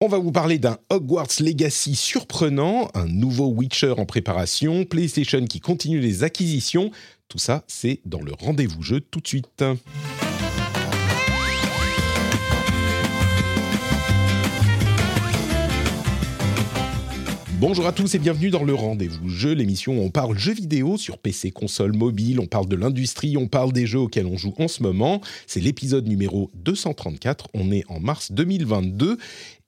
On va vous parler d'un Hogwarts Legacy surprenant, un nouveau Witcher en préparation, PlayStation qui continue les acquisitions. Tout ça, c'est dans le rendez-vous jeu tout de suite. Bonjour à tous et bienvenue dans le Rendez-vous Jeu, l'émission où on parle jeux vidéo sur PC, console, mobile, on parle de l'industrie, on parle des jeux auxquels on joue en ce moment. C'est l'épisode numéro 234, on est en mars 2022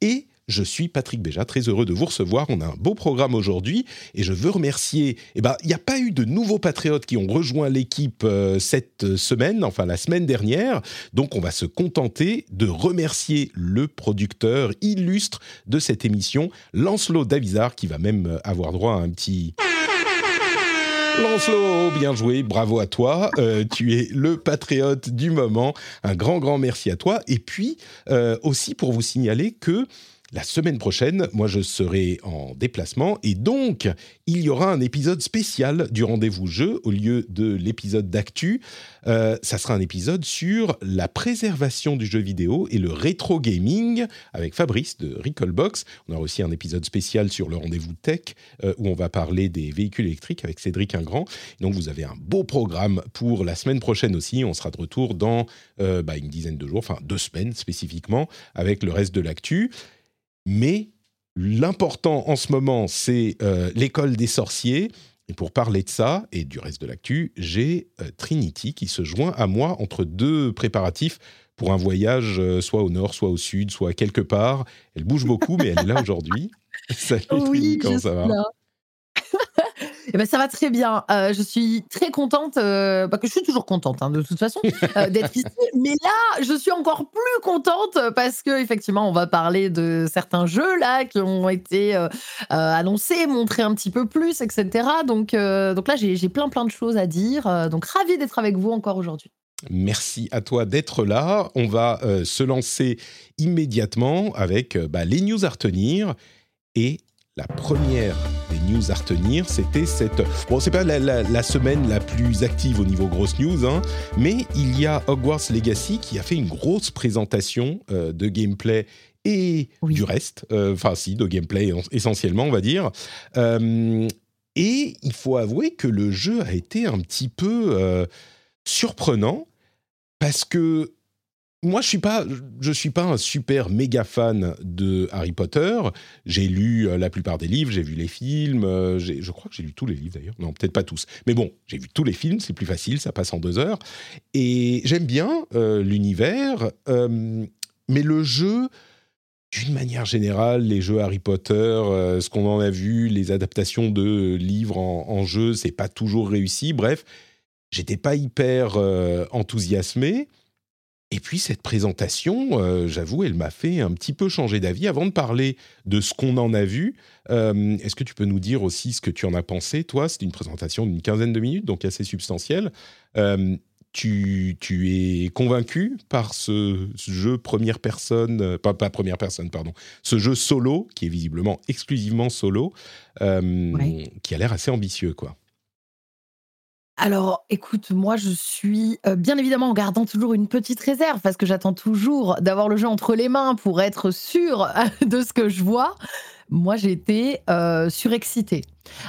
et je suis Patrick Béja, très heureux de vous recevoir. On a un beau programme aujourd'hui et je veux remercier. Eh ben, il n'y a pas eu de nouveaux patriotes qui ont rejoint l'équipe euh, cette semaine, enfin la semaine dernière. Donc, on va se contenter de remercier le producteur illustre de cette émission, Lancelot Davizard, qui va même euh, avoir droit à un petit. Lancelot, bien joué, bravo à toi. Euh, tu es le patriote du moment. Un grand, grand merci à toi. Et puis, euh, aussi pour vous signaler que la semaine prochaine, moi je serai en déplacement et donc il y aura un épisode spécial du rendez-vous jeu au lieu de l'épisode d'actu. Euh, ça sera un épisode sur la préservation du jeu vidéo et le rétro gaming avec Fabrice de Recallbox. On aura aussi un épisode spécial sur le rendez-vous tech euh, où on va parler des véhicules électriques avec Cédric Ingrand. Donc vous avez un beau programme pour la semaine prochaine aussi. On sera de retour dans euh, bah, une dizaine de jours, enfin deux semaines spécifiquement, avec le reste de l'actu. Mais l'important en ce moment, c'est euh, l'école des sorciers. Et pour parler de ça et du reste de l'actu, j'ai euh, Trinity qui se joint à moi entre deux préparatifs pour un voyage euh, soit au nord, soit au sud, soit quelque part. Elle bouge beaucoup, mais elle est là aujourd'hui. Salut Trini, comment ça va? Eh ben, ça va très bien. Euh, je suis très contente, euh, bah, que je suis toujours contente hein, de toute façon euh, d'être ici. Mais là, je suis encore plus contente parce que effectivement, on va parler de certains jeux là qui ont été euh, annoncés, montrés un petit peu plus, etc. Donc, donc là, j'ai plein plein de choses à dire. Donc ravie d'être avec vous encore aujourd'hui. Merci à toi d'être là. On va se lancer immédiatement avec bah, les news à retenir. Et la première des news à retenir, c'était cette... Bon, c'est pas la, la- la semaine la plus active au niveau grosse news, hein, mais il y a Hogwarts Legacy qui a fait une grosse présentation euh, de gameplay et Oui. du reste. Euh, Enfin, si, de gameplay en- essentiellement, on va dire. Euh, et il faut avouer que le jeu a été un petit peu surprenant parce que moi, je suis pas, je suis pas un super méga fan de Harry Potter. J'ai lu euh, la plupart des livres, j'ai vu les films. euh, je crois que j'ai lu tous les livres d'ailleurs. Non, peut-être pas tous. Mais bon, j'ai vu tous les films. C'est plus facile, ça passe en deux heures. Et j'aime bien euh, l'univers, mais le jeu. D'une manière générale, les jeux Harry Potter, ce qu'on en a vu, les adaptations de livres en, en jeu, c'est pas toujours réussi. Bref, j'étais pas hyper enthousiasmé. Et puis cette présentation, euh, j'avoue, elle m'a fait un petit peu changer d'avis. Avant de parler de ce qu'on en a vu, euh, est-ce que tu peux nous dire aussi ce que tu en as pensé Toi, c'est une présentation d'une quinzaine de minutes, donc assez substantielle. Euh, tu, tu es convaincu par ce, ce jeu première personne, pas, pas première personne, pardon, ce jeu solo, qui est visiblement exclusivement solo, Ouais. qui a l'air assez ambitieux, quoi? Alors, écoute, moi, je suis euh, bien évidemment en gardant toujours une petite réserve parce que j'attends toujours d'avoir le jeu entre les mains pour être sûre de ce que je vois. Moi, j'ai été euh, surexcitée.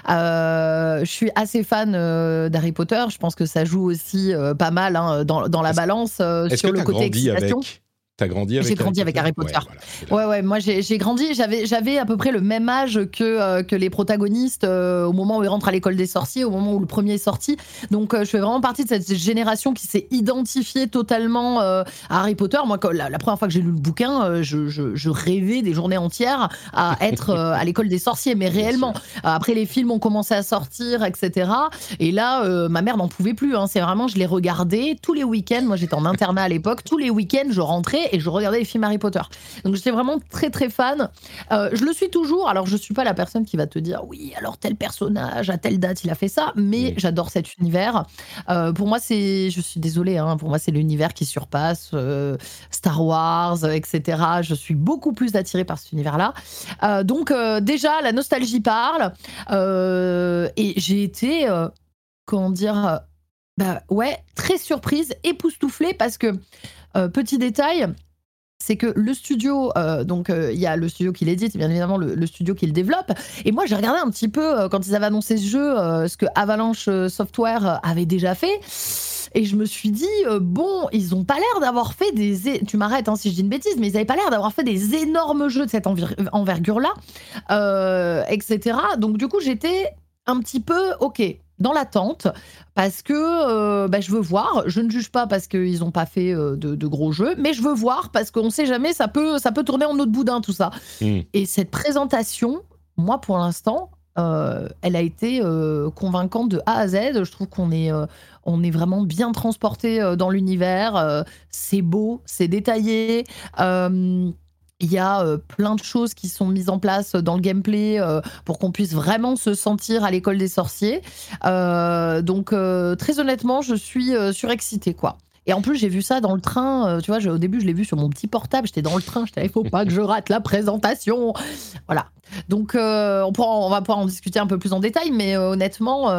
Euh, je suis assez fan euh, d'Harry Potter. Je pense que ça joue aussi pas mal hein, dans, dans la balance sur que le côté excitation. avec? T'as grandi avec J'ai grandi avec Harry Potter. Ouais, voilà, c'est là. Ouais, ouais, moi j'ai grandi, j'avais j'avais à peu près le même âge que, euh, que les protagonistes euh, au moment où ils rentrent à l'école des sorciers, au moment où le premier est sorti. Donc euh, je fais vraiment partie de cette génération qui s'est identifiée totalement à Harry Potter. Moi, quand, la, la première fois que j'ai lu le bouquin, je, je, je rêvais des journées entières à être à l'école des sorciers, mais réellement. Après, les films ont commencé à sortir, etc. Et là, ma mère n'en pouvait plus. hein. C'est vraiment, je les regardais tous les week-ends. Moi, j'étais en internat à l'époque. Tous les week-ends, je rentrais et je regardais les films Harry Potter. Donc j'étais vraiment très très fan. Euh, je le suis toujours. Alors je suis pas la personne qui va te dire oui, alors tel personnage à telle date il a fait ça, mais j'adore cet univers. Euh, pour moi c'est, je suis désolée, hein, pour moi c'est l'univers qui surpasse euh, Star Wars, etc. Je suis beaucoup plus attirée par cet univers-là. donc déjà la nostalgie parle et j'ai été comment dire bah ouais, très surprise, époustouflée parce que, petit détail, c'est que le studio, euh, donc euh, il y a le studio qui l'édite bien évidemment le, studio qui le développe. Et moi j'ai regardé un petit peu quand ils avaient annoncé ce jeu, ce que Avalanche Software avait déjà fait. Et je me suis dit, bon, ils ont pas l'air d'avoir fait des. Tu m'arrêtes hein, si je dis une bêtise, mais ils n'avaient pas l'air d'avoir fait des énormes jeux de cette envergure-là, etc. Donc, du coup, j'étais un petit peu, ok, dans l'attente parce que euh, bah, je veux voir. Je ne juge pas parce qu'ils n'ont pas fait euh, de, gros jeux, mais je veux voir parce qu'on ne sait jamais, ça peut, ça peut tourner en autre boudin tout ça. Hmm. Et cette présentation, moi pour l'instant, euh, elle a été convaincante de A à Z. Je trouve qu'on est, on est vraiment bien transporté dans l'univers. c'est beau, c'est détaillé. Il y a euh, plein de choses qui sont mises en place dans le gameplay euh, pour qu'on puisse vraiment se sentir à l'école des sorciers. Euh, donc très honnêtement, je suis surexcitée quoi. Et en plus, j'ai vu ça dans le train. tu vois, au début, je l'ai vu sur mon petit portable. J'étais dans le train. J'étais, il faut pas que je rate la présentation. Voilà. Donc, on, on va pouvoir en discuter un peu plus en détail. Mais honnêtement,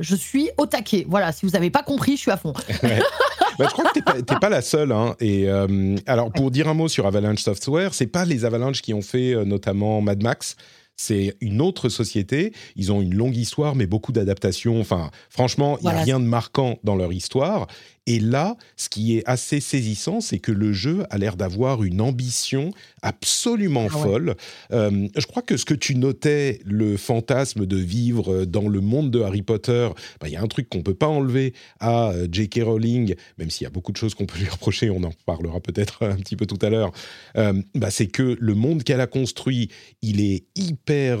je suis au taquet. Voilà. Si vous n'avez pas compris, je suis à fond. Bah, je crois que tu pas, pas la seule. Hein. Et euh, alors, pour dire un mot sur Avalanche Software, c'est pas les Avalanche qui ont fait euh, notamment Mad Max. C'est une autre société. Ils ont une longue histoire, mais beaucoup d'adaptations. Enfin, franchement, il n'y a rien de marquant dans leur histoire. Et là, ce qui est assez saisissant, c'est que le jeu a l'air d'avoir une ambition absolument ah folle. Euh, je crois que ce que tu notais, le fantasme de vivre dans le monde de Harry Potter, bah, il y a un truc qu'on peut pas enlever à euh, J.K. Rowling, même s'il y a beaucoup de choses qu'on peut lui reprocher, on en parlera peut-être un petit peu tout à l'heure, euh, bah, c'est que le monde qu'elle a construit, il est hyper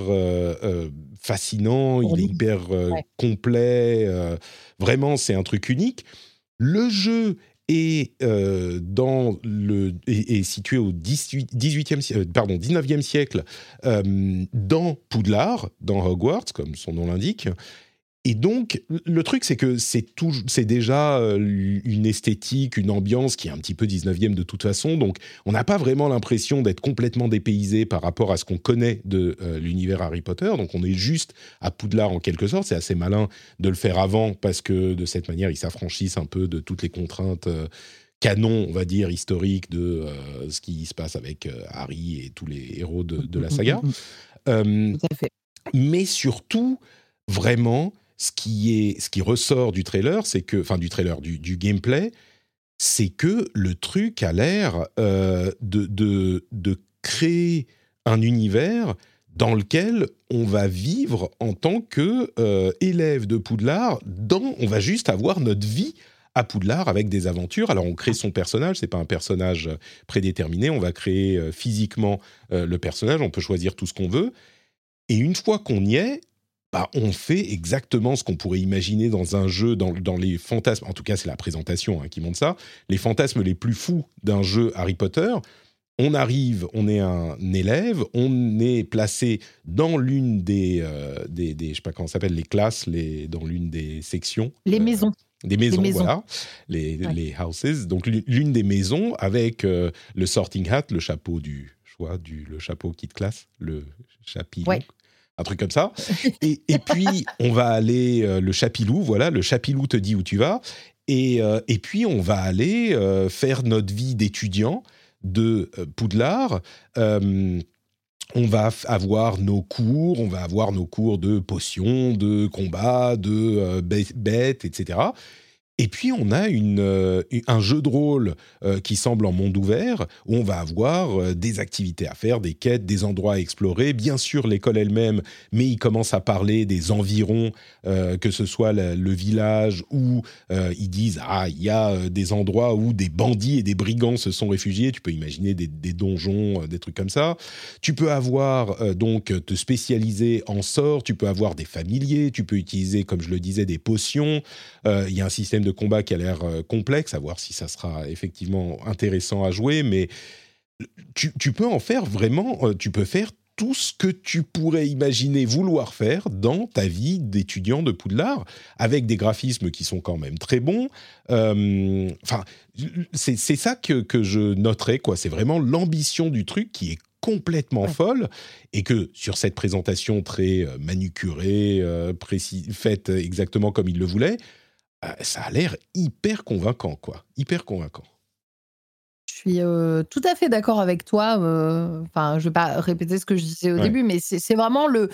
fascinant, il est hyper complet. vraiment, c'est un truc unique. Le jeu est, euh, situé au 18, e euh, pardon, 19e siècle euh, dans Poudlard, dans Hogwarts, comme son nom l'indique. Et donc, le truc, c'est que c'est, c'est déjà euh, une esthétique, une ambiance qui est un petit peu 19e de toute façon. Donc, on n'a pas vraiment l'impression d'être complètement dépaysé par rapport à ce qu'on connaît de euh, l'univers Harry Potter. Donc, on est juste à Poudlard en quelque sorte. C'est assez malin de le faire avant parce que de cette manière, ils s'affranchissent un peu de toutes les contraintes. Euh, canon, on va dire, historiques de ce qui se passe avec Harry et tous les héros de, de la saga. Tout à fait. Mais surtout, vraiment, ce qui, est, ce qui ressort du trailer, c'est que, enfin du trailer, du, gameplay, c'est que le truc a l'air euh, de, de, de, créer un univers dans lequel on va vivre en tant que euh, élève de Poudlard. Dans, on va juste avoir notre vie à Poudlard avec des aventures. Alors on crée son personnage, c'est pas un personnage prédéterminé. On va créer euh, physiquement le personnage. On peut choisir tout ce qu'on veut. Et une fois qu'on y est, bah, on fait exactement ce qu'on pourrait imaginer dans un jeu, dans, les fantasmes, en tout cas c'est la présentation hein, qui montre ça, les fantasmes les plus fous d'un jeu Harry Potter. On arrive, on est un élève, on est placé dans l'une des, euh, des, je sais pas comment s'appelle, les classes, les, dans l'une des sections. Les euh, maisons. Des maisons, voilà, les, les, houses. Donc l'une des maisons avec euh, le sorting hat, le chapeau du choix, du, le chapeau kit classe, le chapitre un truc comme ça. Et, puis, on va aller, euh, le chapilou, voilà, le chapilou te dit où tu vas. Et, euh, et puis, on va aller euh, faire notre vie d'étudiant de Poudlard. on va avoir nos cours, on va avoir nos cours de potions, de combat, de bêtes, etc. Et puis on a euh, un jeu de rôle euh, qui semble en monde ouvert, où on va avoir euh, des activités à faire, des quêtes, des endroits à explorer, bien sûr l'école elle-même, mais il commence à parler des environs, que ce soit le, village où ils disent ah il y a des endroits où des bandits et des brigands se sont réfugiés. Tu peux imaginer des, des donjons, des trucs comme ça. Tu peux avoir donc te spécialiser en sorts, tu peux avoir des familiers, tu peux utiliser comme je le disais des potions. Il y a un système de de combat qui a l'air complexe, à voir si ça sera effectivement intéressant à jouer, mais tu, tu peux en faire vraiment, tu peux faire tout ce que tu pourrais imaginer vouloir faire dans ta vie d'étudiant de Poudlard, avec des graphismes qui sont quand même très bons. Euh, enfin, c'est ça que, que, je noterais, quoi. C'est vraiment l'ambition du truc qui est complètement folle et que sur cette présentation très euh, manucurée, euh, faite exactement comme il le voulait, ça a l'air hyper convaincant, quoi. Hyper convaincant. Je suis tout à fait d'accord avec toi. Enfin, je je vais pas répéter ce que je disais au début, mais c'est vraiment le,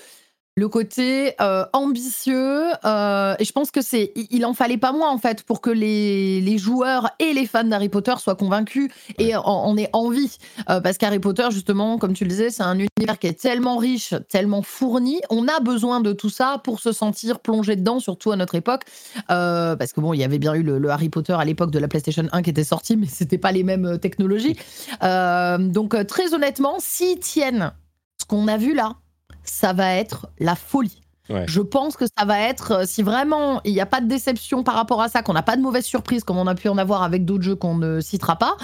le côté ambitieux. et je pense que c'est, il en fallait pas moins en fait pour que les, les joueurs et les fans d'Harry Potter soient convaincus et en, aient envie. parce qu'Harry Potter, justement, comme tu le disais, c'est un univers qui est tellement riche, tellement fourni. On a besoin de tout ça pour se sentir plongé dedans, surtout à notre époque. parce que bon, il y avait bien eu le, Harry Potter à l'époque de la PlayStation 1 qui était sorti, mais c'était pas les mêmes technologies. donc très honnêtement, s'ils tiennent ce qu'on a vu là, ça va être la folie. Je pense que ça va être, euh, si vraiment il n'y a pas de déception par rapport à ça, qu'on n'a pas de mauvaise surprise comme on a pu en avoir avec d'autres jeux qu'on ne citera pas,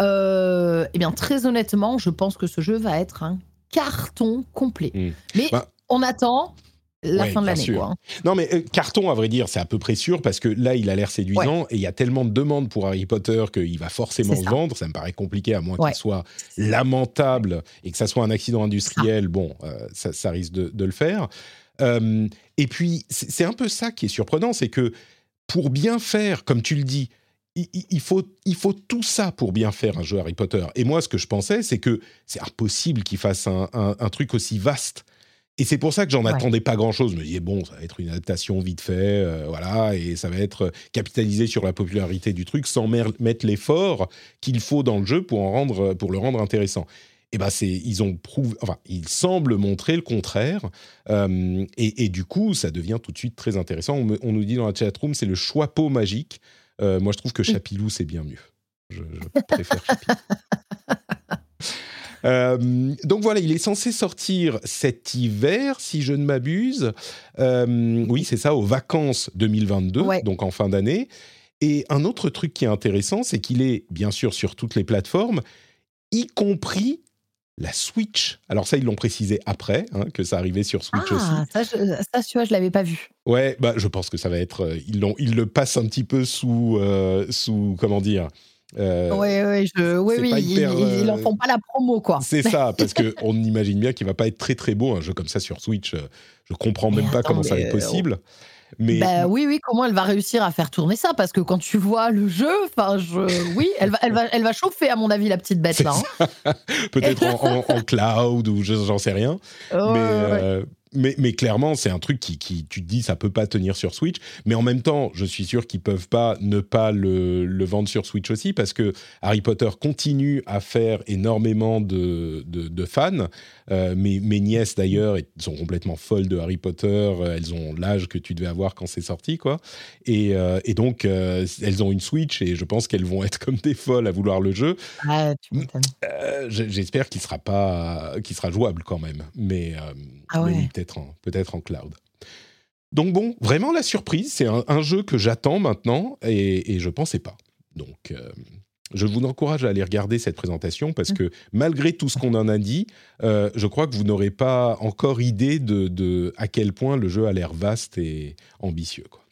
euh, eh bien très honnêtement, je pense que ce jeu va être un carton complet. Hmm. Mais bah on attend, la fin de l'année. Hein. Non, mais euh, carton, à vrai dire, c'est à peu près sûr parce que là, il a l'air séduisant et il y a tellement de demandes pour Harry Potter qu'il va forcément se vendre. Ça me paraît compliqué à moins qu'il soit lamentable et que ça soit un accident industriel. Bon, euh, ça, risque de, le faire. Euh, et puis, c'est un peu ça qui est surprenant, c'est que pour bien faire, comme tu le dis, il, faut, il faut tout ça pour bien faire un jeu Harry Potter. Et moi, ce que je pensais, c'est que c'est impossible qu'il fasse un truc aussi vaste et c'est pour ça que j'en attendais pas grand-chose. Je me disais, bon, ça va être une adaptation vite fait, euh, voilà, et ça va être capitalisé sur la popularité du truc sans mettre l'effort qu'il faut dans le jeu pour, en rendre, pour le rendre intéressant. Et ben c'est, ils ont prouvé, enfin, ils semblent montrer le contraire, euh, et, du coup, ça devient tout de suite très intéressant. On, nous dit dans la chatroom, c'est le choix-peau magique. Euh, moi, je trouve que Chapilou, c'est bien mieux. Je, je préfère Chapilou. Euh, donc voilà, il est censé sortir cet hiver, si je ne m'abuse. Euh, oui, c'est ça, aux vacances 2022, donc en fin d'année. Et un autre truc qui est intéressant, c'est qu'il est bien sûr sur toutes les plateformes, y compris la Switch. Alors ça, ils l'ont précisé après, hein, que ça arrivait sur Switch ah, aussi. Ça, je, ça, tu vois, je l'avais pas vu. Ouais, bah, je pense que ça va être... Euh, ils, ils le passent un petit peu sous, sous comment dire euh, oui, oui, oui, ils n'en font pas la promo, quoi. C'est ça, parce qu'on imagine bien qu'il va pas être très très beau un jeu comme ça sur Switch. Euh, je comprends même pas comment ça va être possible. Mais... Bah, oui, oui, comment elle va réussir à faire tourner ça? Parce que quand tu vois le jeu, enfin, je... oui, elle va, elle, va, elle va chauffer, à mon avis, la petite bête là. Hein. Peut-être en, cloud ou j'en sais rien. mais, euh, mais, clairement, c'est un truc qui, qui, tu te dis, ça peut pas tenir sur Switch. Mais en même temps, je suis sûr qu'ils peuvent pas ne pas le, le, vendre sur Switch aussi parce que Harry Potter continue à faire énormément de, de, fans. Euh, mes, mes, nièces d'ailleurs sont complètement folles de Harry Potter. Euh, elles ont l'âge que tu devais avoir quand c'est sorti, quoi. Et, euh, et donc, elles ont une Switch et je pense qu'elles vont être comme des folles à vouloir le jeu. Ah, J'espère qu'il sera pas, qu'il sera jouable quand même. Mais, ah ouais peut-être en, cloud. Donc bon, vraiment la surprise, c'est un, jeu que j'attends maintenant et, et je pensais pas. Donc euh, je vous encourage à aller regarder cette présentation parce que malgré tout ce qu'on en a dit, euh, je crois que vous n'aurez pas encore idée de, à quel point le jeu a l'air vaste et ambitieux. Quoi.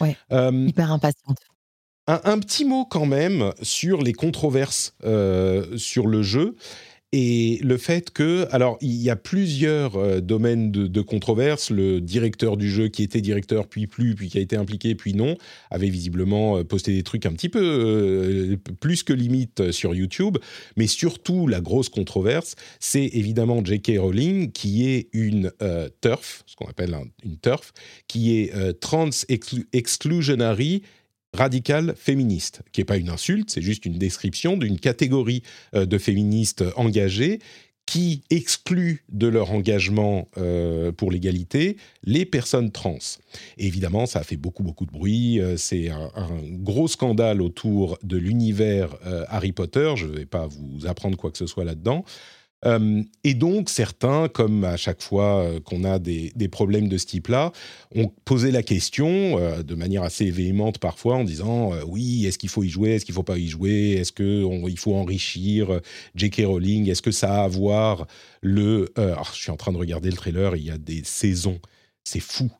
Ouais, euh, hyper impatiente. Un, petit mot quand même sur les controverses sur le jeu et le fait que, alors, il y a plusieurs euh, domaines de, controverse. Le directeur du jeu, qui était directeur, puis plus, puis qui a été impliqué, puis non, avait visiblement euh, posté des trucs un petit peu euh, plus que limite sur YouTube. Mais surtout, la grosse controverse, c'est évidemment J.K. Rowling, qui est une TERF, ce qu'on appelle une TERF, qui est Trans Exclusionary radical féministe, qui n'est pas une insulte, c'est juste une description d'une catégorie euh, de féministes engagées qui excluent de leur engagement euh, pour l'égalité les personnes trans. évidemment, ça a fait beaucoup, beaucoup de bruit. Euh, c'est un, gros scandale autour de l'univers Harry Potter. Je ne vais pas vous apprendre quoi que ce soit là-dedans. Euh, et donc, certains, comme à chaque fois euh, qu'on a des, problèmes de ce type-là, ont posé la question euh, de manière assez véhémente parfois en disant oui, est-ce qu'il faut y jouer, est-ce qu'il ne faut pas y jouer, est-ce qu'il faut enrichir J.K. Rowling, est-ce que ça a à voir le... je suis en train de regarder le trailer, il y a des saisons, c'est fou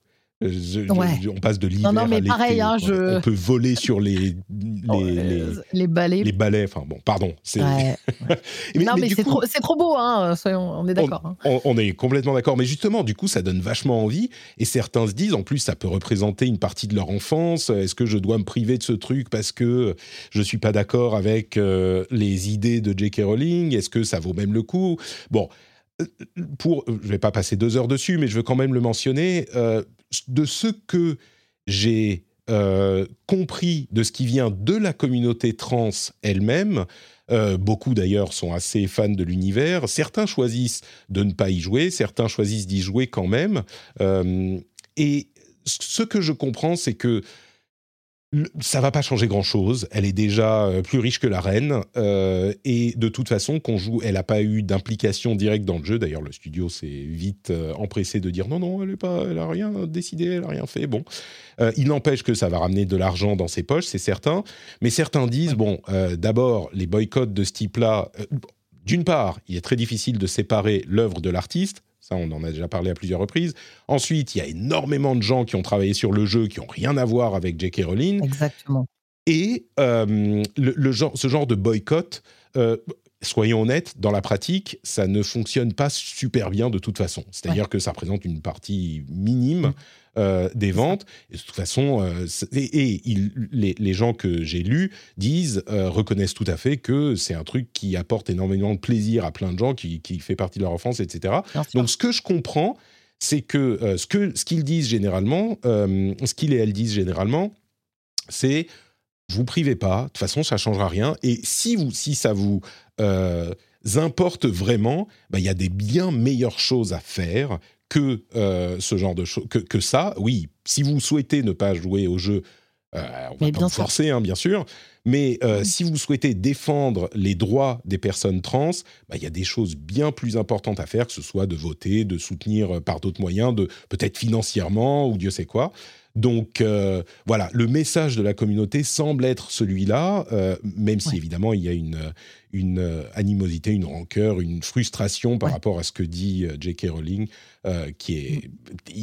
on passe de l'hiver à l'été. Hein, on peut voler sur les oh, les, les, balais. Les balais. Enfin bon, pardon. non, mais, c'est trop, trop, beau. Hein, on est d'accord. Hein. On, est complètement d'accord. Mais justement, du coup, ça donne vachement envie. Et certains se disent, en plus, ça peut représenter une partie de leur enfance. Est-ce que je dois me priver de ce truc parce que je suis pas d'accord avec euh, les idées de J.K. Rowling Est-ce que ça vaut même le coup? Bon pour, je vais pas passer deux heures dessus, mais je veux quand même le mentionner, euh, de ce que j'ai euh, compris de ce qui vient de la communauté trans elle-même, euh, beaucoup d'ailleurs sont assez fans de l'univers. Certains choisissent de ne pas y jouer, certains choisissent d'y jouer quand même. et ce que je comprends, c'est que ça va pas changer grand chose. Elle est déjà euh, plus riche que la reine euh, et de toute façon, qu'on joue, elle n'a pas eu d'implication directe dans le jeu. D'ailleurs, le studio s'est vite euh, empressé de dire non, non, elle est pas, elle rien décidé, elle a rien fait. Bon, il n'empêche que ça va ramener de l'argent dans ses poches, c'est certain. Mais certains disent bon, d'abord, les boycotts de ce type-là. d'une part, il est très difficile de séparer l'œuvre de l'artiste. Ça, on en a déjà parlé à plusieurs reprises. Ensuite, il y a énormément de gens qui ont travaillé sur le jeu qui n'ont rien à voir avec J.K. Rowling. Exactement. Et euh, le, genre, ce genre de boycott, euh, soyons honnêtes, dans la pratique, ça ne fonctionne pas super bien de toute façon. C'est-à-dire que ça représente une partie minime. Euh, des ventes. Et de toute façon, euh, et, les, gens que j'ai lus disent, euh, reconnaissent tout à fait que c'est un truc qui apporte énormément de plaisir à plein de gens, qui, fait partie de leur enfance, etc. Donc ce que je comprends, c'est que ce que ce qu'ils disent généralement, ce qu'ils et elles disent généralement, c'est vous privez pas, de toute façon ça changera rien. Et si vous, si ça vous importe vraiment, bah, il y a des bien meilleures choses à faire que euh, ce genre de choses, que, que, ça. Oui, si vous souhaitez ne pas jouer au jeu, euh, on va pas vous forcer, hein, bien sûr. Mais euh, si vous souhaitez défendre les droits des personnes trans, bah, il y a des choses bien plus importantes à faire, que ce soit de voter, de soutenir par d'autres moyens, de peut-être financièrement ou Dieu sait quoi. Donc voilà, le message de la communauté semble être celui-là, même si évidemment il y a une, une animosité, une rancœur, une frustration par rapport à ce que dit J.K. Rowling. Euh, qui est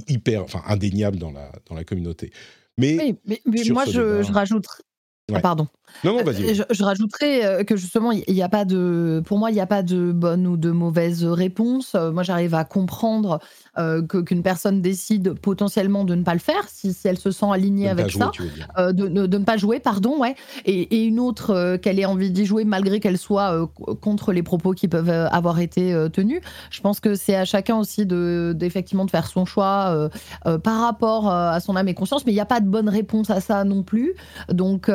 hyper, enfin indéniable dans la, dans la communauté. Mais, mais, moi, je, je, rajoute. Ah, pardon. Non, non, vas-y. Je, je, rajouterais euh, que justement, il n'y a pas de, pour moi, il n'y a pas de bonne ou de mauvaise réponse. Euh, moi, j'arrive à comprendre euh, qu'une personne décide potentiellement de ne pas le faire, si, si elle se sent alignée avec ça, euh, de, de, ne pas jouer, pardon, ouais, et, et une autre euh, qu'elle ait envie d'y jouer malgré qu'elle soit contre les propos qui peuvent avoir été tenus. Je pense que c'est à chacun aussi de, d'effectivement de faire son choix par rapport à son âme et conscience, mais il n'y a pas de bonne réponse à ça non plus. Donc,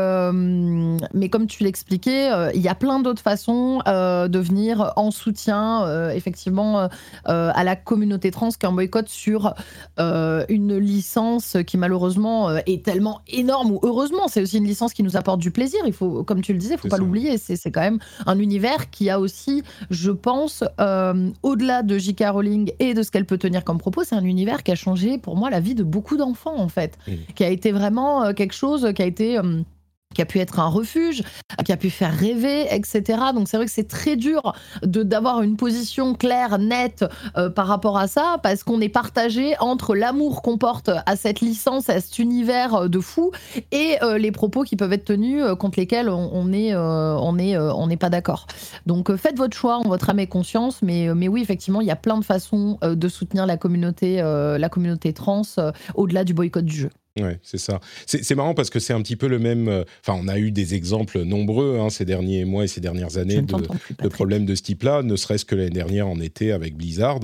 mais comme tu l'expliquais, il y a plein d'autres façons de venir en soutien, effectivement, à la communauté trans un boycott sur euh, une licence qui malheureusement euh, est tellement énorme, ou heureusement, c'est aussi une licence qui nous apporte du plaisir. Il faut, comme tu le disais, il faut pas l'oublier. C'est quand même un univers qui a aussi, je pense, euh, au-delà de J.K. Rowling et de ce qu'elle peut tenir comme propos, c'est un univers qui a changé pour moi la vie de beaucoup d'enfants en fait, qui a été vraiment quelque chose qui a été qui a pu être un refuge, qui a pu faire rêver, etc. Donc c'est vrai que c'est très dur de d'avoir une position claire, nette euh, par rapport à ça, parce qu'on est partagé entre l'amour qu'on porte à cette licence, à cet univers de fou, et euh, les propos qui peuvent être tenus euh, contre lesquels on, est, on on n'est pas d'accord. Donc faites votre choix en votre âme et conscience, mais, mais oui, effectivement, il y a plein de façons de soutenir la communauté, la communauté trans au-delà du boycott du jeu. Ouais, c'est ça. C'est marrant parce que c'est un petit peu le même. Euh, enfin, on a eu des exemples nombreux hein, ces derniers mois et ces dernières années de, problèmes de ce type-là, ne serait-ce que l'année dernière en été avec Blizzard.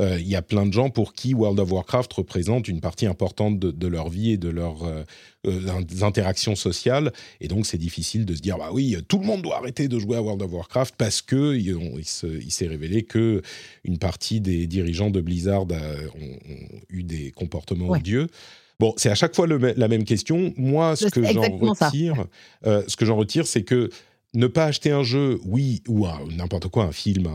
Euh, il y a plein de gens pour qui World of Warcraft représente une partie importante de, leur vie et de leurs euh, interactions sociales. Et donc, c'est difficile de se dire, bah oui, tout le monde doit arrêter de jouer à World of Warcraft parce que il, s'est révélé que une partie des dirigeants de Blizzard ont, eu des comportements odieux. Bon, c'est à chaque fois la même question. Moi, ce que j'en retire, euh, ce que j'en retire, c'est que ne pas acheter un jeu, oui, ou n'importe quoi, un film,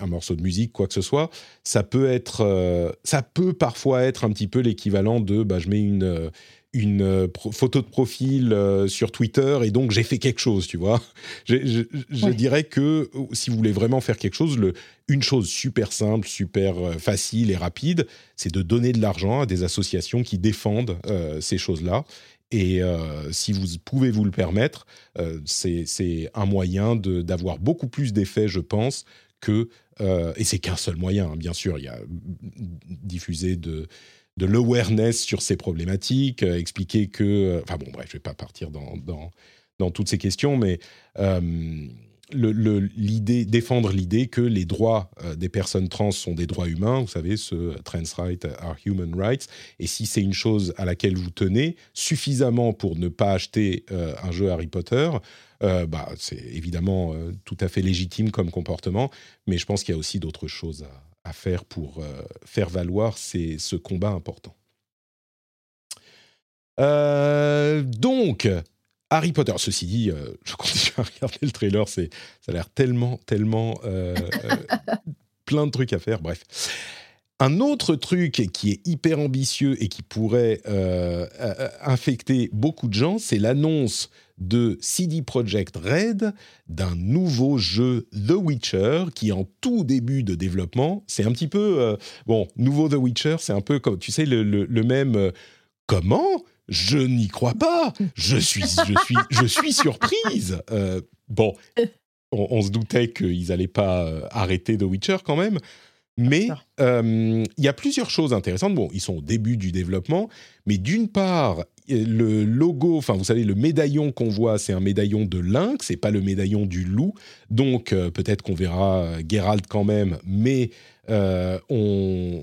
un, morceau de musique, quoi que ce soit, ça peut être, euh, ça peut parfois être un petit peu l'équivalent de, bah, je mets une une photo de profil sur Twitter et donc j'ai fait quelque chose, tu vois. Je, dirais que si vous voulez vraiment faire quelque chose, le, une chose super simple, super facile et rapide, c'est de donner de l'argent à des associations qui défendent ces choses-là. Et euh, si vous pouvez vous le permettre, euh, c'est un moyen d'avoir beaucoup plus d'effets, je pense, que... Euh, et c'est qu'un seul moyen, hein, bien sûr. Il y a diffuser de, de l'awareness sur ces problématiques, expliquer que... Enfin bon, bref, je ne vais pas partir dans, dans, toutes ces questions, mais l'idée, défendre l'idée que les droits euh, des personnes trans sont des droits humains, vous savez, ce trans rights are human rights, et si c'est une chose à laquelle vous tenez suffisamment pour ne pas acheter euh, un jeu Harry Potter, euh, bah, c'est évidemment tout à fait légitime comme comportement, mais je pense qu'il y a aussi d'autres choses à, à, faire pour faire valoir ces, ce combat important. donc, Harry Potter, ceci dit, euh, je continue à regarder le trailer, ça a l'air tellement, tellement euh, euh, plein de trucs à faire. Bref. Un autre truc qui est hyper ambitieux et qui pourrait infecter beaucoup de gens, c'est l'annonce de CD Projekt Red d'un nouveau jeu The Witcher qui en tout début de développement. C'est un petit peu bon, nouveau The Witcher, c'est un peu comme tu sais le, le même comment? Je n'y crois pas. Je suis, je suis, je suis surprise. Euh, bon, on, se doutait qu'ils n'allaient pas euh, arrêter The Witcher quand même. Mais euh, il y a plusieurs choses intéressantes. Bon, ils sont au début du développement, mais d'une part, le logo, enfin vous savez, le médaillon qu'on voit, c'est un médaillon de lynx, c'est pas le médaillon du loup. Donc peut-être qu'on verra Geralt quand même, mais euh, on,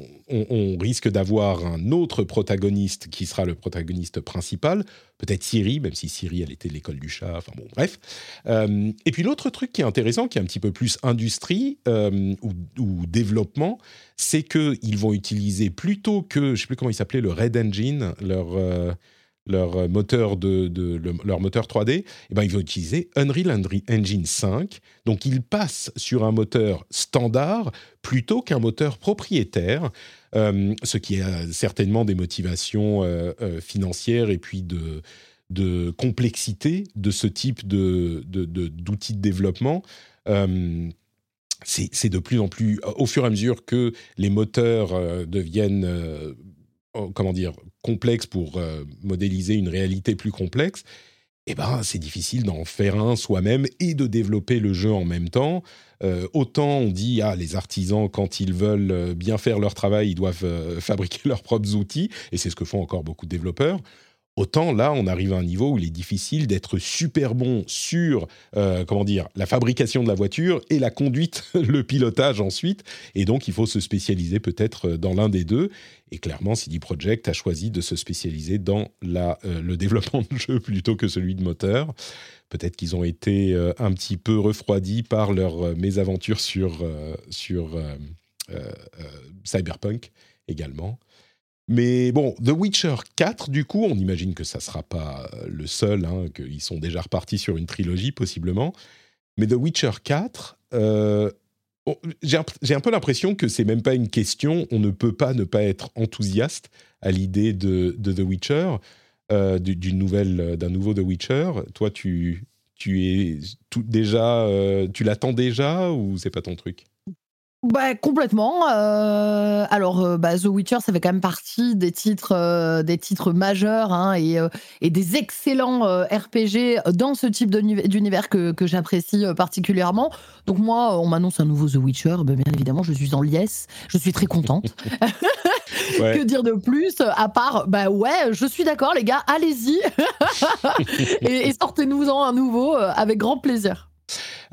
risque d'avoir un autre protagoniste qui sera le protagoniste principal, peut-être Siri, même si Siri, elle était l'école du chat, enfin bon, bref. Euh, et puis l'autre truc qui est intéressant, qui est un petit peu plus industrie euh, ou, développement, c'est qu'ils vont utiliser plutôt que, je sais plus comment il s'appelait, le Red Engine, leur leur euh, moteur, de, leur moteur 3D, eh ben, ils vont utiliser Unreal Engine 5. Donc, ils passent sur un moteur standard plutôt qu'un moteur propriétaire, euh, ce qui a certainement des motivations euh, financières et puis de, de complexité de ce type d'outils de, de, développement. c'est de plus en plus, au fur et à mesure que les moteurs deviennent Oh, comment dire, complexe pour euh, modéliser une réalité plus complexe, eh ben, c'est difficile d'en faire un soi-même et de développer le jeu en même temps. Euh, autant on dit, ah, les artisans, quand ils veulent euh, bien faire leur travail, ils doivent fabriquer leurs propres outils, et c'est ce que font encore beaucoup de développeurs. Autant là, on arrive à un niveau où il est difficile d'être super bon sur, euh, comment dire, la fabrication de la voiture et la conduite, le pilotage ensuite. Et donc, il faut se spécialiser peut-être dans l'un des deux. Et clairement, CD Projekt a choisi de se spécialiser dans la, euh, le développement de jeu plutôt que celui de moteur. Peut-être qu'ils ont été euh, un petit peu refroidis par leur mésaventure sur, sur Cyberpunk également. Mais bon, The Witcher 4, du coup, on imagine que ça ne sera pas euh, le seul, hein, qu'ils sont déjà repartis sur une trilogie possiblement. Mais The Witcher 4, euh, j'ai un, peu l'impression que c'est même pas une question, on ne peut pas ne pas être enthousiaste à l'idée de, The Witcher, euh, d'une nouvelle, d'un nouveau The Witcher. Toi, tu, tu es tout, déjà, tu l'attends déjà ou c'est pas ton truc? Bah, complètement. Euh, alors, euh, bah, The Witcher, ça fait quand même partie des titres, euh, des titres majeurs hein, et, et, des excellents RPG dans ce type d'univers que, que j'apprécie particulièrement. Donc moi, on m'annonce un nouveau The Witcher, bah, bien évidemment, je suis en liesse, je suis très contente. que dire de plus à part, bah ouais, je suis d'accord, les gars, allez-y et, et sortez-nous-en un nouveau avec grand plaisir.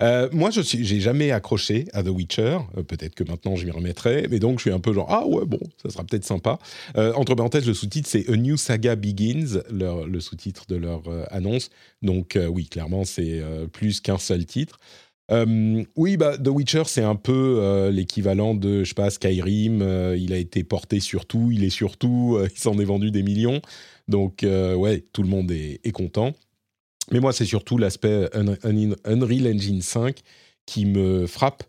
Euh, moi, je j'ai jamais accroché à The Witcher. Euh, peut-être que maintenant je m'y remettrai, mais donc je suis un peu genre ah ouais bon, ça sera peut-être sympa. Euh, entre parenthèses, le sous-titre c'est A New Saga Begins, le sous-titre de leur annonce. Donc oui, clairement c'est plus qu'un seul titre. oui, bah, The Witcher, c'est un peu l'équivalent de, je sais pas, Skyrim. il a été porté sur tout, il est sur tout, il s'en est vendu des millions. Donc, ouais, tout le monde est content. Mais moi, c'est surtout l'aspect Unreal Engine 5 qui me frappe.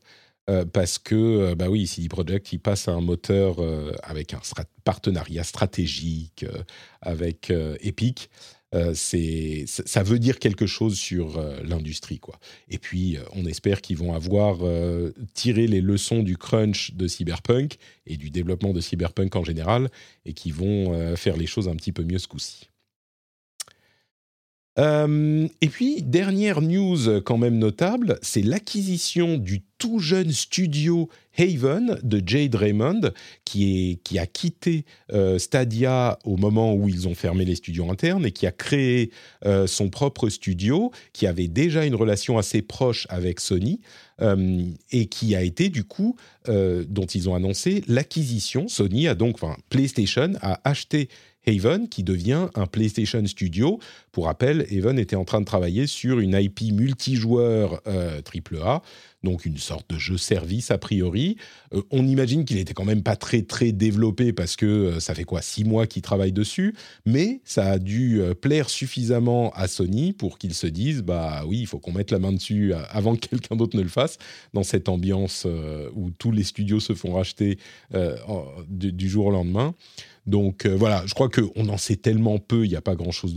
parce que, bah oui, CD Projekt, il passe à un moteur avec un partenariat stratégique avec Epic. Euh, c'est, ça veut dire quelque chose sur euh, l'industrie. quoi. Et puis, euh, on espère qu'ils vont avoir tiré les leçons du crunch de Cyberpunk et du développement de Cyberpunk en général, et qu'ils vont faire les choses un petit peu mieux ce coup-ci. Euh, et puis, dernière news quand même notable, c'est l'acquisition du tout jeune studio Haven de Jade Raymond, qui, a quitté euh, Stadia au moment où ils ont fermé les studios internes et qui a créé euh, son propre studio, qui avait déjà une relation assez proche avec Sony. et qui a été du coup, dont ils ont annoncé l'acquisition. Sony a donc, PlayStation a acheté Haven, qui devient un PlayStation Studio. Pour rappel, Haven était en train de travailler sur une IP multijoueur euh, AAA, donc une sorte de jeu service a priori. Euh, on imagine qu'il était quand même pas très très développé parce que euh, ça fait quoi six mois qu'il travaille dessus, mais ça a dû plaire suffisamment à Sony pour qu'ils se disent bah oui, il faut qu'on mette la main dessus avant que quelqu'un d'autre ne le fasse dans cette ambiance où tous les studios se font racheter du jour au lendemain. Donc euh, voilà, je crois qu'on en sait tellement peu, il n'y a pas grand-chose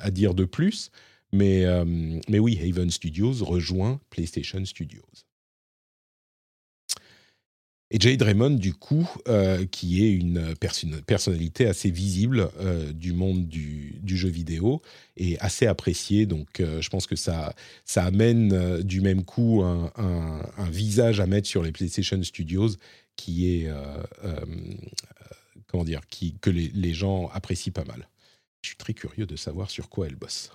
à dire de plus. Mais, euh, mais oui, Haven Studios rejoint PlayStation Studios. Et Jade Raymond, du coup, euh, qui est une personnalité assez visible du monde du, jeu vidéo et assez appréciée. Donc, je pense que ça, ça amène du même coup un, visage à mettre sur les PlayStation Studios qui est comment dire, qui, que les, gens apprécient pas mal. Je suis très curieux de savoir sur quoi elle bosse.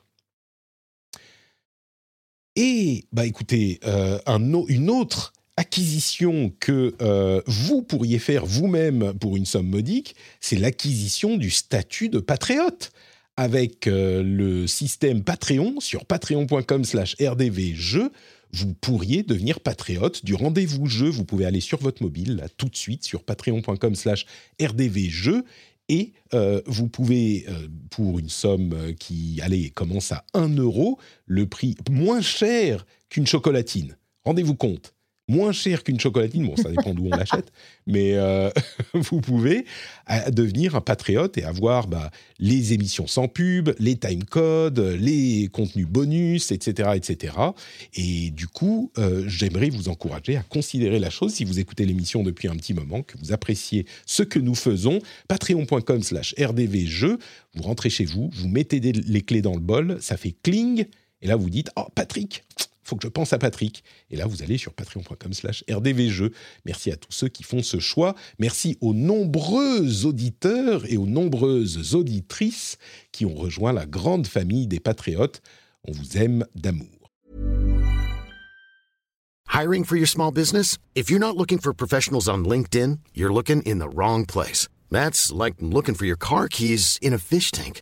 Et, bah écoutez, euh, un, une autre acquisition que euh, vous pourriez faire vous-même pour une somme modique, c'est l'acquisition du statut de patriote avec euh, le système Patreon sur patreon.com/rdvjeux vous pourriez devenir patriote du rendez-vous jeu. Vous pouvez aller sur votre mobile, là, tout de suite, sur patreon.com slash rdvjeux. Et euh, vous pouvez, euh, pour une somme euh, qui, allez, commence à 1 euro, le prix moins cher qu'une chocolatine. Rendez-vous compte moins cher qu'une chocolatine. Bon, ça dépend d'où on l'achète, mais euh, vous pouvez euh, devenir un patriote et avoir bah, les émissions sans pub, les time codes, les contenus bonus, etc., etc. Et du coup, euh, j'aimerais vous encourager à considérer la chose si vous écoutez l'émission depuis un petit moment, que vous appréciez ce que nous faisons. Patreon.com/slash rdvjeux. Vous rentrez chez vous, vous mettez les clés dans le bol, ça fait cling. Et là, vous dites, oh Patrick, faut que je pense à Patrick. Et là, vous allez sur patreon.com slash rdvjeux. Merci à tous ceux qui font ce choix. Merci aux nombreux auditeurs et aux nombreuses auditrices qui ont rejoint la grande famille des patriotes. On vous aime d'amour. Hiring for your small business? If you're not looking for professionals on LinkedIn, you're looking in the wrong place. That's like looking for your car keys in a fish tank.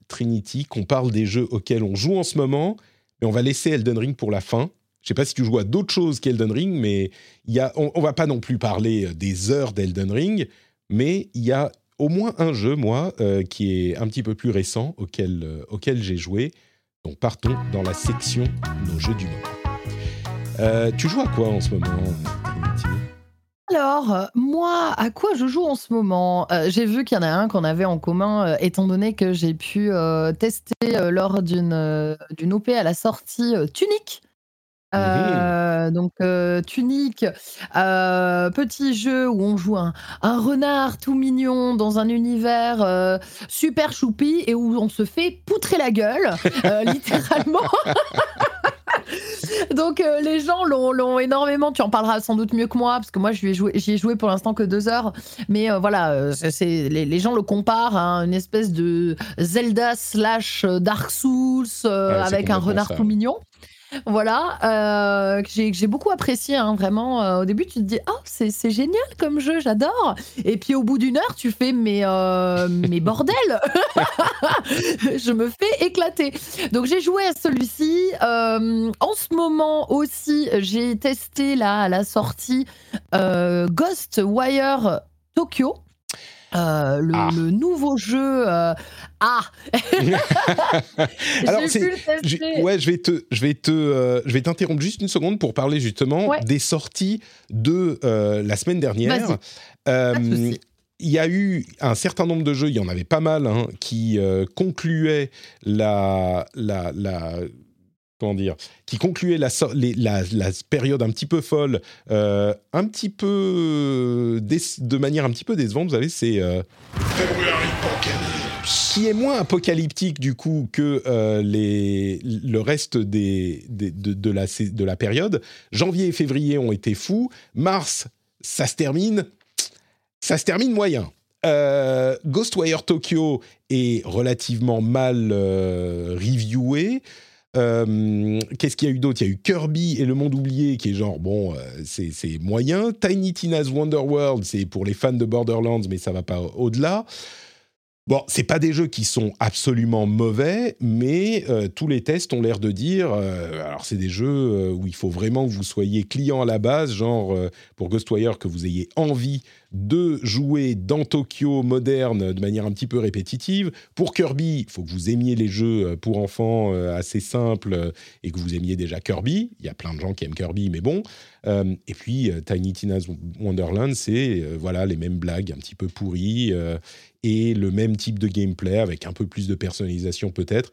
Trinity, qu'on parle des jeux auxquels on joue en ce moment, mais on va laisser Elden Ring pour la fin. Je sais pas si tu joues à d'autres choses qu'Elden Ring, mais y a, on, ne va pas non plus parler euh, des heures d'Elden Ring, mais il y a au moins un jeu, moi, euh, qui est un petit peu plus récent, auquel, euh, auquel j'ai joué. Donc partons dans la section Nos jeux du moment. tu joues à quoi en ce moment, alors, euh, moi, à quoi je joue en ce moment? Euh, J'ai vu qu'il y en a un qu'on avait en commun, euh, étant donné que j'ai pu tester lors d'une d'une OP à la sortie Tunic. donc Tunic, petit jeu où on joue un, un, renard tout mignon dans un univers super choupi et où on se fait poutrer la gueule, littéralement. Donc euh, les gens l'ont énormément. Tu en parleras sans doute mieux que moi parce que moi j'y ai joué, ai joué pour l'instant que deux heures. Mais euh, voilà, euh, c'est les, gens le comparent à une espèce de Zelda slash Dark Souls avec un renard tout mignon. Voilà, euh, j'ai beaucoup apprécié, hein, vraiment. Euh, au début, tu te dis, oh, c'est génial comme jeu, j'adore. Et puis au bout d'une heure, tu fais, mais, euh, mais bordel, je me fais éclater. Donc j'ai joué à celui-ci. en ce moment aussi, j'ai testé là, à la sortie Ghostwire Tokyo. Euh, ah. le, nouveau jeu. Euh, ah. Alors je, ouais, je vais te, je vais te, euh, je vais t'interrompre juste une seconde pour parler justement des sorties de la semaine dernière. il y a eu un certain nombre de jeux, il y en avait pas mal, hein, qui concluaient la, la, la comment dire, qui concluait la, la, période un petit peu folle, euh, un petit peu de manière un petit peu décevante. Vous savez, c'est euh, qui est moins apocalyptique du coup que euh, les, le reste des, de, de, la, de la période. Janvier et février ont été fous. Mars, ça se termine, ça se termine moyen. Ghostwire Tokyo est relativement mal reviewé. Euh, qu'est-ce qu'il y a eu d'autre? Il y a eu Kirby et le monde oublié, qui est genre, bon, euh, c'est moyen. Tiny Tina's Wonder World, c'est pour les fans de Borderlands, mais ça va pas au-delà. Bon, c'est pas des jeux qui sont absolument mauvais, mais euh, tous les tests ont l'air de dire. alors, c'est des jeux où il faut vraiment que vous soyez client à la base, genre pour Ghostwire que vous ayez envie de jouer dans Tokyo moderne de manière un petit peu répétitive. Pour Kirby, il faut que vous aimiez les jeux euh, pour enfants euh, assez simples euh, et que vous aimiez déjà Kirby. Il y a plein de gens qui aiment Kirby, mais bon. et puis Tiny Tina's Wonderland, c'est voilà les mêmes blagues un petit peu pourries et le même type de gameplay avec un peu plus de personnalisation peut-être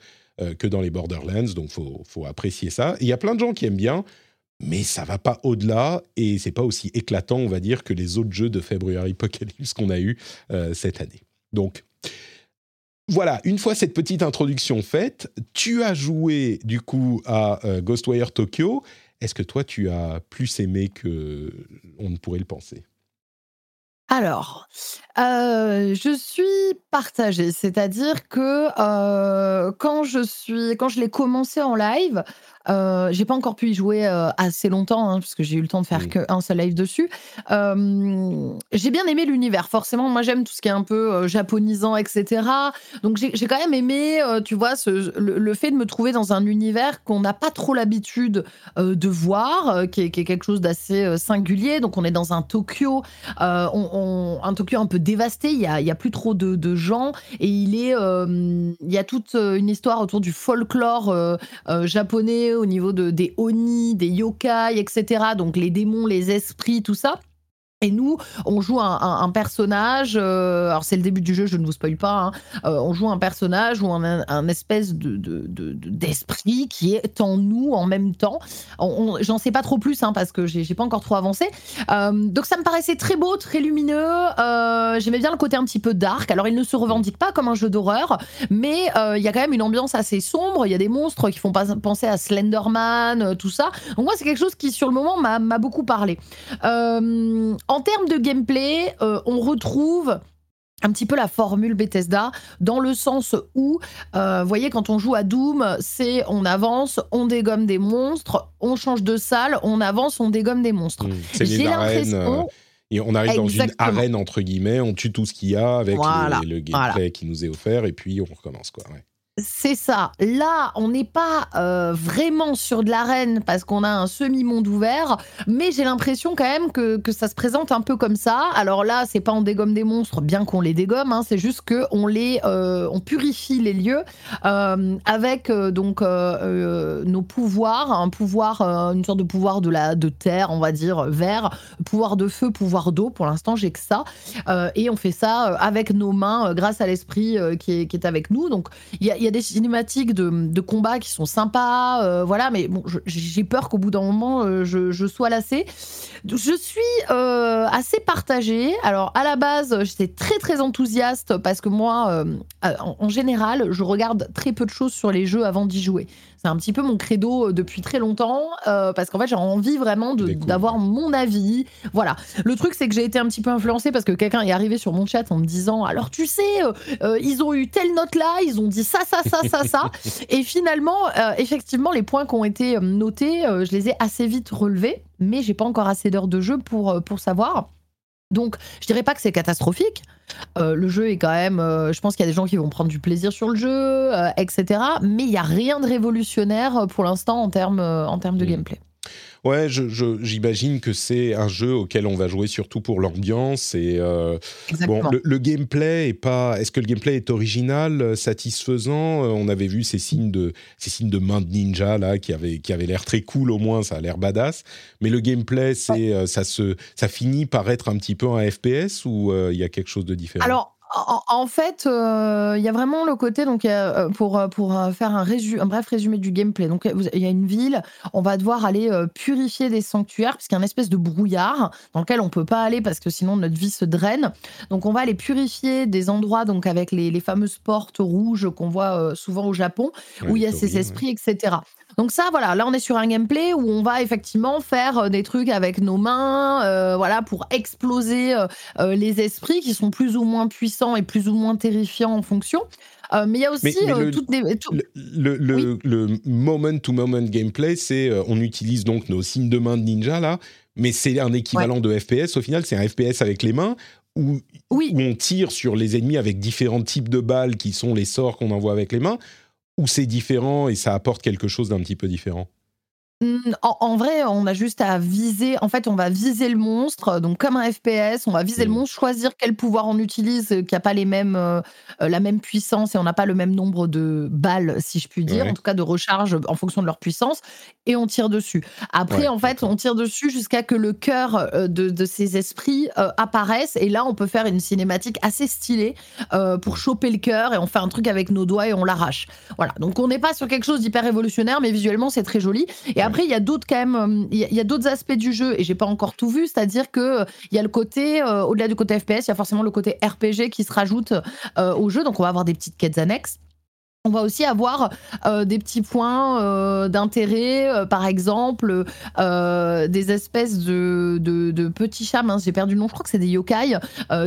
que dans les Borderlands. Donc faut faut apprécier ça. Il y a plein de gens qui aiment bien mais ça va pas au-delà et c'est pas aussi éclatant, on va dire, que les autres jeux de February Apocalypse qu'on a eu euh, cette année. Donc voilà, une fois cette petite introduction faite, tu as joué du coup à euh, Ghostwire Tokyo. Est-ce que toi tu as plus aimé que on ne pourrait le penser? Alors, je suis partagée, c'est-à-dire que quand je suis, quand je l'ai commencé en live, euh, j'ai pas encore pu y jouer euh, assez longtemps, hein, parce que j'ai eu le temps de faire qu'un seul live dessus. Euh, j'ai bien aimé l'univers, forcément. Moi, j'aime tout ce qui est un peu japonisant, etc. Donc, j'ai quand même aimé, tu vois, ce, le, fait de me trouver dans un univers qu'on n'a pas trop l'habitude de voir, qui est, quelque chose d'assez singulier. Donc, on est dans un Tokyo, on, un Tokyo un peu dévasté. Il y a, y a plus trop de, de, gens et il est, il y a toute une histoire autour du folklore japonais au niveau de, des oni, des yokai, etc. Donc les démons, les esprits, tout ça. Et nous, on joue un, personnage. Euh, alors c'est le début du jeu, je ne vous spoil pas. Hein. Euh, on joue un personnage ou un, espèce de, d'esprit qui est en nous en même temps. j'en sais pas trop plus hein, parce que j'ai, pas encore trop avancé. Euh, donc ça me paraissait très beau, très lumineux. j'aimais bien le côté un petit peu dark. Alors il ne se revendique pas comme un jeu d'horreur, mais il y a quand même une ambiance assez sombre. Il y a des monstres qui font penser à Slenderman, tout ça. Donc moi c'est quelque chose qui sur le moment m'a beaucoup parlé. En termes de gameplay, euh, on retrouve un petit peu la formule Bethesda dans le sens où, euh, vous voyez, quand on joue à Doom, c'est on avance, on dégomme des monstres, on change de salle, on avance, on dégomme des monstres. Mmh, J'ai l'impression. Euh, et on arrive dans une arène entre guillemets, on tue tout ce qu'il y a avec le, gameplay qui nous est offert et puis on recommence quoi. C'est ça. Là, on n'est pas euh, vraiment sur de l'arène parce qu'on a un semi-monde ouvert, mais j'ai l'impression quand même que, ça se présente un peu comme ça. Alors là, c'est pas on dégomme des monstres, bien qu'on les dégomme, hein, c'est juste que on les, euh, on purifie les lieux euh, avec donc nos pouvoirs, un pouvoir, une sorte de pouvoir de la de terre, on va dire vert, pouvoir de feu, pouvoir d'eau. Pour l'instant, j'ai que ça, et on fait ça avec nos mains, grâce à l'esprit qui est, avec nous. Donc il y a des cinématiques de, de combats qui sont sympas, euh, voilà, mais bon, j'ai peur qu'au bout d'un moment, euh, je, sois lassée. Je suis euh, assez partagée. Alors, à la base, j'étais très très enthousiaste parce que moi, en, général, je regarde très peu de choses sur les jeux avant d'y jouer. C'est un petit peu mon credo depuis très longtemps parce qu'en fait j'ai envie vraiment d'avoir mon avis. Voilà. Le truc c'est que j'ai été un petit peu influencée parce que quelqu'un est arrivé sur mon chat en me disant alors tu sais ils ont eu telle note là, ils ont dit ça ça ça ça ça et finalement effectivement les points qui ont été notés, je les ai assez vite relevés mais j'ai pas encore assez d'heures de jeu pour, pour savoir. Donc, je dirais pas que c'est catastrophique. Euh, le jeu est quand même. Euh, je pense qu'il y a des gens qui vont prendre du plaisir sur le jeu, euh, etc. Mais il n'y a rien de révolutionnaire pour l'instant en termes en termes de mm. gameplay. Ouais, j'imagine que c'est un jeu auquel on va jouer surtout pour l'ambiance et euh, bon, le, gameplay est pas. Est-ce que le gameplay est original, euh, satisfaisant? Euh, On avait vu ces signes de ces signes de main de ninja là qui avaient qui avaient l'air très cool au moins, ça a l'air badass. Mais le gameplay, c'est ça se ça finit par être un petit peu un FPS ou il y a quelque chose de différent? Alors en, fait, euh, il y a vraiment le côté, donc, euh, pour, euh, pour faire un, un bref résumé du gameplay. Donc, il y a une ville, on va devoir aller purifier des sanctuaires, puisqu'il y a une espèce de brouillard dans lequel on ne peut pas aller parce que sinon notre vie se draine. Donc, on va aller purifier des endroits, donc avec les, les fameuses portes rouges qu'on voit souvent au Japon, où il y a ces esprits, etc. Donc ça, voilà, là on est sur un gameplay où on va effectivement faire euh, des trucs avec nos mains, euh, voilà, pour exploser euh, les esprits qui sont plus ou moins puissants et plus ou moins terrifiants en fonction. mais il y a aussi le, toutes des. Le, moment-to-moment gameplay, c'est on utilise donc nos signes de main de ninja là, mais c'est un équivalent de FPS. Au final, c'est un FPS avec les mains où, où, on tire sur les ennemis avec différents types de balles qui sont les sorts qu'on envoie avec les mains ou c'est différent et ça apporte quelque chose d'un petit peu différent Mmh, en, vrai, on a juste à viser. En fait, on va viser le monstre, donc comme un FPS, on va viser le mmh. monstre, choisir quel pouvoir on utilise, euh, qui n'a pas les mêmes, euh, euh, la même puissance et on n'a pas le même nombre de balles, si je puis dire, en tout cas de recharge en fonction de leur puissance, et on tire dessus. Après, en fait, on tire dessus jusqu'à que le cœur de, ces esprits apparaisse, et là, on peut faire une cinématique assez stylée pour choper le cœur et on fait un truc avec nos doigts et on l'arrache. Voilà. Donc, on n'est pas sur quelque chose d'hyper révolutionnaire, mais visuellement, c'est très joli. Et après, il y a d'autres euh, aspects du jeu et j'ai pas encore tout vu, c'est-à-dire que euh, y a le côté, euh, au-delà du côté FPS, il y a forcément le côté RPG qui se rajoute au jeu, donc on va avoir des petites quêtes annexes. On va aussi avoir euh, des petits points euh, d'intérêt, euh, par exemple des espèces de, de, petits chats, j'ai perdu le nom, je crois que c'est des yokai,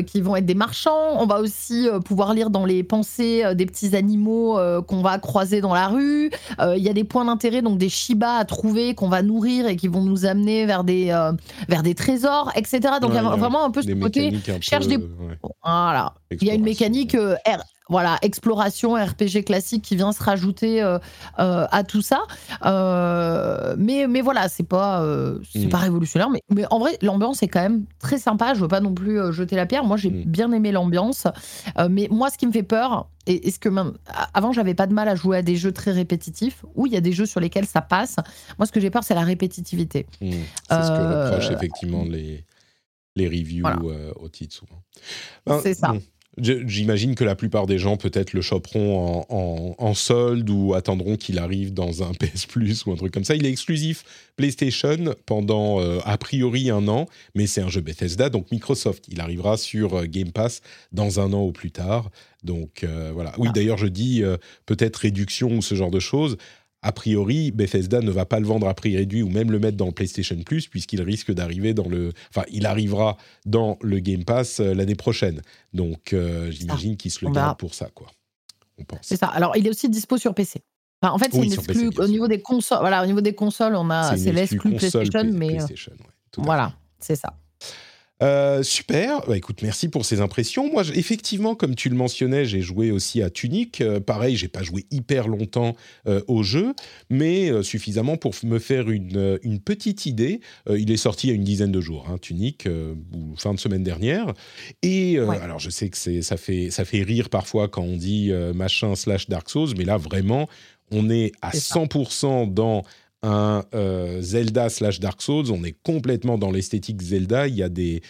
qui vont être des marchands. On va aussi pouvoir lire dans les pensées des petits animaux qu'on va croiser dans la rue. Il y a des points d'intérêt, donc des shibas à trouver qu'on va nourrir et qui vont nous amener vers des, vers des trésors, etc. Donc il y a vraiment un peu ce côté, cherche des... Voilà. Il y a une mécanique voilà, exploration, RPG classique qui vient se rajouter euh, euh, à tout ça. Euh, mais, mais voilà, c'est pas, c'est pas mm. révolutionnaire. Mais, mais en vrai, l'ambiance est quand même très sympa. Je veux pas non plus jeter la pierre. Moi, j'ai mm. bien aimé l'ambiance. mais moi, ce qui me fait peur, et est-ce que même avant j'avais pas de mal à jouer à des jeux très répétitifs ou il y a des jeux sur lesquels ça passe moi ce que j'ai peur c'est la répétitivité mm. c'est ce que reprochent effectivement les les reviews au titre souvent ben, c'est ça J'imagine que la plupart des gens peut-être le choperont en, solde ou attendront qu'il arrive dans un PS Plus ou un truc comme ça. Il est exclusif PlayStation pendant euh, a priori un an, mais c'est un jeu Bethesda, donc Microsoft. Il arrivera sur euh, Game Pass dans un an ou plus tard. Donc euh, voilà. Oui, ah. d'ailleurs, je dis peut-être réduction ou ce genre de choses a priori, Bethesda ne va pas le vendre à prix réduit ou même le mettre dans le PlayStation Plus, puisqu'il risque d'arriver dans le. Enfin, il arrivera dans le Game Pass euh, l'année prochaine. Donc, euh, j'imagine qu'il se le garde pour ça, quoi. On pense. C'est ça. Alors, il est aussi dispo sur PC. en fait, c'est une exclu au niveau des consoles. Voilà, au niveau des consoles, on a c'est l'exclu PlayStation, mais euh, voilà, c'est ça. Euh, super, bah, écoute, merci pour ces impressions. Moi, effectivement, comme tu le mentionnais, j'ai joué aussi à Tunic. Euh, pareil, j'ai pas joué hyper longtemps euh, au jeu, mais suffisamment pour me faire une, une petite idée. il est sorti il y a une dizaine de jours, hein, Tunic, ou fin de semaine dernière. Et alors, je sais que ça fait, ça fait rire parfois quand on dit machin slash Dark Souls, mais là, vraiment, on est à 100% dans un euh, Zelda slash Dark Souls. On est complètement dans l'esthétique Zelda. Il y a des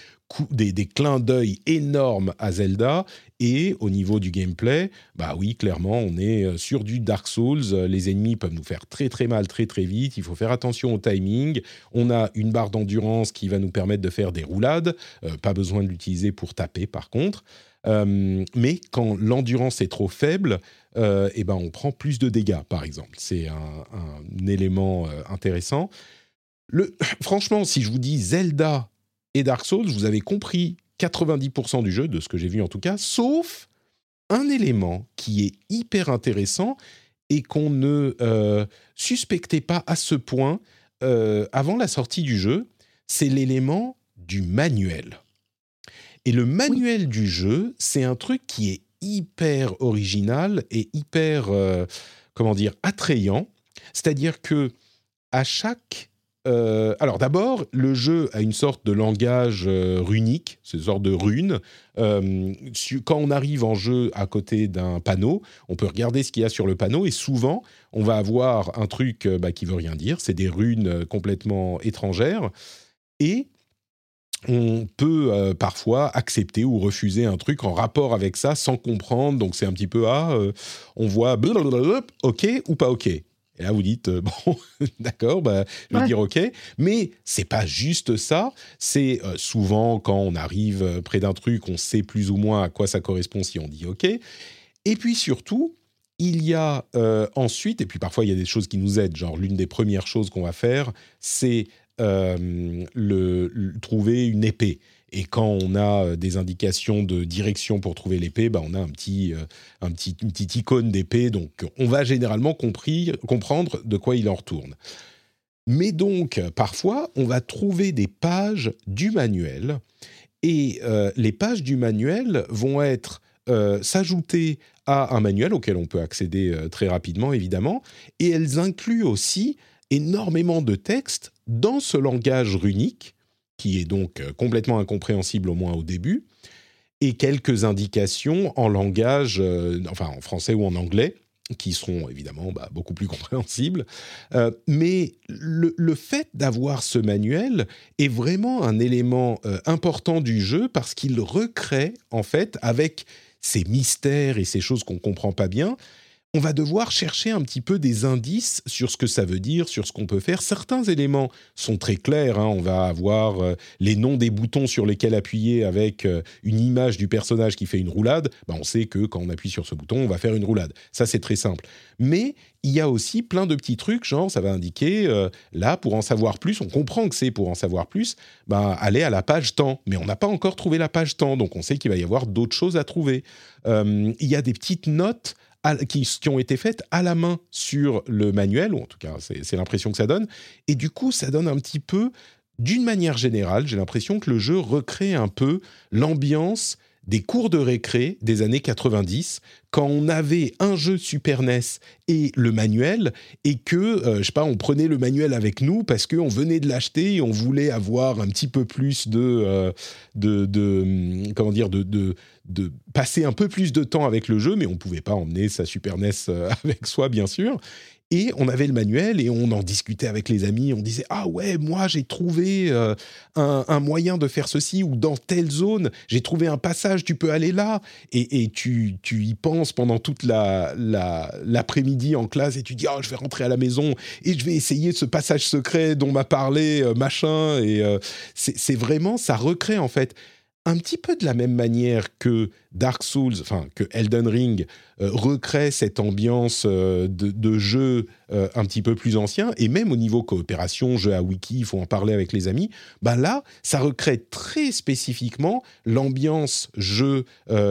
des, des clins d'œil énormes à Zelda. Et au niveau du gameplay, bah oui, clairement, on est euh, sur du Dark Souls. Les ennemis peuvent nous faire très très mal très très vite. Il faut faire attention au timing. On a une barre d'endurance qui va nous permettre de faire des roulades. Euh, pas besoin de l'utiliser pour taper par contre. Euh, mais quand l'endurance est trop faible, eh ben on prend plus de dégâts, par exemple. C'est un, élément intéressant. Le, franchement, si je vous dis Zelda et Dark Souls, vous avez compris 90% du jeu, de ce que j'ai vu en tout cas, sauf un élément qui est hyper intéressant et qu'on ne euh, suspectait pas à ce point euh, avant la sortie du jeu, c'est l'élément du manuel. Et le manuel du jeu, c'est un truc qui est hyper original et hyper, euh, comment dire, attrayant. C'est-à-dire que à chaque euh, alors d'abord, le jeu a une sorte de langage euh, runique, c'est une sorte de rune. Euh, quand on arrive en jeu à côté d'un panneau, on peut regarder ce qu'il y a sur le panneau et souvent, on va avoir un truc bah, qui veut rien dire. C'est des runes complètement étrangères et on peut parfois accepter ou refuser un truc en rapport avec ça sans comprendre. Donc c'est un petit peu ah, on voit ok ou pas ok. Et là, vous dites, euh, bon, d'accord, bah, je vais dire OK. Mais c'est pas juste ça. C'est euh, souvent quand on arrive euh, près d'un truc, on sait plus ou moins à quoi ça correspond si on dit OK. Et puis surtout, il y a ensuite, et puis parfois il y a des choses qui nous aident, genre l'une des premières choses qu'on va faire, c'est le, trouver une épée. Et quand on a euh, des indications de direction pour trouver l'épée, bah on a un petit, euh, un petit, une petite icône d'épée. Donc, on va généralement compris, comprendre de quoi il en retourne. Mais donc, parfois, on va trouver des pages du manuel. Et euh, les pages du manuel vont être s'ajouter à un manuel auquel on peut accéder très rapidement, évidemment. Et elles incluent aussi énormément de textes dans ce langage runique qui est donc euh, complètement incompréhensible au moins au début, et quelques indications en langage, euh, enfin en français ou en anglais, qui seront évidemment bah, beaucoup plus compréhensibles. Euh, mais le, fait d'avoir ce manuel est vraiment un élément important du jeu parce qu'il recrée, en fait, avec ces mystères et ces choses qu'on ne comprend pas bien, on va devoir chercher un petit peu des indices sur ce que ça veut dire, sur ce qu'on peut faire. Certains éléments sont très clairs. Hein. On va avoir euh, les noms des boutons sur lesquels appuyer avec euh, une image du personnage qui fait une roulade. Ben, on sait que quand on appuie sur ce bouton, on va faire une roulade. Ça, c'est très simple. Mais il y a aussi plein de petits trucs, genre ça va indiquer, euh, là, pour en savoir plus, on comprend que c'est pour en savoir plus, ben, aller à la page temps. Mais on n'a pas encore trouvé la page temps, donc on sait qu'il va y avoir d'autres choses à trouver. il y a des petites notes qui, ont été faites à la main sur le manuel, ou en tout cas c'est l'impression que ça donne, et du coup ça donne un petit peu, d'une manière générale, j'ai l'impression que le jeu recrée un peu l'ambiance des cours de récré des années 90, quand on avait un jeu Super NES et le manuel, et que, euh, je sais pas, on prenait le manuel avec nous parce qu'on venait de l'acheter et on voulait avoir un petit peu plus de, euh, hum, comment dire, de, de, passer un peu plus de temps avec le jeu, mais on pouvait pas emmener sa Super NES euh, avec soi, bien sûr. Et on avait le manuel et on en discutait avec les amis. On disait ah ouais moi j'ai trouvé euh, un, moyen de faire ceci ou dans telle zone. J'ai trouvé un passage tu peux aller là. Et, tu, tu y penses pendant toute la l'après-midi en classe et tu dis ah je vais rentrer à la maison et je vais essayer ce passage secret dont m'a parlé euh, machin. Et euh, c'est vraiment ça recrée en fait un petit peu de la même manière que Dark Souls, enfin que Elden Ring euh, recrée cette ambiance euh, de, jeu euh, un petit peu plus ancien, et même au niveau coopération, jeu à wiki, il faut en parler avec les amis, bah là, ça recrée très spécifiquement l'ambiance jeu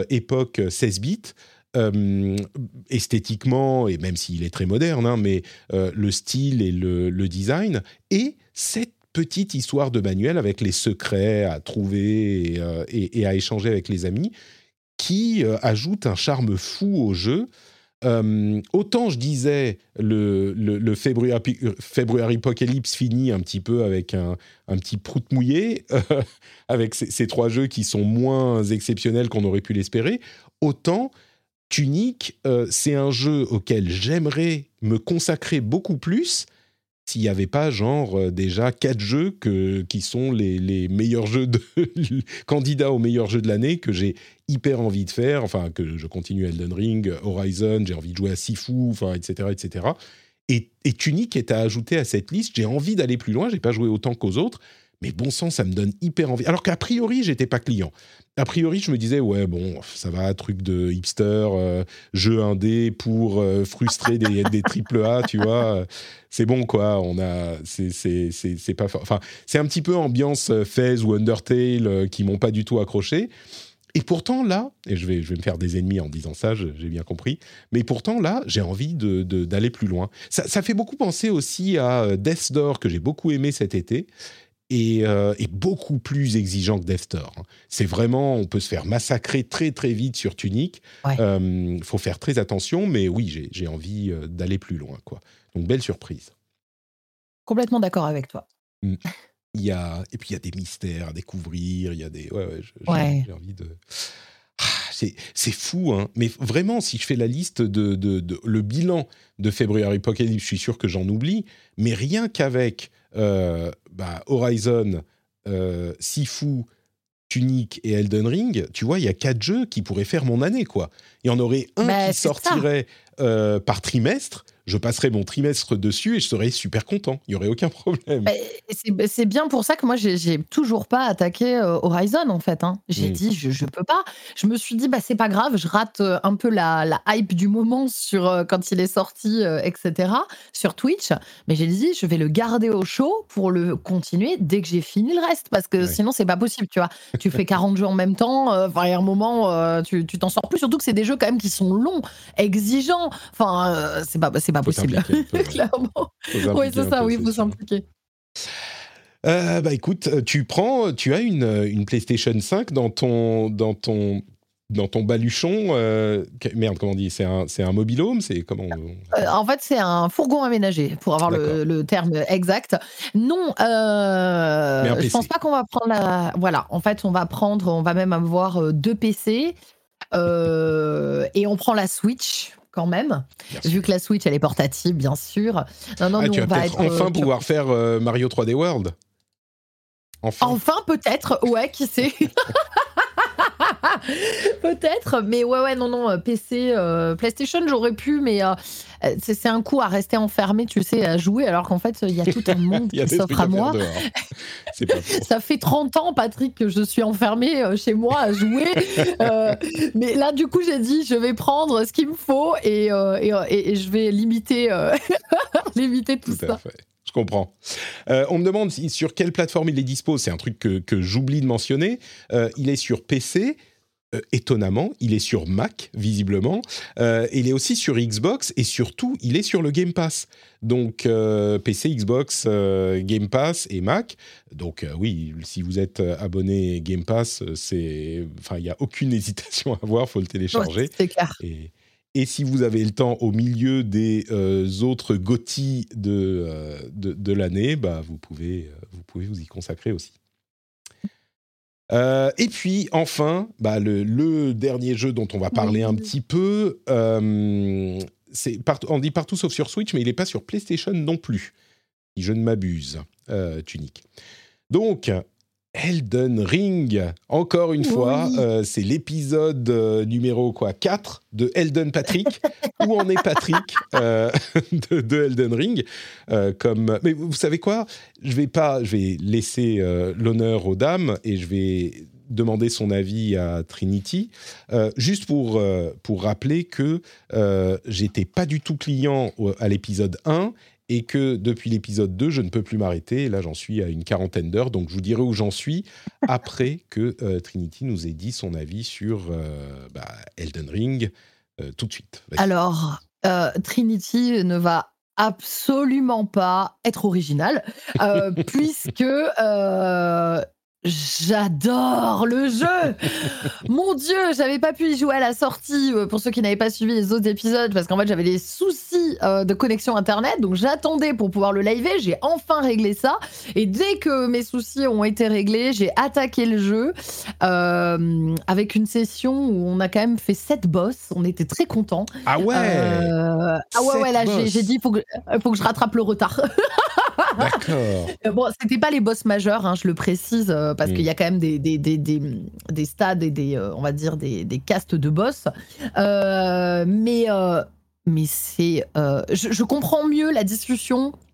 époque 16 bits, esthétiquement, et même s'il est très moderne, hein, mais le style et le, le design, et cette petite histoire de manuel avec les secrets à trouver et, euh, à échanger avec les amis qui euh, ajoute un charme fou au jeu. Euh, autant je disais le, le, February, Apocalypse finit un petit peu avec un, petit prout mouillé, avec ces, trois jeux qui sont moins exceptionnels qu'on aurait pu l'espérer, autant Tunic, c'est un jeu auquel j'aimerais me consacrer beaucoup plus s'il n'y avait pas genre euh, déjà quatre jeux qui sont les, meilleurs jeux candidats aux meilleurs jeux de l'année que j'ai hyper envie de faire, enfin que je continue Elden Ring, Horizon, j'ai envie de jouer à Sifu, enfin etc etc. Et, et Tunic est à ajouter à cette liste. J'ai envie d'aller plus loin. J'ai pas joué autant qu'aux autres, mais bon sang, ça me donne hyper envie. Alors qu'a priori, j'étais pas client. A priori, je me disais, ouais, bon, ça va, truc de hipster, euh, jeu indé pour euh, frustrer des, des triple A, tu vois. C'est bon, quoi. On a, c'est pas, enfin, c'est un petit peu ambiance euh, Fez ou Undertale qui m'ont pas du tout accroché. Et pourtant, là, et je vais, je vais me faire des ennemis en disant ça, j'ai bien compris, mais pourtant, là, j'ai envie d'aller de, d'aller plus loin. Ça, ça, fait beaucoup penser aussi à Death Door, que j'ai beaucoup aimé cet été, et, euh, est beaucoup plus exigeant que Death Store. Hein. C'est vraiment, on peut se faire massacrer très très vite sur Tunic. Il euh, faut faire très attention, mais oui, j'ai envie euh, d'aller plus loin. Quoi. Donc belle surprise. Complètement d'accord avec toi. Mmh. Il y a, et puis il y a des mystères à découvrir, il y a des... Ouais, ouais, j'ai envie de... Ah, c'est fou, hein. mais vraiment, si je fais la liste de, de, de, le bilan de February Apocalypse, je suis sûr que j'en oublie, mais rien qu'avec bah, Horizon, euh, Sifu, Tunic et Elden Ring, tu vois, il y a quatre jeux qui pourraient faire mon année, quoi. Il y en aurait un bah, qui sortirait euh, par trimestre je passerai mon trimestre dessus et je serai super content. Il n'y aurait aucun problème. Bah, c'est bien pour ça que moi, j'ai toujours pas attaqué euh, Horizon, en fait. Hein. J'ai mm. dit, je, je peux pas. Je me suis dit, bah, c'est pas grave, je rate euh, un peu la, la hype du moment sur euh, quand il est sorti, etc., sur Twitch. Mais j'ai dit, je vais le garder au chaud pour le continuer dès que j'ai fini le reste. Parce que sinon, c'est pas possible, tu vois. Tu fais 40 jeux en même temps, y a un moment, tu t'en sors plus. Surtout que c'est des jeux quand même qui sont longs, exigeants. Enfin, c'est pas, pas possible. Clairement. Oui, c'est ça, oui, il faut s'impliquer. Euh, bah écoute, tu prends, tu as une, une PlayStation 5 dans ton, dans ton, dans ton baluchon. Euh, merde, comment on dit C'est un, c'est un mobilhome C'est comment euh, En fait, c'est un fourgon aménagé, pour avoir le, le, terme exact. Non, je pense pas qu'on va prendre la. Voilà, en fait, on va prendre, on va même avoir deux PC. et on prend la Switch quand même, vu que la Switch elle est portative, bien sûr. Non, non, ah, tu vas enfin euh, pouvoir faire euh, Mario 3D World. Enfin, enfin peut-être, ouais, qui sait. Peut-être, mais ouais, ouais, non, non, euh, PC, euh, PlayStation, j'aurais pu, mais euh, c'est un coup à rester enfermé, tu sais, à jouer, alors qu'en fait, il y a tout un monde qui s'offre à moi. Ça fait 30 ans, Patrick, que je suis enfermé chez moi à jouer. mais là, du coup, j'ai dit, je vais prendre ce qu'il me faut et, et, je vais limiter, limiter tout, ça. Je comprends. on me demande sur quelle plateforme il est dispo. C'est un truc que, que j'oublie de mentionner. il est sur PC, euh, étonnamment, il est sur Mac, visiblement. Euh, il est aussi sur Xbox et surtout, il est sur le Game Pass. Donc, euh, PC, Xbox, Game Pass et Mac. Donc, oui, si vous êtes abonné Game Pass, c'est, enfin, il n'y a aucune hésitation à avoir, faut le télécharger. c'est clair. Et, et, si vous avez le temps au milieu des autres GOTY de, de, de l'année, bah, vous, pouvez, vous pouvez vous y consacrer aussi. Euh, et puis enfin, bah, le, dernier jeu dont on va parler un petit peu, euh, on dit partout sauf sur Switch, mais il n'est pas sur PlayStation non plus, si je ne m'abuse, euh, Tunic. Donc, Elden Ring, encore une fois, euh, c'est l'épisode euh, numéro quoi 4 de Elden Patrick. Où en est Patrick euh, de, Elden Ring comme... Mais vous savez quoi? Je vais pas, je vais laisser l'honneur aux dames et je vais demander son avis à Trinity, juste pour, pour rappeler que j'étais pas du tout client à l'épisode 1 et que depuis l'épisode 2, je ne peux plus m'arrêter. Là, j'en suis à une quarantaine d'heures, donc je vous dirai où j'en suis après que euh, Trinity nous ait dit son avis sur euh, bah, Elden Ring euh, tout de suite. Alors, Trinity ne va absolument pas être original, puisque J'adore le jeu. Mon Dieu, j'avais pas pu y jouer à la sortie, euh, pour ceux qui n'avaient pas suivi les autres épisodes, parce qu'en fait j'avais des soucis euh, de connexion Internet, donc j'attendais pour pouvoir le liver, j'ai enfin réglé ça, et dès que mes soucis ont été réglés, j'ai attaqué le jeu, euh, avec une session où on a quand même fait 7 boss, on était très contents. Ah ouais. Ah ouais, ouais, là j'ai dit, il faut que, faut que je rattrape le retard. D'accord. bon, c'était pas les boss majeurs, hein, je le précise, parce mm. qu'il y a quand même des, des, des, des, stades et des, on va dire, des, castes de boss. mais mais c'est. Je, je, comprends mieux la discussion euh,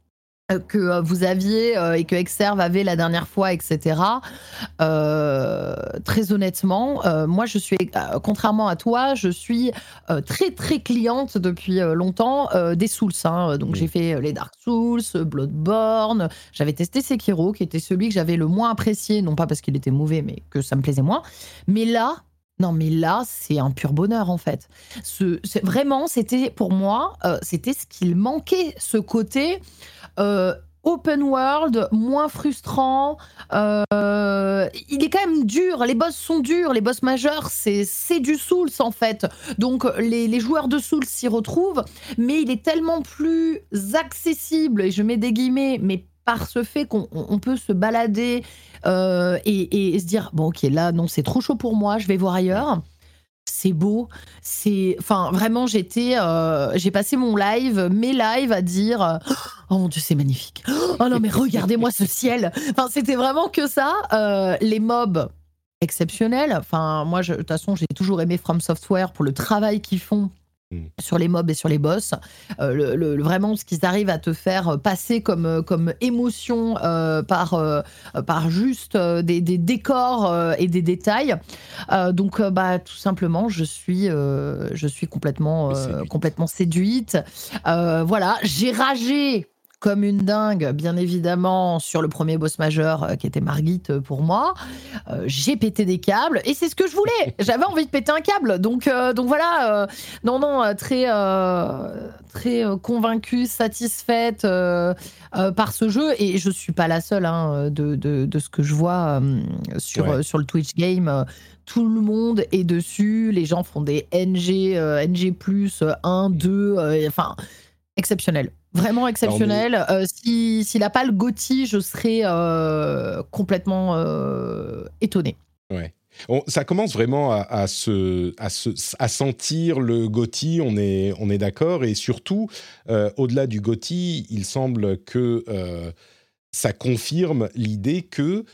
que euh, vous aviez euh, et que Exerve avait la dernière fois, etc. très honnêtement, moi je suis, contrairement à toi, je suis très très cliente depuis longtemps des Souls. Hein. Donc j'ai fait les Dark Souls, Bloodborne, j'avais testé Sekiro, qui était celui que j'avais le moins apprécié, non pas parce qu'il était mauvais, mais que ça me plaisait moins. Mais là, non, mais là, c'est un pur bonheur en fait. Ce, vraiment, c'était pour moi, c'était ce qu'il manquait, ce côté. Euh, open world, moins frustrant. Euh, il est quand même dur. Les boss sont durs. Les boss majeurs, c'est du Souls en fait. Donc les, joueurs de Souls s'y retrouvent, mais il est tellement plus accessible. Et je mets des guillemets, mais par ce fait qu'on peut se balader euh, et, et, se dire bon ok là non c'est trop chaud pour moi, je vais voir ailleurs c'est beau, c'est, enfin vraiment j'étais, euh, j'ai passé mon live, mes lives à dire, oh mon dieu c'est magnifique, oh non mais regardez-moi ce ciel, c'était vraiment que ça, euh, les mobs exceptionnels, enfin moi de toute façon j'ai toujours aimé From Software pour le travail qu'ils font Mm. sur les mobs et sur les boss. Euh, le, vraiment, ce qu'ils arrivent à te faire passer comme, comme émotion euh, par, euh, par juste des, décors et des détails. donc, bah, tout simplement, je suis, je suis complètement, complètement séduite. voilà, j'ai ragé comme une dingue, bien évidemment, sur le premier boss majeur euh, qui était Margit euh, pour moi. Euh, j'ai pété des câbles et c'est ce que je voulais. J'avais envie de péter un câble. Donc, donc voilà, non, non, très, très convaincue, satisfaite par ce jeu. Et je suis pas la seule hein, de, de, ce que je vois sur, sur le Twitch Game tout le monde est dessus, les gens font des NG, NG+, 1, 2, enfin, exceptionnel. Vraiment exceptionnel. Euh, s'il n'a pas le Gotti, je serais euh, complètement euh, étonné. Ouais. ça commence vraiment à, se, à, sentir le Gotti, on est, on est d'accord. Et surtout, au-delà du Gotti, il semble que ça confirme l'idée que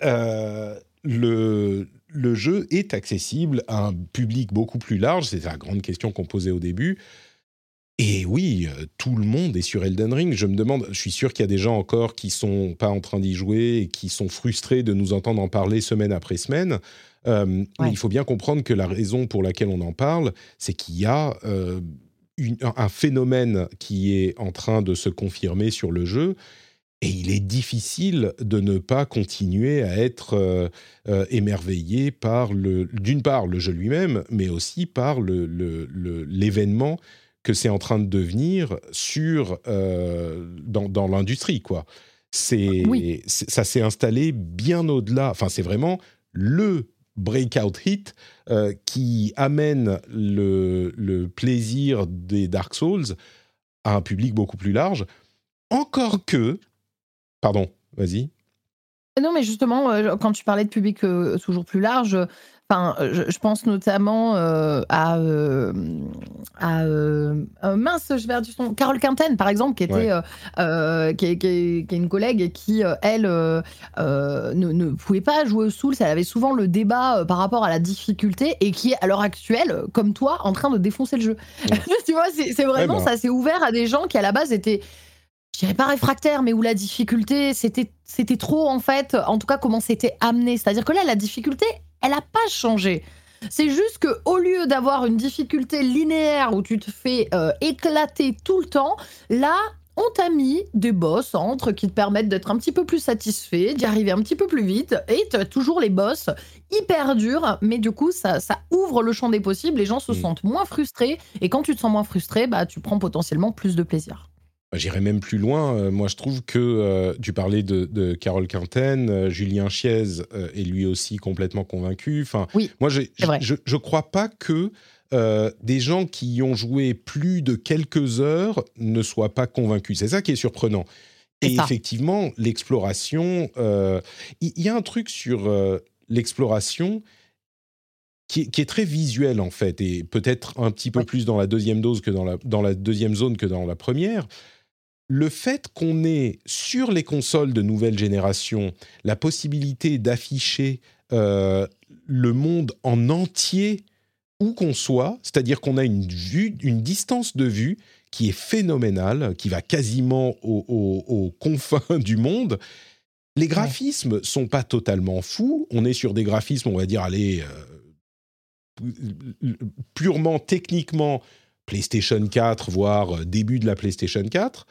le, le jeu est accessible à un public beaucoup plus large. C'est la grande question qu'on posait au début. Et oui, euh, tout le monde est sur Elden Ring. Je me demande, je suis sûr qu'il y a des gens encore qui sont pas en train d'y jouer et qui sont frustrés de nous entendre en parler semaine après semaine. Euh, il faut bien comprendre que la raison pour laquelle on en parle, c'est qu'il y a euh, un phénomène qui est en train de se confirmer sur le jeu. Et il est difficile de ne pas continuer à être émerveillé par, d'une part, le jeu lui-même, mais aussi par l'événement le, que c'est en train de devenir sur euh, dans, l'industrie quoi. C'est ça s'est installé bien au-delà. Enfin, c'est vraiment le breakout hit euh, qui amène le, le, plaisir des Dark Souls à un public beaucoup plus large. Encore que, pardon, vas-y. Non, mais justement, euh, quand tu parlais de public toujours plus large, Enfin, je, pense notamment euh, à, euh, à euh, mince, je vais du son. Carole Quinten, par exemple, qui était qui, qui, qui, est une collègue qui, elle, ne, ne, pouvait pas jouer au Souls. Elle avait souvent le débat par rapport à la difficulté et qui est à l'heure actuelle, comme toi, en train de défoncer le jeu. tu vois, c'est vraiment bah. ça s'est ouvert à des gens qui à la base étaient je dirais pas réfractaire, mais où la difficulté, c'était trop, en fait, en tout cas, comment c'était amené. C'est-à-dire que là, la difficulté, elle n'a pas changé. C'est juste que au lieu d'avoir une difficulté linéaire où tu te fais euh, éclater tout le temps, là, on t'a mis des boss entre qui te permettent d'être un petit peu plus satisfait, d'y arriver un petit peu plus vite, et tu as toujours les boss hyper durs, mais du coup, ça, ça ouvre le champ des possibles, les gens se mm. sentent moins frustrés, et quand tu te sens moins frustré, bah, tu prends potentiellement plus de plaisir. J'irais même plus loin. Euh, moi, je trouve que euh, tu parlais de, Carole Quinten, euh, Julien Chiez est lui aussi complètement convaincu. Enfin, oui, moi, je ne crois pas que des gens qui y ont joué plus de quelques heures ne soient pas convaincus. C'est ça qui est surprenant. Et effectivement, l'exploration, il y, a un truc sur l'exploration qui, est très visuel en fait, et peut-être un petit peu plus dans la deuxième dose que dans la, dans la deuxième zone que dans la première le fait qu'on ait sur les consoles de nouvelle génération la possibilité d'afficher euh, le monde en entier où qu'on soit, c'est-à-dire qu'on a une vue, une distance de vue qui est phénoménale, qui va quasiment aux, confins du monde. Les graphismes sont pas totalement fous. On est sur des graphismes, on va dire, allez, euh, purement techniquement PlayStation 4, voire euh, début de la PlayStation 4.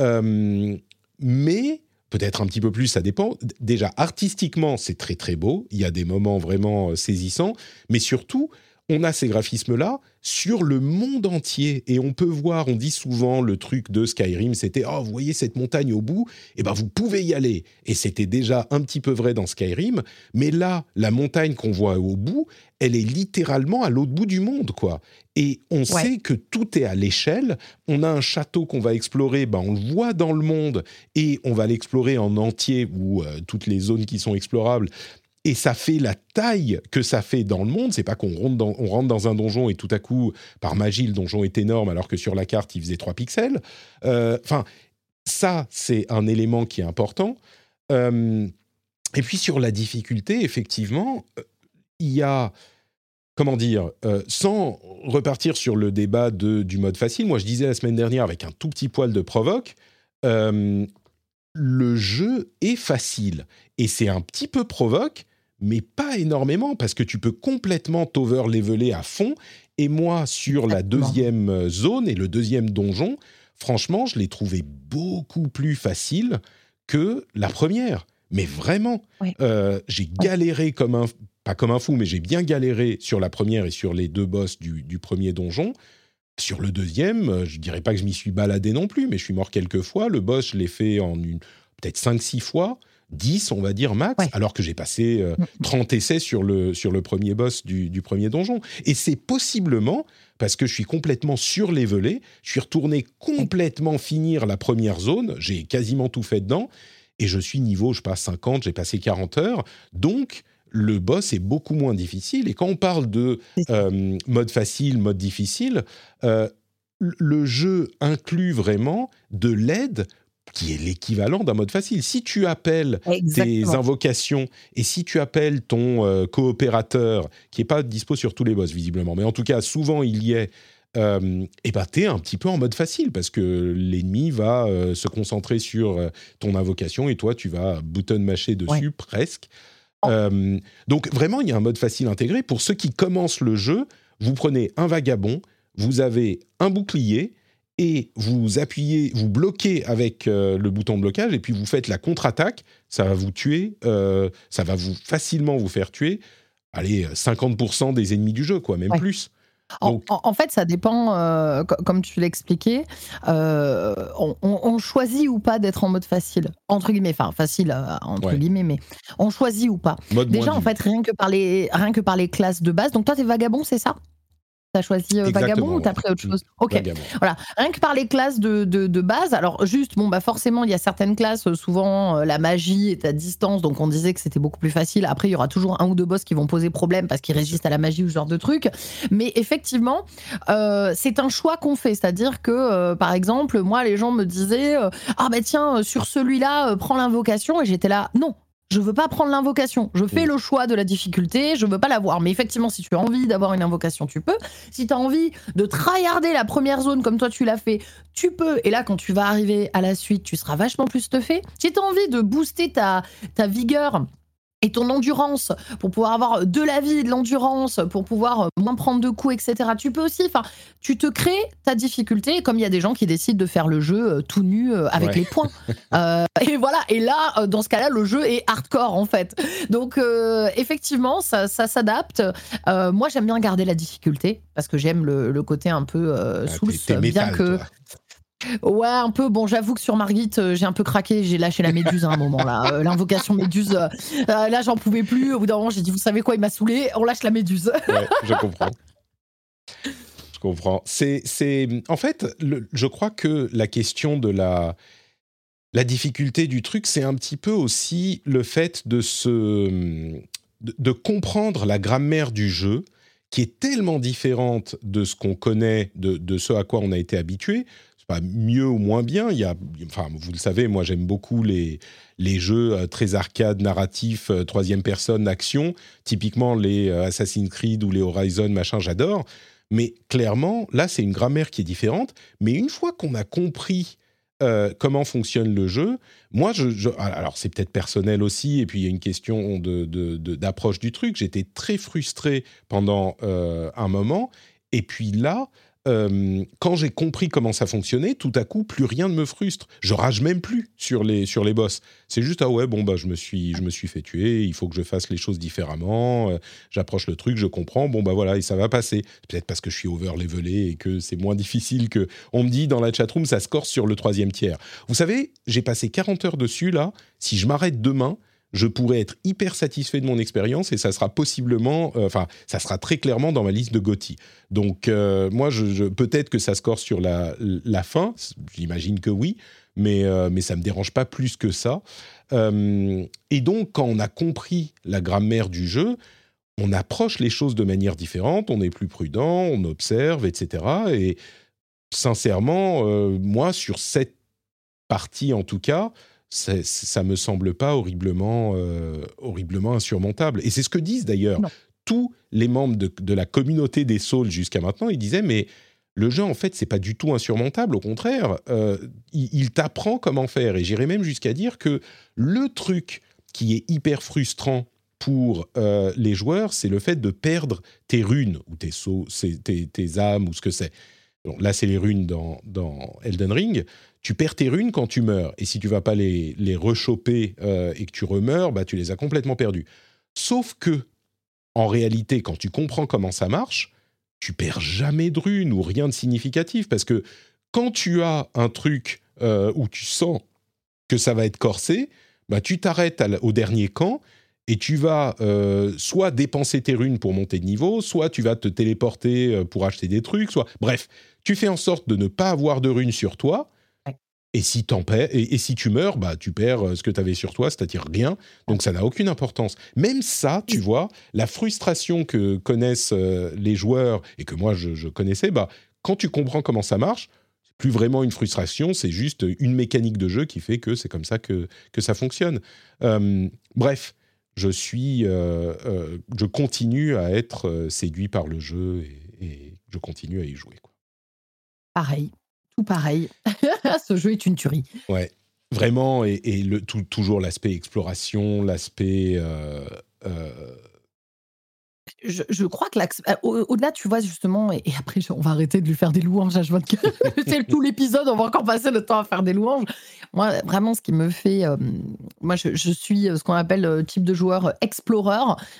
Euh, mais peut-être un petit peu plus, ça dépend. Déjà, artistiquement, c'est très très beau. Il y a des moments vraiment saisissants. Mais surtout, on a ces graphismes-là sur le monde entier. Et on peut voir, on dit souvent le truc de Skyrim, c'était Oh, vous voyez cette montagne au bout? Eh bien, vous pouvez y aller. Et c'était déjà un petit peu vrai dans Skyrim. Mais là, la montagne qu'on voit au bout, elle est littéralement à l'autre bout du monde, quoi. Et on sait que tout est à l'échelle. On a un château qu'on va explorer, ben on le voit dans le monde et on va l'explorer en entier ou euh, toutes les zones qui sont explorables et ça fait la taille que ça fait dans le monde. C'est pas qu'on rentre dans, un donjon et tout à coup, par magie, le donjon est énorme alors que sur la carte, il faisait 3 pixels. Euh, enfin, ça, c'est un élément qui est important. Euh, et puis sur la difficulté, effectivement, euh, il y a, comment dire, sans repartir sur le débat de, du mode facile, moi je disais la semaine dernière avec un tout petit poil de provoque, le jeu est facile. Et c'est un petit peu provoque, mais pas énormément, parce que tu peux complètement t'over-leveler à fond. Et moi, sur la deuxième zone et le deuxième donjon, franchement, je l'ai trouvé beaucoup plus facile que la première. Mais vraiment, euh, j'ai galéré comme un... Pas comme un fou, mais j'ai bien galéré sur la première et sur les deux boss du, du premier donjon. Sur le deuxième, euh, je dirais pas que je m'y suis baladé non plus, mais je suis mort quelques fois. Le boss, je l'ai fait en peut-être 5-6 fois. 10, on va dire max, alors que j'ai passé 30 euh, essais sur le, sur le premier boss du, premier donjon. Et c'est possiblement parce que je suis complètement surlevelé, je suis retourné complètement finir la première zone, j'ai quasiment tout fait dedans, et je suis niveau, je passe 50, j'ai passé 40 heures, donc le boss est beaucoup moins difficile. Et quand on parle de euh, mode facile, mode difficile, euh, le jeu inclut vraiment de l'aide qui est l'équivalent d'un mode facile. Si tu appelles tes invocations et si tu appelles ton euh, coopérateur, qui n'est pas dispo sur tous les boss visiblement, mais en tout cas souvent il y est, euh, et bah t'es un petit peu en mode facile parce que l'ennemi va euh, se concentrer sur ton invocation et toi tu vas bouton mâcher dessus presque. Oh. donc vraiment il y a un mode facile intégré. Pour ceux qui commencent le jeu, vous prenez un vagabond, vous avez un bouclier et vous appuyez, vous bloquez avec euh, le bouton de blocage et puis vous faites la contre-attaque, ça va vous tuer, euh, ça va vous facilement vous faire tuer, allez, 50% des ennemis du jeu, quoi, même plus. En, fait, ça dépend, euh, comme tu l'expliquais, on, choisit ou pas d'être en mode facile, entre guillemets, enfin facile entre guillemets, mais on choisit ou pas. Déjà, en fait, rien que, par les, rien que par les classes de base, donc toi, t'es vagabond, c'est ça? T'as choisi euh, Vagabond ou t'as pris autre chose Ok. Voilà. Rien que par les classes de, de, base, alors juste, bon, bah forcément, il y a certaines classes, euh, souvent euh, la magie est à distance, donc on disait que c'était beaucoup plus facile. Après, il y aura toujours un ou deux boss qui vont poser problème parce qu'ils résistent à la magie ou ce genre de truc. Mais effectivement, c'est un choix qu'on fait. C'est-à-dire que, par exemple, moi, les gens me disaient Ah, bah tiens, sur celui-là, prends l'invocation. Et j'étais là, non, je veux pas prendre l'invocation. Je fais mm. le choix de la difficulté, je veux pas l'avoir. Mais effectivement, si tu as envie d'avoir une invocation, tu peux. Si tu as envie de tryharder la première zone comme toi tu l'as fait, tu peux. Et là, quand tu vas arriver à la suite, tu seras vachement plus stuffé. Si tu as envie de booster ta, ta vigueur et ton endurance pour pouvoir avoir de la vie de l'endurance, pour pouvoir euh, moins prendre de coups, etc. Tu peux aussi, enfin, tu te crées ta difficulté, comme il y a des gens qui décident de faire le jeu euh, tout nu euh, avec les points. et voilà, et là, dans ce cas-là, le jeu est hardcore en fait. Donc, effectivement, ça, s'adapte. moi, j'aime bien garder la difficulté parce que j'aime le, côté un peu ah, sous bien que. Ouais, un peu. Bon, j'avoue que sur Margit, euh, j'ai un peu craqué. J'ai lâché la méduse à un moment là. Euh, l'invocation méduse. Euh, là, j'en pouvais plus. Au bout d'un moment, j'ai dit, vous savez quoi, il m'a saoulé. On lâche la méduse. je comprends. Je comprends. C'est, en fait, je crois que la question de la, la difficulté du truc, c'est un petit peu aussi le fait de se, de comprendre la grammaire du jeu qui est tellement différente de ce qu'on connaît, de, de, ce à quoi on a été habitué pas mieux ou moins bien. Il y a, enfin, vous le savez, moi j'aime beaucoup les, les jeux euh, très arcade, narratifs, euh, troisième personne, action. Typiquement les euh, Assassin's Creed ou les Horizon, machin, j'adore. Mais clairement, là, c'est une grammaire qui est différente. Mais une fois qu'on a compris comment fonctionne le jeu, moi, je, alors c'est peut-être personnel aussi, et puis il y a une question d'approche de, du truc. J'étais très frustré pendant un moment, et puis là, euh, quand j'ai compris comment ça fonctionnait, tout à coup, plus rien ne me frustre. Je rage même plus sur les, sur les boss. C'est juste, ah ouais, bon, bah, je me, suis, je me suis fait tuer, il faut que je fasse les choses différemment, euh, j'approche le truc, je comprends, bon, bah voilà, et ça va passer. Peut-être parce que je suis over-levelé et que c'est moins difficile que. On me dit dans la chatroom, ça se corse sur le troisième tiers. Vous savez, j'ai passé 40 heures dessus, là. Si je m'arrête demain, je pourrais être hyper satisfait de mon expérience et ça sera possiblement, euh, enfin, ça sera très clairement dans ma liste de Gotti. Donc, euh, moi, je, peut-être que ça score sur la, fin, j'imagine que oui, mais, euh, mais ça ne me dérange pas plus que ça. et donc, quand on a compris la grammaire du jeu, on approche les choses de manière différente, on est plus prudent, on observe, etc. Et sincèrement, moi, sur cette partie en tout cas, ça me semble pas horriblement, euh, horriblement insurmontable. Et c'est ce que disent d'ailleurs tous les membres de, la communauté des Souls jusqu'à maintenant. Ils disaient, mais le jeu, en fait, c'est pas du tout insurmontable. Au contraire, euh, il, t'apprend comment faire. Et j'irais même jusqu'à dire que le truc qui est hyper frustrant pour euh, les joueurs, c'est le fait de perdre tes runes ou tes, sauts, tes, tes âmes ou ce que c'est. là, c'est les runes dans, dans Elden Ring tu perds tes runes quand tu meurs. Et si tu vas pas les, les rechoper euh, et que tu remeurs, bah, tu les as complètement perdues. Sauf que, en réalité, quand tu comprends comment ça marche, tu perds jamais de runes ou rien de significatif. Parce que quand tu as un truc euh, où tu sens que ça va être corsé, bah, tu t'arrêtes au dernier camp et tu vas euh, soit dépenser tes runes pour monter de niveau, soit tu vas te téléporter pour acheter des trucs, soit... Bref, tu fais en sorte de ne pas avoir de runes sur toi et si, et, et, si tu meurs, bah, tu perds euh, ce que tu avais sur toi, c'est-à-dire rien. Donc ça n'a aucune importance. Même ça, tu vois, la frustration que connaissent euh, les joueurs et que moi je, connaissais, bah, quand tu comprends comment ça marche, c'est plus vraiment une frustration, c'est juste une mécanique de jeu qui fait que c'est comme ça que, que ça fonctionne. Euh, bref, je suis, je continue à être séduit par le jeu et, et je continue à y jouer. Quoi. Pareil, pareil. Ce jeu est une tuerie. Ouais, vraiment. Et, le, toujours l'aspect exploration, l'aspect. Euh, euh, je, crois que euh, au-delà, tu vois, justement, et, après, on va arrêter de lui faire des louanges à C'est tout l'épisode, on va encore passer le temps à faire des louanges. Moi, vraiment, ce qui me fait. moi, je, suis ce qu'on appelle type de joueur explorer.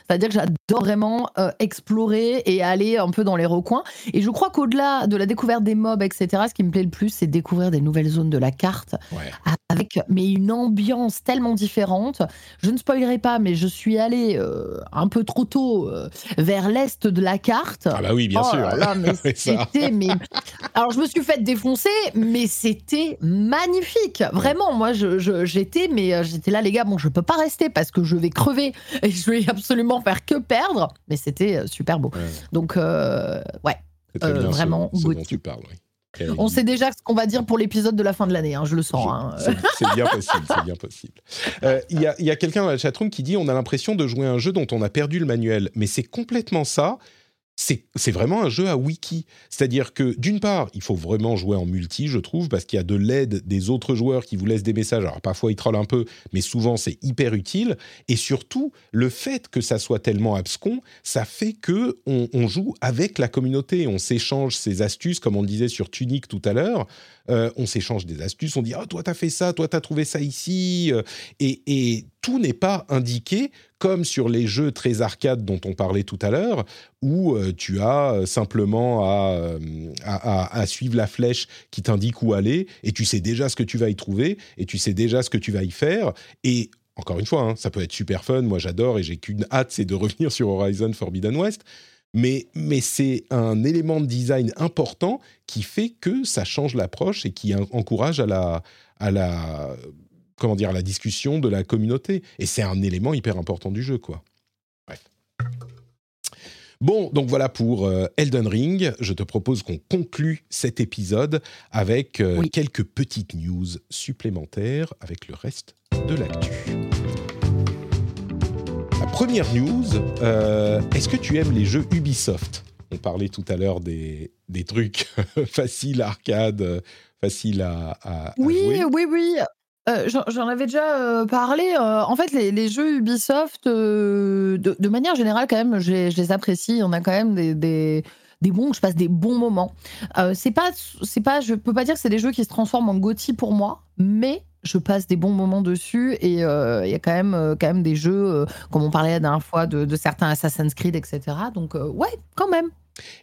C'est-à-dire que j'adore vraiment explorer et aller un peu dans les recoins. Et je crois qu'au-delà de la découverte des mobs, etc., ce qui me plaît le plus, c'est découvrir des nouvelles zones de la carte. Avec mais une ambiance tellement différente. Je ne spoilerai pas, mais je suis allé un peu trop tôt vers l'est de la carte. Ah bah oui, bien oh sûr. c'était, mais... Alors je me suis fait défoncer, mais c'était magnifique. Vraiment, moi je, j'étais, mais euh, j'étais là, les gars, bon, je peux pas rester parce que je vais crever et je vais absolument faire que perdre. Mais c'était euh, super beau. Donc, euh, ouais. vraiment, ce, dont tu parles, oui. On sait déjà ce qu'on va dire pour l'épisode de la fin de l'année, hein, je le sens. Hein. C'est bien possible, c'est bien possible. Il y a, a quelqu'un dans la chatroom qui dit on a l'impression de jouer un jeu dont on a perdu le manuel, mais c'est complètement ça c'est vraiment un jeu à wiki. C'est-à-dire que, d'une part, il faut vraiment jouer en multi, je trouve, parce qu'il y a de l'aide des autres joueurs qui vous laissent des messages. Alors, parfois, ils trollent un peu, mais souvent, c'est hyper utile. Et surtout, le fait que ça soit tellement abscon, ça fait que on, joue avec la communauté. On s'échange ses astuces, comme on le disait sur Tunic tout à l'heure. Euh, on s'échange des astuces. On dit Ah, toi, t'as fait ça, toi, t'as trouvé ça ici. Euh, et tout n'est pas indiqué comme sur les jeux très arcades dont on parlait tout à l'heure, où euh, tu as euh, simplement euh, à, suivre la flèche qui t'indique où aller, et tu sais déjà ce que tu vas y trouver, et tu sais déjà ce que tu vas y faire, et encore une fois, hein, ça peut être super fun, moi j'adore, et j'ai qu'une hâte, c'est de revenir sur Horizon Forbidden West, mais, c'est un élément de design important qui fait que ça change l'approche et qui encourage à la comment dire, la discussion de la communauté. Et c'est un élément hyper important du jeu, quoi. Bref. Bon, donc voilà pour euh, Elden Ring. Je te propose qu'on conclue cet épisode avec euh, Oui. quelques petites news supplémentaires avec le reste de l'actu. La première news, euh, est-ce que tu aimes les jeux Ubisoft? On parlait tout à l'heure des, des trucs faciles, arcade, faciles à, à- à Oui, jouer. oui, oui. Euh, J'en avais déjà euh, parlé. euh, en fait, les, jeux Ubisoft, de, manière générale, quand même, je, les- apprécie. On a quand même des, des, des je passe des bons moments. C'est pas, c'est pas, je peux pas dire que c'est des jeux qui se transforment en GOTY pour moi, mais je passe des bons moments dessus et il y a quand même, quand même des jeux, comme on parlait la dernière fois, de, de certains Assassin's Creed, etc. Donc, ouais, quand même.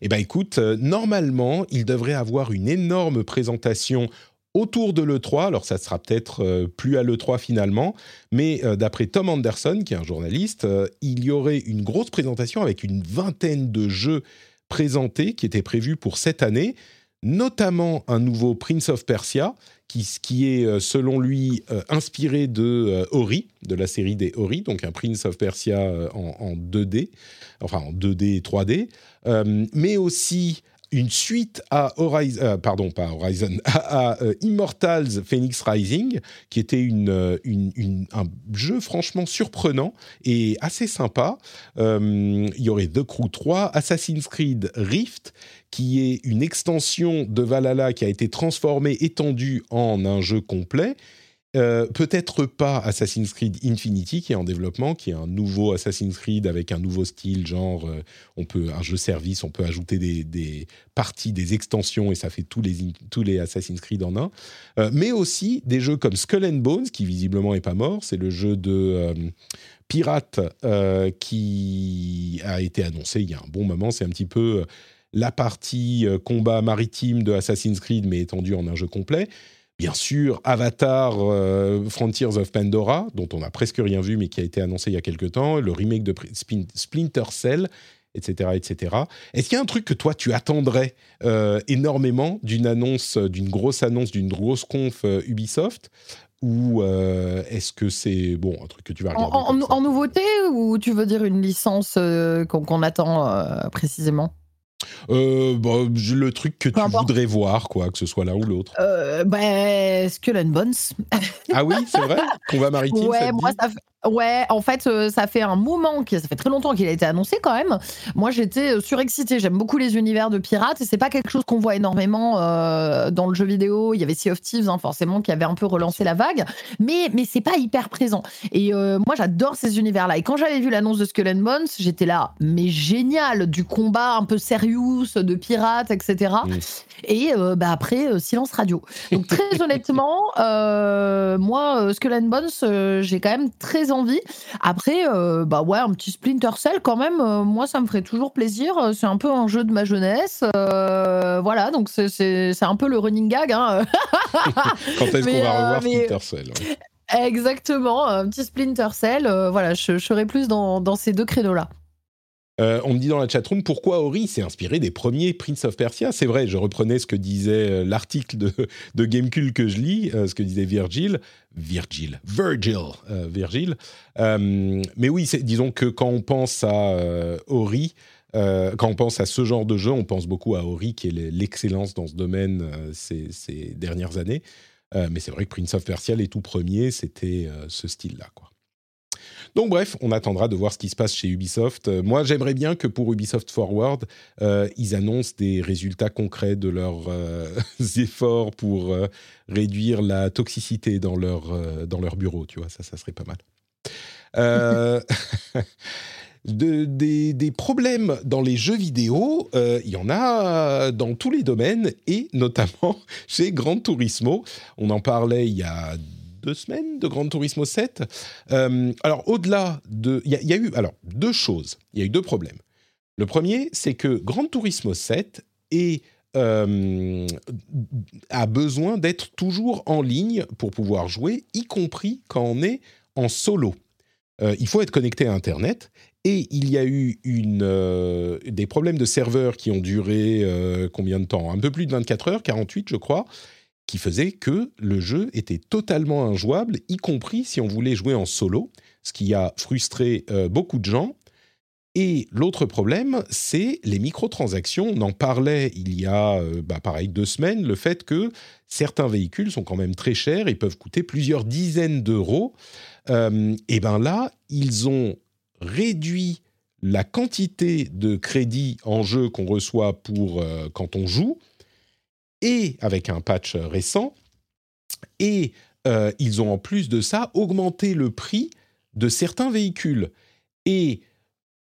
Eh bien, écoute, normalement, il devrait avoir une énorme présentation autour de l'E3. Alors, ça sera peut-être euh, plus à l'E3 finalement, mais euh, d'après Tom Anderson, qui est un journaliste, euh, il y aurait une grosse présentation avec une vingtaine de jeux présentés qui étaient prévus pour cette année, notamment un nouveau Prince of Persia, qui, qui est, selon lui, inspiré de Ori, de la série des Ori, donc un Prince of Persia en, en 2D, enfin en 2D et 3D, euh, mais aussi une suite à Horizon, euh, pardon, pas Horizon, à, euh, Immortals Phoenix Rising, qui était euh, un jeu franchement surprenant et assez sympa. Il y aurait The Crew 3, Assassin's Creed Rift, qui est une extension de Valhalla qui a été transformée, étendue en un jeu complet. Euh, Peut-être pas Assassin's Creed Infinity qui est en développement, qui est un nouveau Assassin's Creed avec un nouveau style, genre euh, on peut un jeu service, on peut ajouter des, parties, des extensions et ça fait tous les tous les Assassin's Creed en un. Euh, mais aussi des jeux comme Skull and Bones qui visiblement est pas mort, c'est le jeu de pirate qui a été annoncé il y a un bon moment. C'est un petit peu la partie combat maritime de Assassin's Creed mais étendue en un jeu complet. Bien sûr, Avatar euh, Frontiers of Pandora, dont on n'a presque rien vu, mais qui a été annoncé il y a quelque temps, le remake de Splinter Cell, etc. etc. Est-ce qu'il y a un truc que toi, tu attendrais euh, énormément d'une annonce, euh, d'une grosse annonce, d'une grosse conf euh, Ubisoft? Ou euh, est-ce que c'est, bon, un truc que tu vas En, regarder en- nouveauté ou tu veux dire une licence qu'on attend précisément? Euh, bah, Le truc que Peu tu importe. voudrais voir, quoi, que ce soit l'un ou l'autre. euh, ben, Skull and Bones. Ah oui, c'est vrai Combat maritime, ça Ouais, te moi dit ça fait... Ouais, en fait, euh, ça fait un moment, ça fait très longtemps qu'il a été annoncé quand même. Moi, j'étais surexcitée. J'aime beaucoup les univers de pirates et c'est pas quelque chose qu'on voit énormément euh, dans le jeu vidéo. Il y avait Sea of Thieves, hein, forcément, qui avait un peu relancé la vague, mais mais c'est pas hyper présent. Et moi, j'adore ces univers-là. Et quand j'avais vu l'annonce de Skull and Bones, j'étais là, mais génial, du combat un peu de pirates, etc. Et euh, bah après, euh, silence radio. Donc très honnêtement, euh, moi, euh, Skull and Bones, j'ai quand même très envie. Après, bah ouais, un petit Splinter Cell quand même, moi, ça me ferait toujours plaisir. C'est un peu un jeu de ma jeunesse. Voilà, donc c'est- un peu le running gag. hein. Quand est-ce qu'on va revoir mais- Splinter Cell ouais. Exactement, un petit Splinter Cell. euh, voilà, je, je serais plus dans, dans ces deux créneaux-là. Euh, on me dit dans la chatroom pourquoi Ori s'est inspiré des premiers Prince of Persia? C'est vrai, je reprenais ce que disait euh, l'article de, de Gamecube que je lis, euh, ce que disait Virgil. Virgil, Virgil, Virgil. Mais oui, disons que quand on pense à Ori, quand on pense à ce genre de jeu, on pense beaucoup à Ori, qui est l'e- l'excellence dans ce domaine ces, dernières années. Mais c'est vrai que Prince of Persia, les tout premiers, c'était ce style-là, quoi. Donc bref, on attendra de voir ce qui se passe chez Ubisoft. Euh, moi, j'aimerais bien que pour Ubisoft Forward, euh, ils annoncent des résultats concrets de leurs euh, efforts pour réduire la toxicité dans leur, dans leur bureau. Tu vois, ça, ça serait pas mal. De- des, problèmes dans les jeux vidéo, il y en a dans tous les domaines et notamment chez Gran Turismo. On en parlait il y a deux semaines de Gran Turismo 7. Euh, alors, au-delà de. Il y, a- eu alors, deux choses. Il y a eu deux problèmes. Le premier, c'est que Gran Turismo 7 est, euh, a besoin d'être toujours en ligne pour pouvoir jouer, y compris quand on est en solo. Euh, il faut être connecté à Internet. Et il y a eu des problèmes de serveurs qui ont duré combien de temps? Un peu plus de 24 heures, 48 je crois, qui faisait que le jeu était totalement injouable, y compris si on voulait jouer en solo, ce qui a frustré euh, beaucoup de gens. Et l'autre problème, c'est les microtransactions. On en parlait il y a, bah, pareil, deux semaines, le fait que certains véhicules sont quand même très chers et peuvent coûter plusieurs dizaines d'euros. et bien là, ils ont réduit la quantité de crédit en jeu qu'on reçoit pour euh, quand on joue, et avec un patch récent, et euh, ils ont en plus de ça augmenté le prix de certains véhicules. Et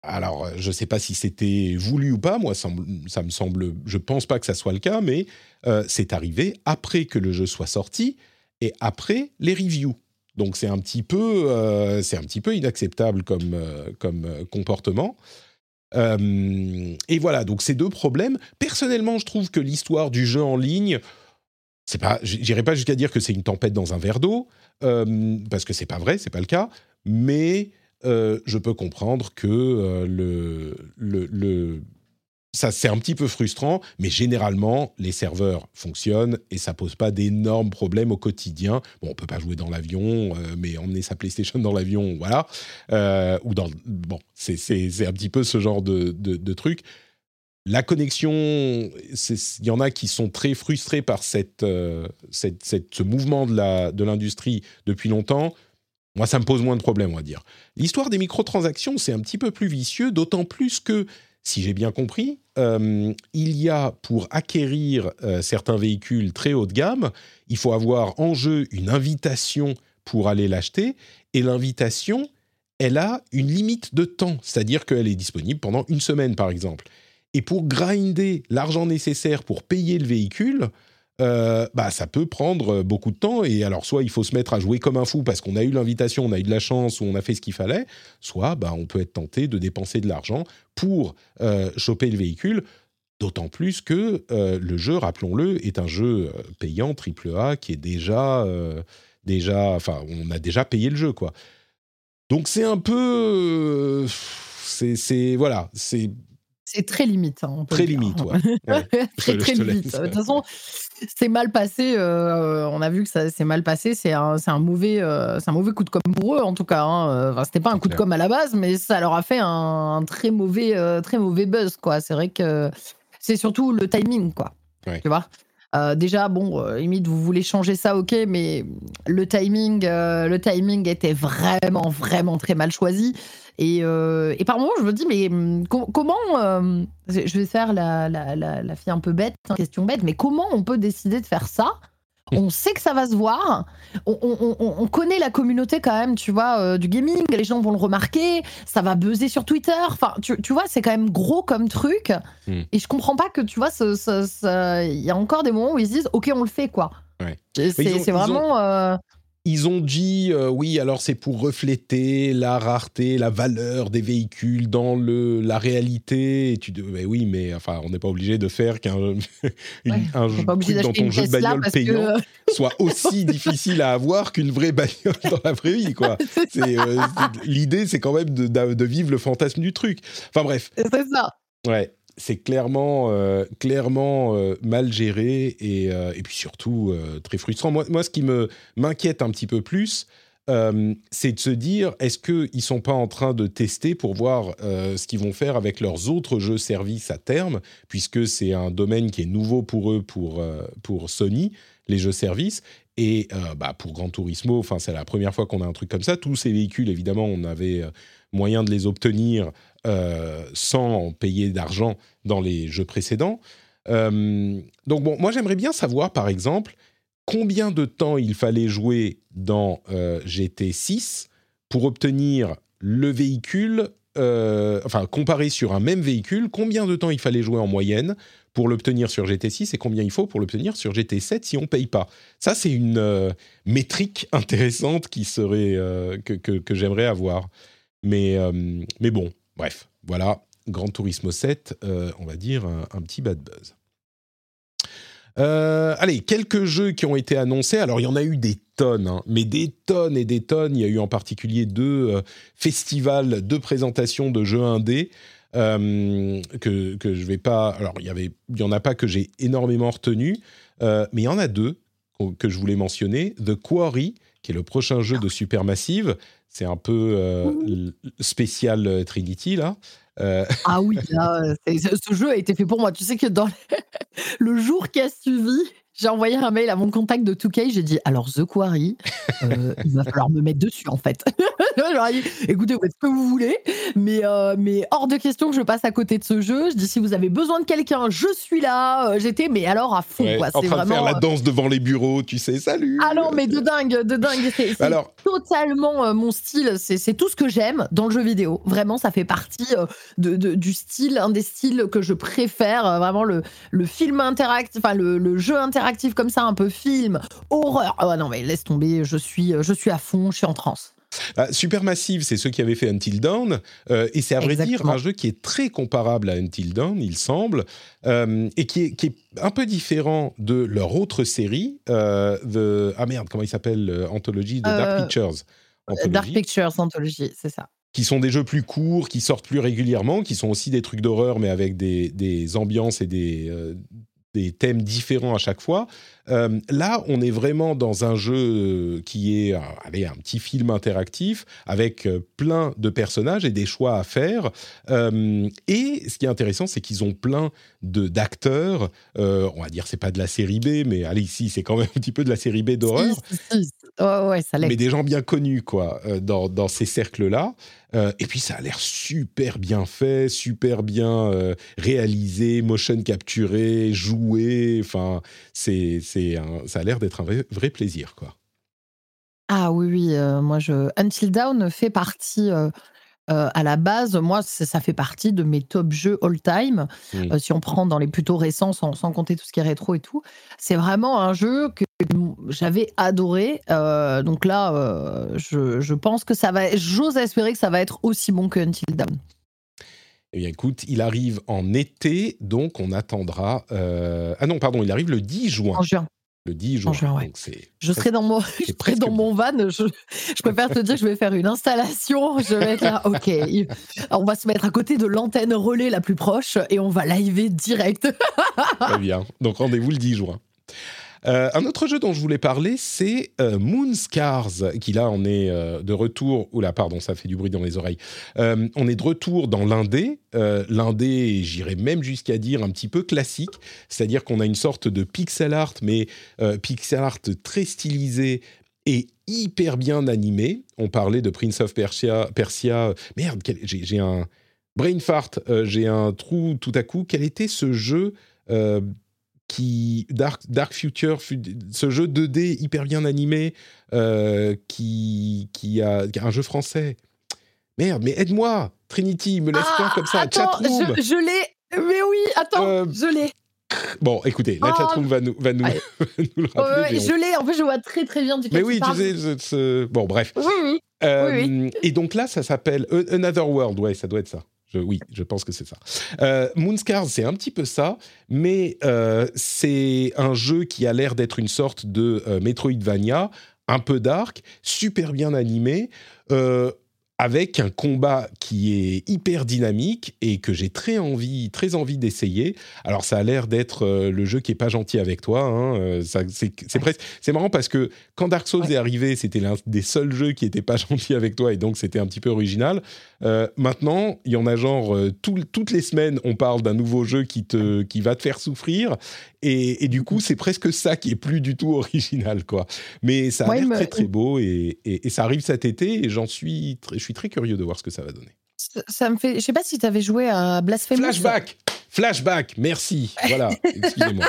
alors, je ne sais pas si c'était voulu ou pas, moi ça, me semble, je pense pas que ça soit le cas, mais euh, c'est arrivé après que le jeu soit sorti et après les reviews. Donc c'est un petit peu, euh, c'est un petit peu inacceptable comme, euh, comme euh, et voilà, donc ces deux problèmes. Personnellement, je trouve que l'histoire du jeu en ligne, c'est pas, j'irai pas jusqu'à dire que c'est une tempête dans un verre d'eau, parce que c'est pas vrai, c'est pas le cas. Mais je peux comprendre que le ça c'est un petit peu frustrant, mais généralement les serveurs fonctionnent et ça pose pas d'énormes problèmes au quotidien. Bon, on peut pas jouer dans l'avion, euh, mais emmener sa PlayStation dans l'avion, voilà. Euh, ou dans bon, c'est un petit peu ce genre de, de, truc. La connexion, il y en a qui sont très frustrés par cette, euh, cette, cette ce mouvement de l'industrie de depuis longtemps. Moi, ça me pose moins de problèmes, on va dire. L'histoire des microtransactions, c'est un petit peu plus vicieux, d'autant plus que si j'ai bien compris, euh, il y a pour acquérir euh, certains véhicules très haut de gamme, il faut avoir en jeu une invitation pour aller l'acheter, et l'invitation, elle a une limite de temps, c'est-à-dire qu'elle est disponible pendant une semaine par exemple. Et pour grinder l'argent nécessaire pour payer le véhicule, euh, bah, ça peut prendre beaucoup de temps. Et alors, soit il faut se mettre à jouer comme un fou parce qu'on a eu l'invitation, on a eu de la chance ou on a fait ce qu'il fallait, soit bah, on peut être tenté de dépenser de l'argent pour euh, choper le véhicule. D'autant plus que euh, le jeu, rappelons-le, est un jeu payant AAA qui est déjà, déjà, enfin, on a déjà payé le jeu, quoi. Donc c'est un peu, c'est, voilà, c'est c'est très limite. Hein, très limite, ouais. très, très limite. De toute façon, c'est mal passé. Euh, on a vu que ça s'est mal passé. C'est un, un, mauvais, euh, un mauvais coup de com pour eux, en tout cas. Hein. Enfin, C'était pas un coup de com à la base, mais ça leur a fait un, très, mauvais, euh, très mauvais buzz. quoi. C'est vrai que c'est surtout le timing. quoi. Tu vois? Déjà, bon, limite, vous voulez changer ça, ok, mais le timing, le timing était vraiment, vraiment très mal choisi. Et, euh, et par moments, je me dis, mais hum, comment. Euh, je vais faire la, la, la, fille un peu bête, hein, question bête, mais comment on peut décider de faire ça? On sait que ça va se voir. On, on, on, connaît la communauté quand même, tu vois, euh, du gaming. Les gens vont le remarquer. Ça va buzzer sur Twitter. Enfin, tu, tu vois, c'est quand même gros comme truc. Hmm. Et je comprends pas que, tu vois, il y a encore des moments où ils se disent, OK, on le fait, quoi. Ouais. C'est vraiment ils ont dit euh, oui, alors c'est pour refléter la rareté, la valeur des véhicules dans le la réalité. Et tu dis mais oui, mais enfin on n'est pas obligé de faire qu'un un truc dans ton jeu de bagnole payant soit aussi difficile à avoir qu'une vraie bagnole dans la vraie vie quoi. Euh, l'idée c'est quand même de, de, vivre le fantasme du truc. Enfin bref. C'est ça. Ouais c'est clairement, euh, clairement euh, mal géré et, euh, et puis surtout très frustrant. Moi, moi, ce qui m'inquiète un petit peu plus, c'est de se dire est-ce qu'ils ne sont pas en train de tester pour voir ce qu'ils vont faire avec leurs autres jeux services à terme, puisque c'est un domaine qui est nouveau pour eux, pour, pour Sony, les jeux services. Et bah, pour Gran Turismo, c'est la première fois qu'on a un truc comme ça. Tous ces véhicules, évidemment, on avait moyen de les obtenir euh, sans payer d'argent dans les jeux précédents. Euh, donc bon, moi j'aimerais bien savoir par exemple combien de temps il fallait jouer dans euh, GT 6 pour obtenir le véhicule, enfin comparé sur un même véhicule, combien de temps il fallait jouer en moyenne pour l'obtenir sur GT6 et combien il faut pour l'obtenir sur GT7 si on ne paye pas? Ça, c'est une métrique intéressante qui serait, que j'aimerais avoir. Mais, mais bon, Bref, voilà, Grand Turismo 7, euh, on va dire un, petit bad buzz. Euh, allez, quelques jeux qui ont été annoncés. Alors, il y en a eu des tonnes, hein, mais des tonnes et des tonnes. Il y a eu en particulier deux euh, festivals de présentation de jeux indés. que, que je vais pas. Alors, il y avait, il y en a pas que j'ai énormément retenu, mais il y en a deux que je voulais mentionner. The Quarry, qui est le prochain jeu de Supermassive, c'est un peu euh, spécial euh, Trinity, là. Ah oui, là, ce jeu a été fait pour moi. Tu sais que dans le jour qui a suivi, j'ai envoyé un mail à mon contact de 2K, j'ai dit alors The Quarry, euh, il va falloir me mettre dessus en fait. dit, écoutez, vous faites ce que vous voulez, mais, euh, mais hors de question que je passe à côté de ce jeu. Je dis si vous avez besoin de quelqu'un, je suis là. Euh, j'étais, mais alors à fond. quoi. En train vraiment... de faire la danse devant les bureaux, tu sais, salut. Ah non, mais de dingue, de dingue. C'est alors... totalement mon style. C'est tout ce que j'aime dans le jeu vidéo. Vraiment, ça fait partie de, du style, un des styles que je préfère. Vraiment le, le film interactif, enfin le, le jeu interactif comme ça, un peu film, horreur. Ah non, mais laisse tomber, je suis, je suis à fond, je suis en transe. Ah, Supermassive, c'est ceux qui avaient fait Until Dawn, euh, et c'est à vrai dire un jeu qui est très comparable à Until Dawn, il semble, euh, et qui est, qui est, un peu différent de leur autre série, euh, de, ah merde, comment il s'appelle, Anthology de Dark Pictures. Dark Pictures Anthology, c'est ça qui sont des jeux plus courts, qui sortent plus régulièrement, qui sont aussi des trucs d'horreur, mais avec des, des ambiances et des, des thèmes différents à chaque fois. Euh, là, on est vraiment dans un jeu euh, qui est euh, allez, un petit film interactif avec plein de personnages et des choix à faire. et ce qui est intéressant, c'est qu'ils ont plein d'acteurs. on va dire c'est pas de la série B, mais allez ici c'est quand même un petit peu de la série B d'horreur. ouais, ça mais des gens bien connus quoi dans, dans ces cercles-là. et puis ça a l'air super bien fait, super bien réalisé, motion capturé, joué. Enfin, c'est ça a l'air d'être un vrai, plaisir, quoi. Ah oui, oui, euh, moi, je... Until Dawn fait partie, euh, euh, à la base, moi, ça, fait partie de mes top jeux all-time. Mmh. si on prend dans les plutôt récents, sans, compter tout ce qui est rétro et tout, c'est vraiment un jeu que j'avais adoré. donc là, je, je, pense que ça va, j'ose espérer que ça va être aussi bon que Until Dawn. Eh bien, écoute, il arrive en été, donc on attendra. Ah non, pardon, il arrive le 10 juin. En juin le 10 juin. je serai dans mon, je dans mon van. Je, préfère te dire que je vais faire une installation. Je vais être là. Ok, on va se mettre à côté de l'antenne relais la plus proche et on va liver direct. Très bien. Donc rendez-vous le 10 juin. Euh, un autre jeu dont je voulais parler, c'est euh, Moonscars, qui là, on est euh, de retour. Oula, pardon, ça fait du bruit dans les oreilles. on est de retour dans l'indé. l'indé, j'irais même jusqu'à dire un petit peu classique, c'est-à-dire qu'on a une sorte de pixel art, mais pixel art très stylisé et hyper bien animé. On parlait de Prince of Persia. Persia merde, j'ai un brain fart, j'ai un trou tout à coup. Quel était ce jeu qui Dark, Dark Future, ce jeu 2D hyper bien animé, euh, qui, qui, a, un jeu français. Merde, mais aide-moi, Trinity, me laisse pas comme ça. Attends, je, je l'ai. Mais oui, attends, euh, je l'ai. Bon, écoutez, la oh. chatroom va nous, va nous, le rappeler. je l'ai, en fait, je vois très très bien du Mais oui, tu sais, ce... bon, bref. Oui, oui. Euh, et donc là, ça s'appelle Another World, ouais, ça doit être ça oui, je pense que c'est ça. Euh, Moonscars, c'est un petit peu ça, mais euh, c'est un jeu qui a l'air d'être une sorte de euh, Metroidvania, un peu dark, super bien animé avec un combat qui est hyper dynamique et que j'ai très envie, très envie d'essayer. Alors ça a l'air d'être euh, le jeu qui est pas gentil avec toi. Hein, euh, c'est presque, c'est marrant parce que quand Dark Souls est arrivé, c'était l'un des seuls jeux qui était pas gentil avec toi et donc c'était un petit peu original. Euh, maintenant, il y en a genre toutes les semaines, on parle d'un nouveau jeu qui te, qui va te faire souffrir et, du coup, c'est presque ça qui est plus du tout original, quoi. Mais ça a l'air très très beau et, ça arrive cet été et j'en suis, je suis très curieux de voir ce que ça va donner. Ça, me fait, je sais pas si tu avais joué à Blasphemous. Flashback, flashback, merci. Voilà, excusez-moi.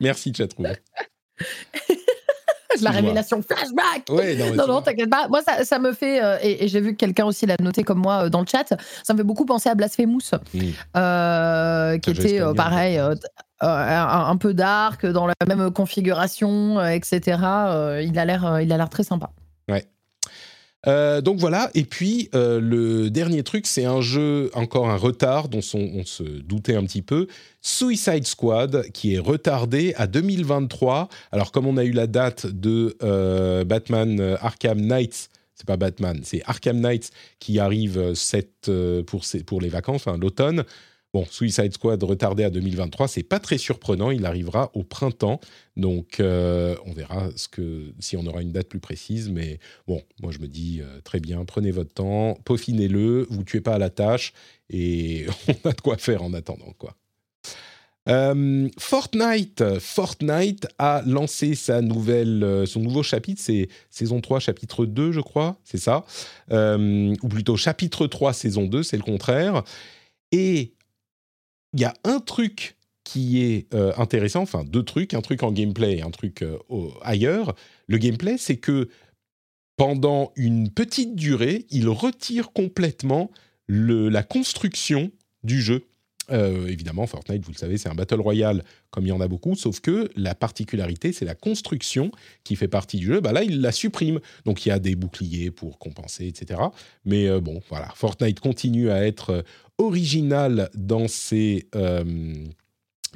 merci chatroom. la révélation flashback. non, non, non t'inquiète pas. Moi, ça, me fait, euh, et, j'ai vu que quelqu'un aussi l'a noté comme moi euh, dans le chat, ça me fait beaucoup penser à Blasphemous, hmm. euh, qui était pareil, un, peu dark, dans la même configuration, etc. il a l'air, il a l'air très sympa. Ouais. Euh, donc voilà, et puis euh, le dernier truc, c'est un jeu, encore un retard dont on, se doutait un petit peu, Suicide Squad, qui est retardé à 2023. Alors comme on a eu la date de euh, Batman Arkham Knights, c'est pas Batman, c'est Arkham Knights qui arrive pour, les vacances, enfin l'automne, Bon, Suicide Squad retardé à 2023, c'est pas très surprenant. Il arrivera au printemps, donc euh, on verra ce que si on aura une date plus précise. Mais bon, moi je me dis euh, très bien, prenez votre temps, peaufinez-le, vous tuez pas à la tâche et on a de quoi faire en attendant quoi. Euh, Fortnite, Fortnite a lancé sa nouvelle, son nouveau chapitre, c'est saison 3, chapitre 2, je crois, c'est ça, ou plutôt chapitre 3, saison 2, c'est le contraire. Et il y a un truc qui est euh, intéressant, enfin deux trucs, un truc en gameplay et un truc euh, ailleurs. Le gameplay, c'est que pendant une petite durée, il retire complètement la construction du jeu. Euh, évidemment, Fortnite, vous le savez, c'est un battle royale comme il y en a beaucoup, sauf que la particularité, c'est la construction qui fait partie du jeu. Bah là, il la supprime. Donc il y a des boucliers pour compenser, etc. Mais bon, voilà, Fortnite continue à être original dans ses, euh,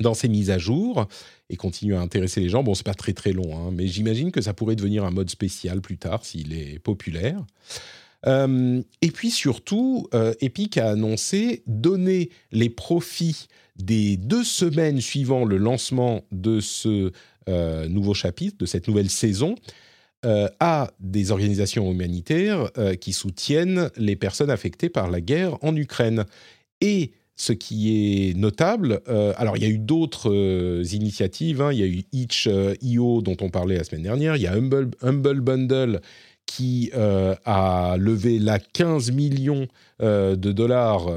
dans ses mises à jour et continue à intéresser les gens. Bon, c'est pas très très long, hein, mais j'imagine que ça pourrait devenir un mode spécial plus tard s'il est populaire. Euh, et puis surtout, euh, Epic a annoncé donner les profits des deux semaines suivant le lancement de ce nouveau chapitre, de cette nouvelle saison, euh, à des organisations humanitaires euh, qui soutiennent les personnes affectées par la guerre en Ukraine. Et ce qui est notable, euh, alors il y a eu d'autres initiatives, hein. il y a eu Itch.io dont on parlait la semaine dernière, il y a Humble Bundle qui a levé la 15 millions de dollars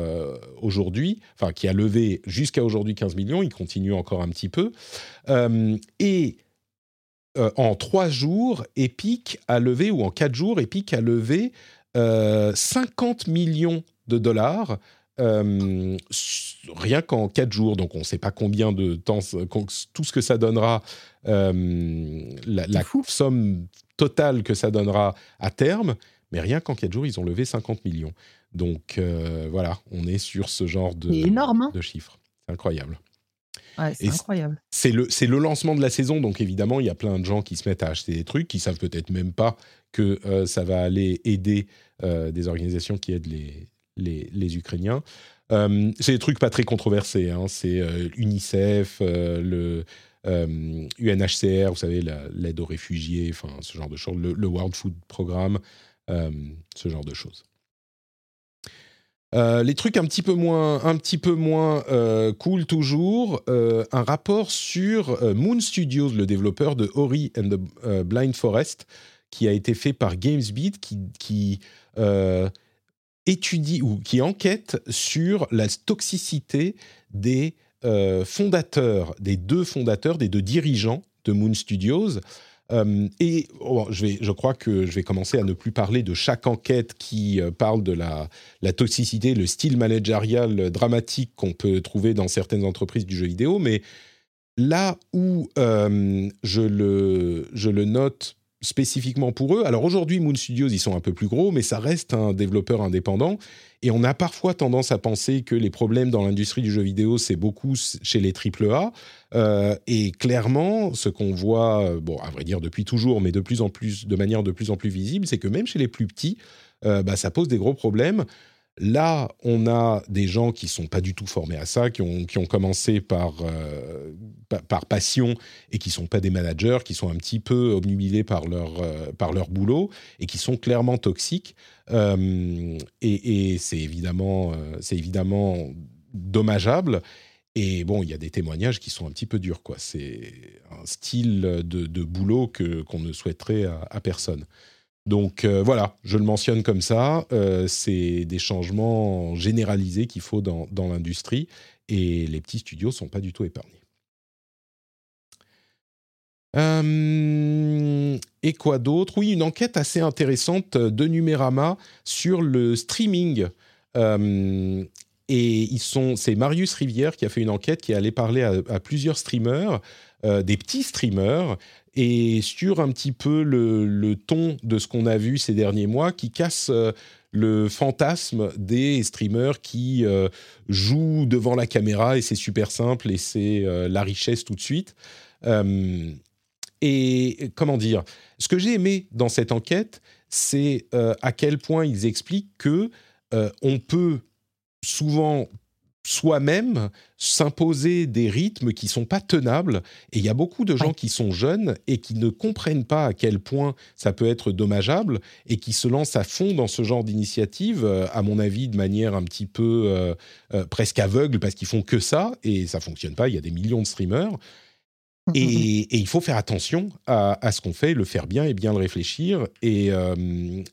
aujourd'hui, enfin qui a levé jusqu'à aujourd'hui 15 millions, il continue encore un petit peu. et euh, en trois jours, Epic a levé, ou en quatre jours, Epic a levé 50 euh, millions de dollars euh, rien qu'en quatre jours. Donc on ne sait pas combien de temps, tout ce que ça donnera, la, la somme totale que ça donnera à terme. Mais rien qu'en quatre jours, ils ont levé 50 millions. Donc voilà, on est sur ce genre de, énorme, hein. de chiffres. C'est incroyable c'est incroyable. C'est le, le lancement de la saison, donc évidemment, il y a plein de gens qui se mettent à acheter des trucs, qui savent peut-être même pas que euh, ça va aller aider euh, des organisations qui aident les, les, Ukrainiens. Euh, c'est des trucs pas très controversés. Hein. C'est UNICEF, le UNHCR, vous savez, l'aide aux réfugiés, enfin ce genre de choses, le, World Food Programme, ce genre de choses. Euh, les trucs un petit peu moins, un petit peu moins euh, cool toujours. Euh, un rapport sur Moon Studios, le développeur de Ori and the Blind Forest, qui a été fait par GamesBeat, qui étudie ou qui enquête sur la toxicité des fondateurs, des deux fondateurs, des deux dirigeants de Moon Studios. Euh, et oh, je, vais, je crois que je vais commencer à ne plus parler de chaque enquête qui euh, parle de la, la, toxicité, le style managérial dramatique qu'on peut trouver dans certaines entreprises du jeu vidéo, mais là où euh, je, le, je le note spécifiquement pour eux. Alors aujourd'hui, Moon Studios, ils sont un peu plus gros, mais ça reste un développeur indépendant. Et on a parfois tendance à penser que les problèmes dans l'industrie du jeu vidéo, c'est beaucoup chez les AAA. Euh, et clairement, ce qu'on voit, bon, à vrai dire depuis toujours, mais de plus en plus, de manière de plus en plus visible, c'est que même chez les plus petits, euh, bah, ça pose des gros problèmes. Là, on a des gens qui sont pas du tout formés à ça, qui ont, commencé par, euh, par passion et qui sont pas des managers, qui sont un petit peu obnubilés par leur, euh, boulot et qui sont clairement toxiques. Euh, et, c'est évidemment, dommageable. Et bon, il y a des témoignages qui sont un petit peu durs. C'est un style de, boulot qu'on ne souhaiterait à personne. Donc euh, voilà, je le mentionne comme ça. Euh, c'est des changements généralisés qu'il faut dans, l'industrie et les petits studios sont pas du tout épargnés. Euh, et quoi d'autre? Oui, une enquête assez intéressante de Numérama sur le streaming. et c'est Marius Rivière qui a fait une enquête qui allait parler à, plusieurs streamers, des petits streamers, et sur un petit peu le, ton de ce qu'on a vu ces derniers mois qui casse euh, le fantasme des streamers qui euh, jouent devant la caméra et c'est super simple et c'est euh, la richesse tout de suite. et comment dire? Ce que j'ai aimé dans cette enquête, c'est à quel point ils expliquent que on peut souvent soi-même s'imposer des rythmes qui sont pas tenables. Et il y a beaucoup de gens qui sont jeunes et qui ne comprennent pas à quel point ça peut être dommageable et qui se lancent à fond dans ce genre d'initiative, euh, à mon avis, de manière un petit peu euh, euh, presque aveugle parce qu'ils font que ça et ça fonctionne pas. Il y a des millions de streamers. Mmh, mmh, mmh. Et, il faut faire attention à, ce qu'on fait, le faire bien et bien le réfléchir et, euh,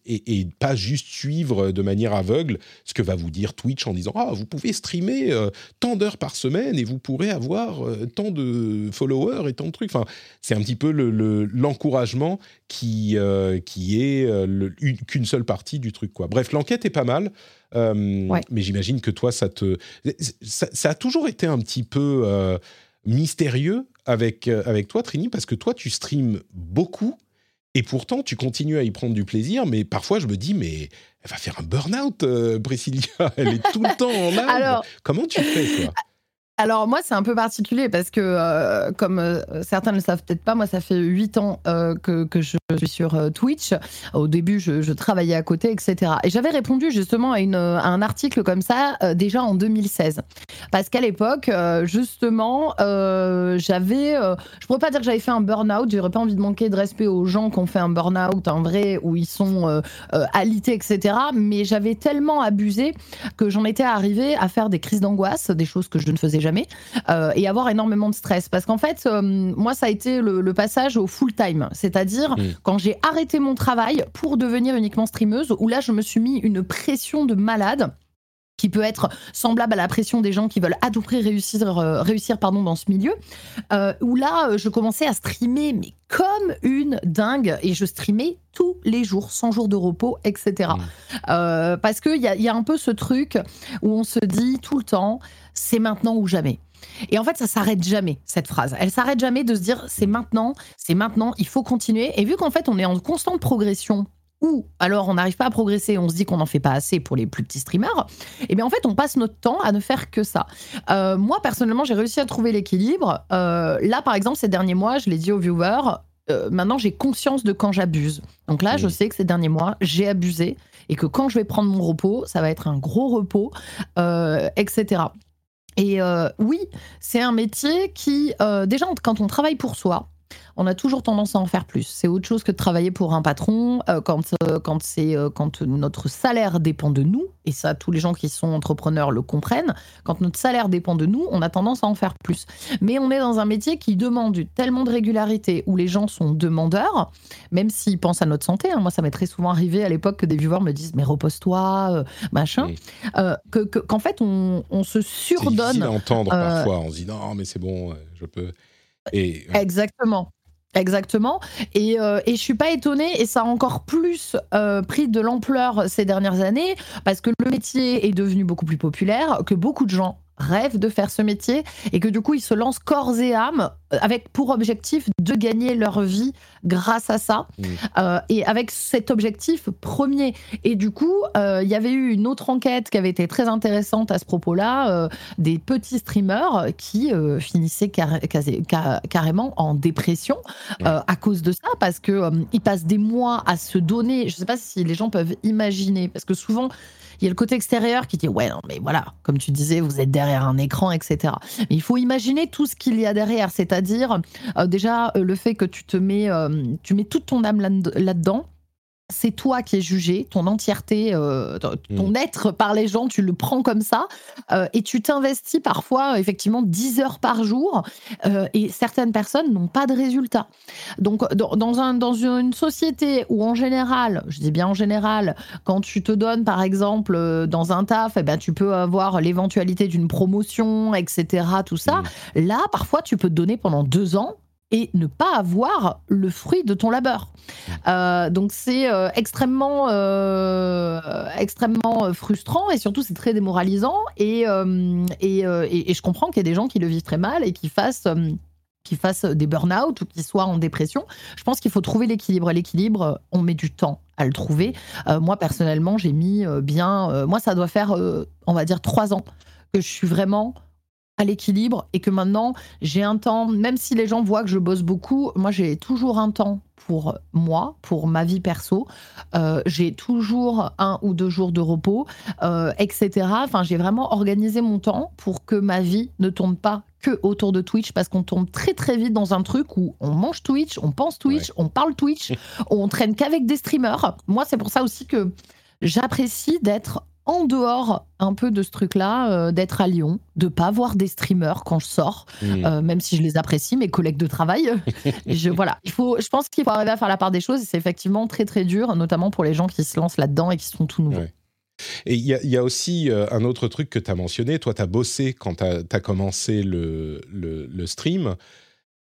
et, pas juste suivre de manière aveugle ce que va vous dire Twitch en disant Ah, vous pouvez streamer euh, tant d'heures par semaine et vous pourrez avoir euh, tant de followers et tant de trucs. Enfin, c'est un petit peu l'encouragement qui, qui est qu'une seule partie du truc. Quoi. Bref, l'enquête est pas mal. Mais j'imagine que toi, ça te. Ça, ça, a toujours été un petit peu mystérieux avec, euh, avec toi, Trini, parce que toi, tu streams beaucoup et pourtant, tu continues à y prendre du plaisir. Mais parfois, je me dis, mais elle va faire un burn-out, euh, Priscilla. Elle est tout le temps en live. Alors, Comment tu fais, toi? Alors moi, c'est un peu particulier parce que, euh, comme euh, certains ne le savent peut-être pas, moi, ça fait huit ans euh, que, je suis sur Twitch. Au début, je, travaillais à côté, etc. Et j'avais répondu justement à, un article comme ça déjà en 2016. Parce qu'à l'époque, justement, j'avais... je pourrais pas dire que j'avais fait un burn-out. J'aurais pas envie de manquer de respect aux gens qui ont fait un burn-out, un vrai, où ils sont alités, etc. Mais j'avais tellement abusé que j'en étais arrivée à faire des crises d'angoisse, des choses que je ne faisais jamais, euh, et avoir énormément de stress. Parce qu'en fait, euh, moi, ça a été le, passage au full time, c'est-à-dire mm. quand j'ai arrêté mon travail pour devenir uniquement streameuse, où là, je me suis mis une pression de malade qui peut être semblable à la pression des gens qui veulent à tout prix réussir, euh, réussir pardon, dans ce milieu, où là, je commençais à streamer, mais comme une dingue, et je streamais tous les jours, 100 jours de repos, etc. Mm. parce qu'il y a, y a un peu ce truc où on se dit tout le temps, c'est maintenant ou jamais. Et en fait, ça s'arrête jamais, cette phrase. Elle s'arrête jamais de se dire c'est maintenant, c'est maintenant, il faut continuer. Et vu qu'en fait, on est en constante progression, ou alors on n'arrive pas à progresser, on se dit qu'on n'en fait pas assez pour les plus petits streamers, et eh bien en fait, on passe notre temps à ne faire que ça. Euh, moi, personnellement, j'ai réussi à trouver l'équilibre. Euh, là, par exemple, ces derniers mois, je l'ai dit aux viewers, euh, maintenant j'ai conscience de quand j'abuse. Donc là, je sais que ces derniers mois, j'ai abusé et que quand je vais prendre mon repos, ça va être un gros repos, etc. Et oui, c'est un métier qui, déjà, quand on travaille pour soi, on a toujours tendance à en faire plus. C'est autre chose que de travailler pour un patron euh, quand, euh, quand, c'est, euh, quand notre salaire dépend de nous, et ça, tous les gens qui sont entrepreneurs le comprennent. Quand notre salaire dépend de nous, on a tendance à en faire plus. Mais on est dans un métier qui demande tellement de régularité, où les gens sont demandeurs, même s'ils pensent à notre santé. Hein. Moi, ça m'est très souvent arrivé à l'époque que des viewers me disent Mais repose-toi, machin. que, qu'en fait, on, on se surdonne. C'est difficile à entendre parfois. On se dit Non, mais c'est bon, je peux. Et, Exactement. Exactement. Et, euh, et je suis pas étonnée, et ça a encore plus euh, pris de l'ampleur ces dernières années, parce que le métier est devenu beaucoup plus populaire, que beaucoup de gens rêvent de faire ce métier et que du coup ils se lancent corps et âme euh, avec pour objectif de gagner leur vie grâce à ça. Mmh. euh, et avec cet objectif premier. Et du coup euh, il y avait eu une autre enquête qui avait été très intéressante à ce propos-là des petits streamers qui finissaient carrément en dépression à cause de ça parce que ils passent des mois à se donner. Je sais pas si les gens peuvent imaginer parce que souvent il y a le côté extérieur qui dit ouais non mais voilà comme tu disais vous êtes derrière un écran etc il faut imaginer tout ce qu'il y a derrière c'est-à-dire euh, déjà euh, le fait que tu te mets euh, tu mets toute ton âme là-dedans c'est toi qui es jugé, ton entièreté, euh, ton mm. être par les gens, tu le prends comme ça, euh, et tu t'investis parfois effectivement 10 heures par jour, euh, et certaines personnes n'ont pas de résultat. Donc dans, un, dans une société où en général, je dis bien en général, quand tu te donnes par exemple dans un taf, eh ben, tu peux avoir l'éventualité d'une promotion, etc., tout ça, mm. là parfois tu peux te donner pendant deux ans et ne pas avoir le fruit de ton labeur. Euh, donc c'est euh, extrêmement, euh, extrêmement frustrant et surtout c'est très démoralisant et, et, et, je comprends qu'il y a des gens qui le vivent très mal et qui fassent qui fassent des burn-out ou qui soient en dépression. Je pense qu'il faut trouver l'équilibre. L'équilibre, on met du temps à le trouver. moi, personnellement, j'ai mis bien... moi, ça doit faire, on va dire, trois ans que je suis vraiment à l'équilibre et que maintenant j'ai un temps, même si les gens voient que je bosse beaucoup, moi j'ai toujours un temps pour moi, pour ma vie perso. Euh, j'ai toujours un ou deux jours de repos, euh, etc. Enfin, j'ai vraiment organisé mon temps pour que ma vie ne tourne pas que autour de Twitch parce qu'on tombe très très vite dans un truc où on mange Twitch, on pense Twitch, on parle Twitch, on traîne qu'avec des streamers. Moi, c'est pour ça aussi que j'apprécie d'être en dehors un peu de ce truc-là, euh, d'être à Lyon, de pas voir des streamers quand je sors, hmm. euh, même si je les apprécie, mes collègues de travail. je, voilà, il faut, je pense qu'il faut arriver à faire la part des choses et c'est effectivement très très dur, notamment pour les gens qui se lancent là-dedans et qui sont tout nouveaux. Et il y, a aussi euh, un autre truc que tu as mentionné. Toi, tu as bossé quand tu as, commencé le, le, le stream.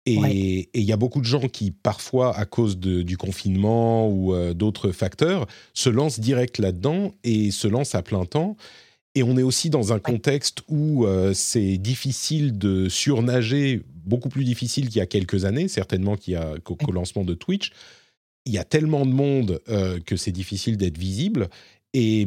Et il y a beaucoup de gens qui, parfois, à cause du confinement ou euh, d'autres facteurs, se lancent direct là-dedans et se lancent à plein temps. Et on est aussi dans un contexte où euh, c'est difficile de surnager, beaucoup plus difficile qu'il y a quelques années, certainement qu'au lancement de Twitch. Il y a tellement de monde euh, que c'est difficile d'être visible. Et,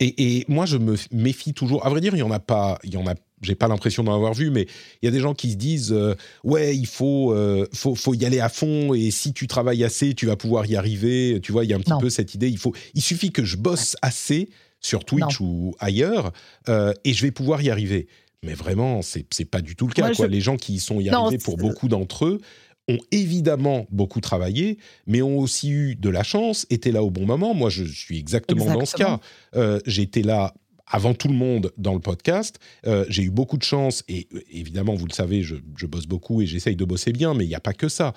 et, et, moi, je me méfie toujours. À vrai dire, il y en a pas, il y en a j'ai pas l'impression d'en avoir vu, mais il y a des gens qui se disent euh, ouais, il faut, euh, faut, faut y aller à fond et si tu travailles assez, tu vas pouvoir y arriver. Tu vois, il y a un petit peu cette idée. Il faut, il suffit que je bosse assez sur Twitch ou ailleurs euh, et je vais pouvoir y arriver. Mais vraiment, c'est c'est pas du tout le cas. quoi. Les gens qui y sont y arrivés pour beaucoup d'entre eux ont évidemment beaucoup travaillé, mais ont aussi eu de la chance, étaient là au bon moment. Moi, je suis exactement, exactement. dans ce cas. J'étais là avant tout le monde dans le podcast. Euh, j'ai eu beaucoup de chance et euh, évidemment, vous le savez, je, bosse beaucoup et j'essaye de bosser bien, mais il n'y a pas que ça.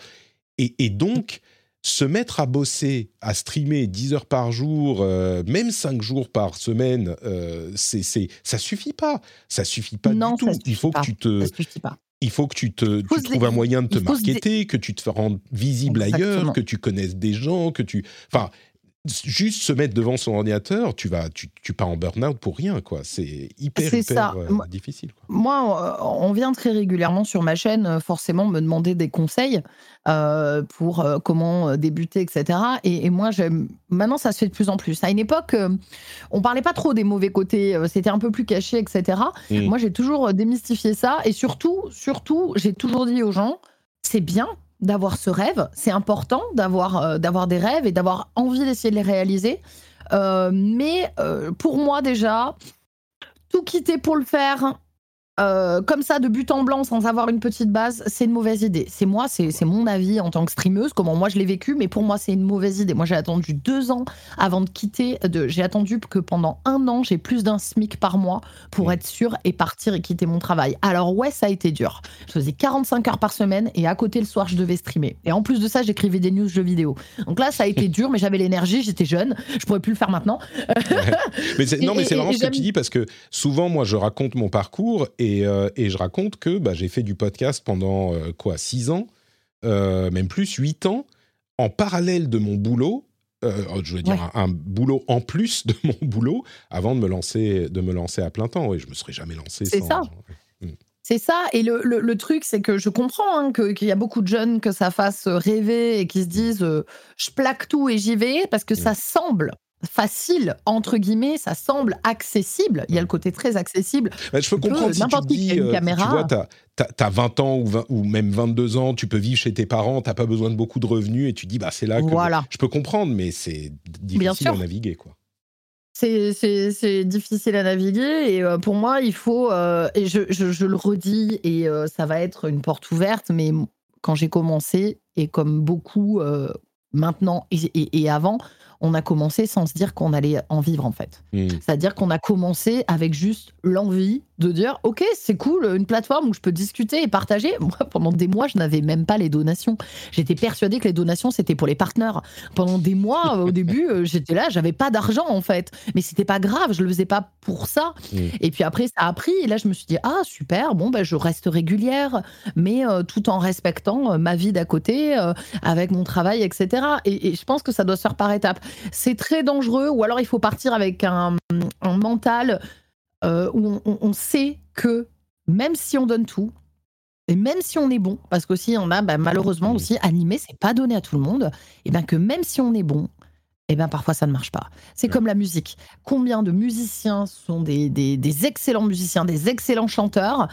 Et, donc, se mettre à bosser, à streamer 10 heures par jour, euh, même 5 jours par semaine, c'est, c'est, ça suffit pas. Ça suffit pas non, du tout. Il faut que tu te. Il faut que tu, te, tu trouves un moyen de te marketer, que tu te rendes visible ailleurs, que tu connaisses des gens, que tu. Enfin, juste se mettre devant son ordinateur, tu vas, tu, tu pars en burn-out pour rien, quoi. C'est hyper, hyper euh, difficile. Moi, on vient très régulièrement sur ma chaîne, euh, forcément, me demander des conseils euh, pour comment débuter, etc. Et, moi, j'aime. Maintenant, ça se fait de plus en plus. À une époque, on parlait pas trop des mauvais côtés, c'était un peu plus caché, etc. Mmh. Moi, j'ai toujours démystifié ça, et surtout, surtout, j'ai toujours dit aux gens, c'est bien d'avoir ce rêve. C'est important d'avoir euh, d'avoir des rêves et d'avoir envie d'essayer de les réaliser. Euh, mais euh, pour moi déjà, tout quitter pour le faire, euh, comme ça de but en blanc sans avoir une petite base, c'est une mauvaise idée. C'est moi, c'est mon avis en tant que streameuse, comment moi je l'ai vécu, mais pour moi c'est une mauvaise idée. Moi j'ai attendu deux ans avant de quitter, de, j'ai attendu que pendant un an j'ai plus d'un SMIC par mois pour être sûr et partir et quitter mon travail. Alors ouais, ça a été dur. Je faisais 45 heures par semaine et à côté le soir je devais streamer. Et en plus de ça, j'écrivais des news jeux vidéo. Donc là ça a été dur, mais j'avais l'énergie, j'étais jeune, je pourrais plus le faire maintenant. mais non, mais c'est marrant ce que tu dis parce que souvent moi je raconte mon parcours euh, et, je raconte que bah, j'ai fait du podcast pendant euh, quoi, 6 ans, euh, même plus, 8 ans, en parallèle de mon boulot. je veux dire un, boulot en plus de mon boulot avant de me lancer, de me lancer à plein temps. Oui, je me serais jamais lancé. C'est ça. Mm. C'est ça. Et le, le, truc, c'est que je comprends hein, qu'il y a beaucoup de jeunes que ça fasse rêver et qui se disent je plaque tout et j'y vais parce que mm. ça semble facile, entre guillemets, ça semble accessible. Il y a le côté très accessible. Je peux comprendre si tu dis, une euh, caméra. Tu vois, as, 20 ans ou, ou, même 22 ans, tu peux vivre chez tes parents, tu n'as pas besoin de beaucoup de revenus et tu dis, bah, c'est là que voilà. je peux comprendre, mais c'est difficile à naviguer. quoi. C'est difficile à naviguer et euh, pour moi, il faut, euh, et je, je, le redis, et ça va être une porte ouverte, mais quand j'ai commencé, et comme beaucoup maintenant et, et, avant, on a commencé sans se dire qu'on allait en vivre en fait. Hmm. C'est-à-dire qu'on a commencé avec juste l'envie de dire ok c'est cool une plateforme où je peux discuter et partager. Moi pendant des mois je n'avais même pas les donations. J'étais persuadée que les donations c'était pour les partenaires. Pendant des mois au début euh, j'étais là j'avais pas d'argent en fait. Mais c'était pas grave je le faisais pas pour ça. Hmm. Et puis après ça a pris et là je me suis dit ah super bon ben je reste régulière mais euh, tout en respectant euh, ma vie d'à côté avec mon travail etc. Et, et je pense que ça doit se faire par étapes c'est très dangereux, ou alors il faut partir avec un, mental euh, où on, sait que même si on donne tout, et même si on est bon, parce qu'aussi on a bah, malheureusement aussi animé, c'est pas donné à tout le monde, et bien que même si on est bon, eh bien parfois ça ne marche pas. C'est comme la musique. Combien de musiciens sont des, des, excellents musiciens, des excellents chanteurs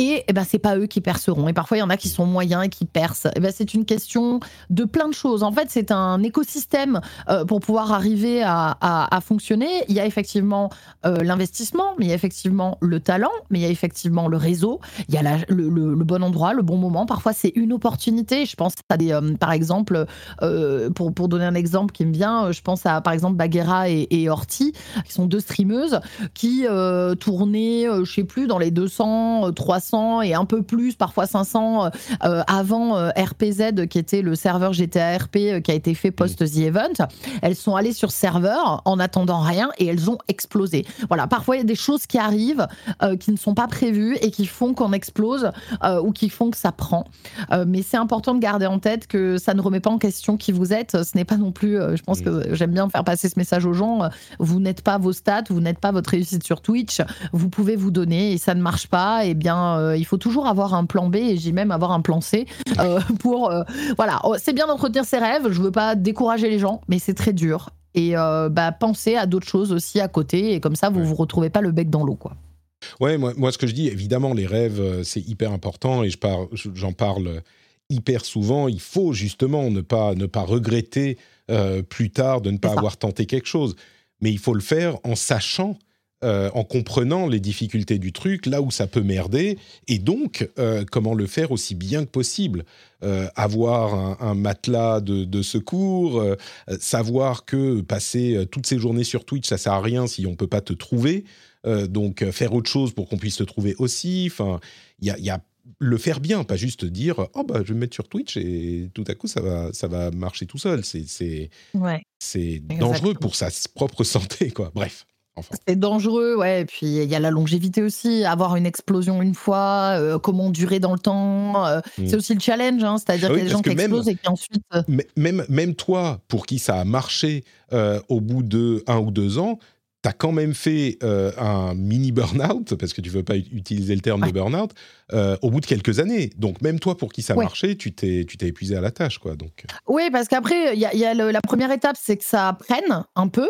et eh ben, c'est pas eux qui perceront. Et parfois, il y en a qui sont moyens et qui percent. Et eh ben, c'est une question de plein de choses. En fait, c'est un écosystème euh, pour pouvoir arriver à, fonctionner. Il y a effectivement euh, l'investissement, mais il y a effectivement le talent, mais il y a effectivement le réseau, il y a le, le, bon endroit, le bon moment. Parfois, c'est une opportunité. Je pense à des, euh, par exemple, pour, pour donner un exemple qui me vient, je pense à par exemple Baguera et, et Horty, qui sont deux streameuses qui tournaient, je sais plus, dans les 200, 300 et un peu plus, parfois 500 euh, euh, avant euh, RPZ, qui était le serveur GTA RP qui a été fait post The Event. Elles sont allées sur serveur en attendant rien et elles ont explosé. Voilà, parfois il y a des choses qui arrivent qui ne sont pas prévues et qui font qu'on explose ou qui font que ça prend. mais c'est important de garder en tête que ça ne remet pas en question qui vous êtes. Ce n'est pas non plus, je pense que j'aime bien faire passer ce message aux gens, vous n'êtes pas vos stats, vous n'êtes pas votre réussite sur Twitch, vous pouvez vous donner et ça ne marche pas, et eh bien euh, il faut toujours avoir un plan B et j'ai même avoir un plan C euh, pour euh, voilà. Oh, c'est bien d'entretenir ses rêves. Je veux pas décourager les gens, mais c'est très dur. Et bah, pensez à d'autres choses aussi à côté et comme ça vous vous retrouvez pas le bec dans l'eau quoi. Ouais, moi, moi, ce que je dis, évidemment, les rêves, c'est hyper important et je par, j'en parle hyper souvent. Il faut justement ne pas, ne pas regretter plus tard de ne pas avoir tenté quelque chose. Mais il faut le faire en sachant euh, en comprenant les difficultés du truc, là où ça peut merder, et donc euh, comment le faire aussi bien que possible. Euh, avoir un, matelas de, secours, savoir que passer toutes ces journées sur Twitch, ça sert à rien si on peut pas te trouver. donc faire autre chose pour qu'on puisse te trouver aussi. Enfin, il y a, le faire bien, pas juste dire oh bah je vais me mettre sur Twitch et tout à coup ça va ça va marcher tout seul. C'est c'est c'est dangereux pour sa propre santé quoi. Bref. C'est dangereux, ouais. Et puis il y a la longévité aussi, avoir une explosion une fois, euh, comment durer dans le temps. Euh, mm. C'est aussi le challenge, hein, c'est-à-dire ah qu'il y a des gens qui explosent et qui ensuite. Euh même, même toi, pour qui ça a marché au bout de un ou deux ans, tu as quand même fait un mini burn-out, parce que tu veux pas utiliser le terme de burn-out, au bout de quelques années. Donc même toi, pour qui ça a marché, tu t'es épuisé à la tâche. quoi. Donc... Oui, parce qu'après, il y a, y a la première étape, c'est que ça prenne un peu.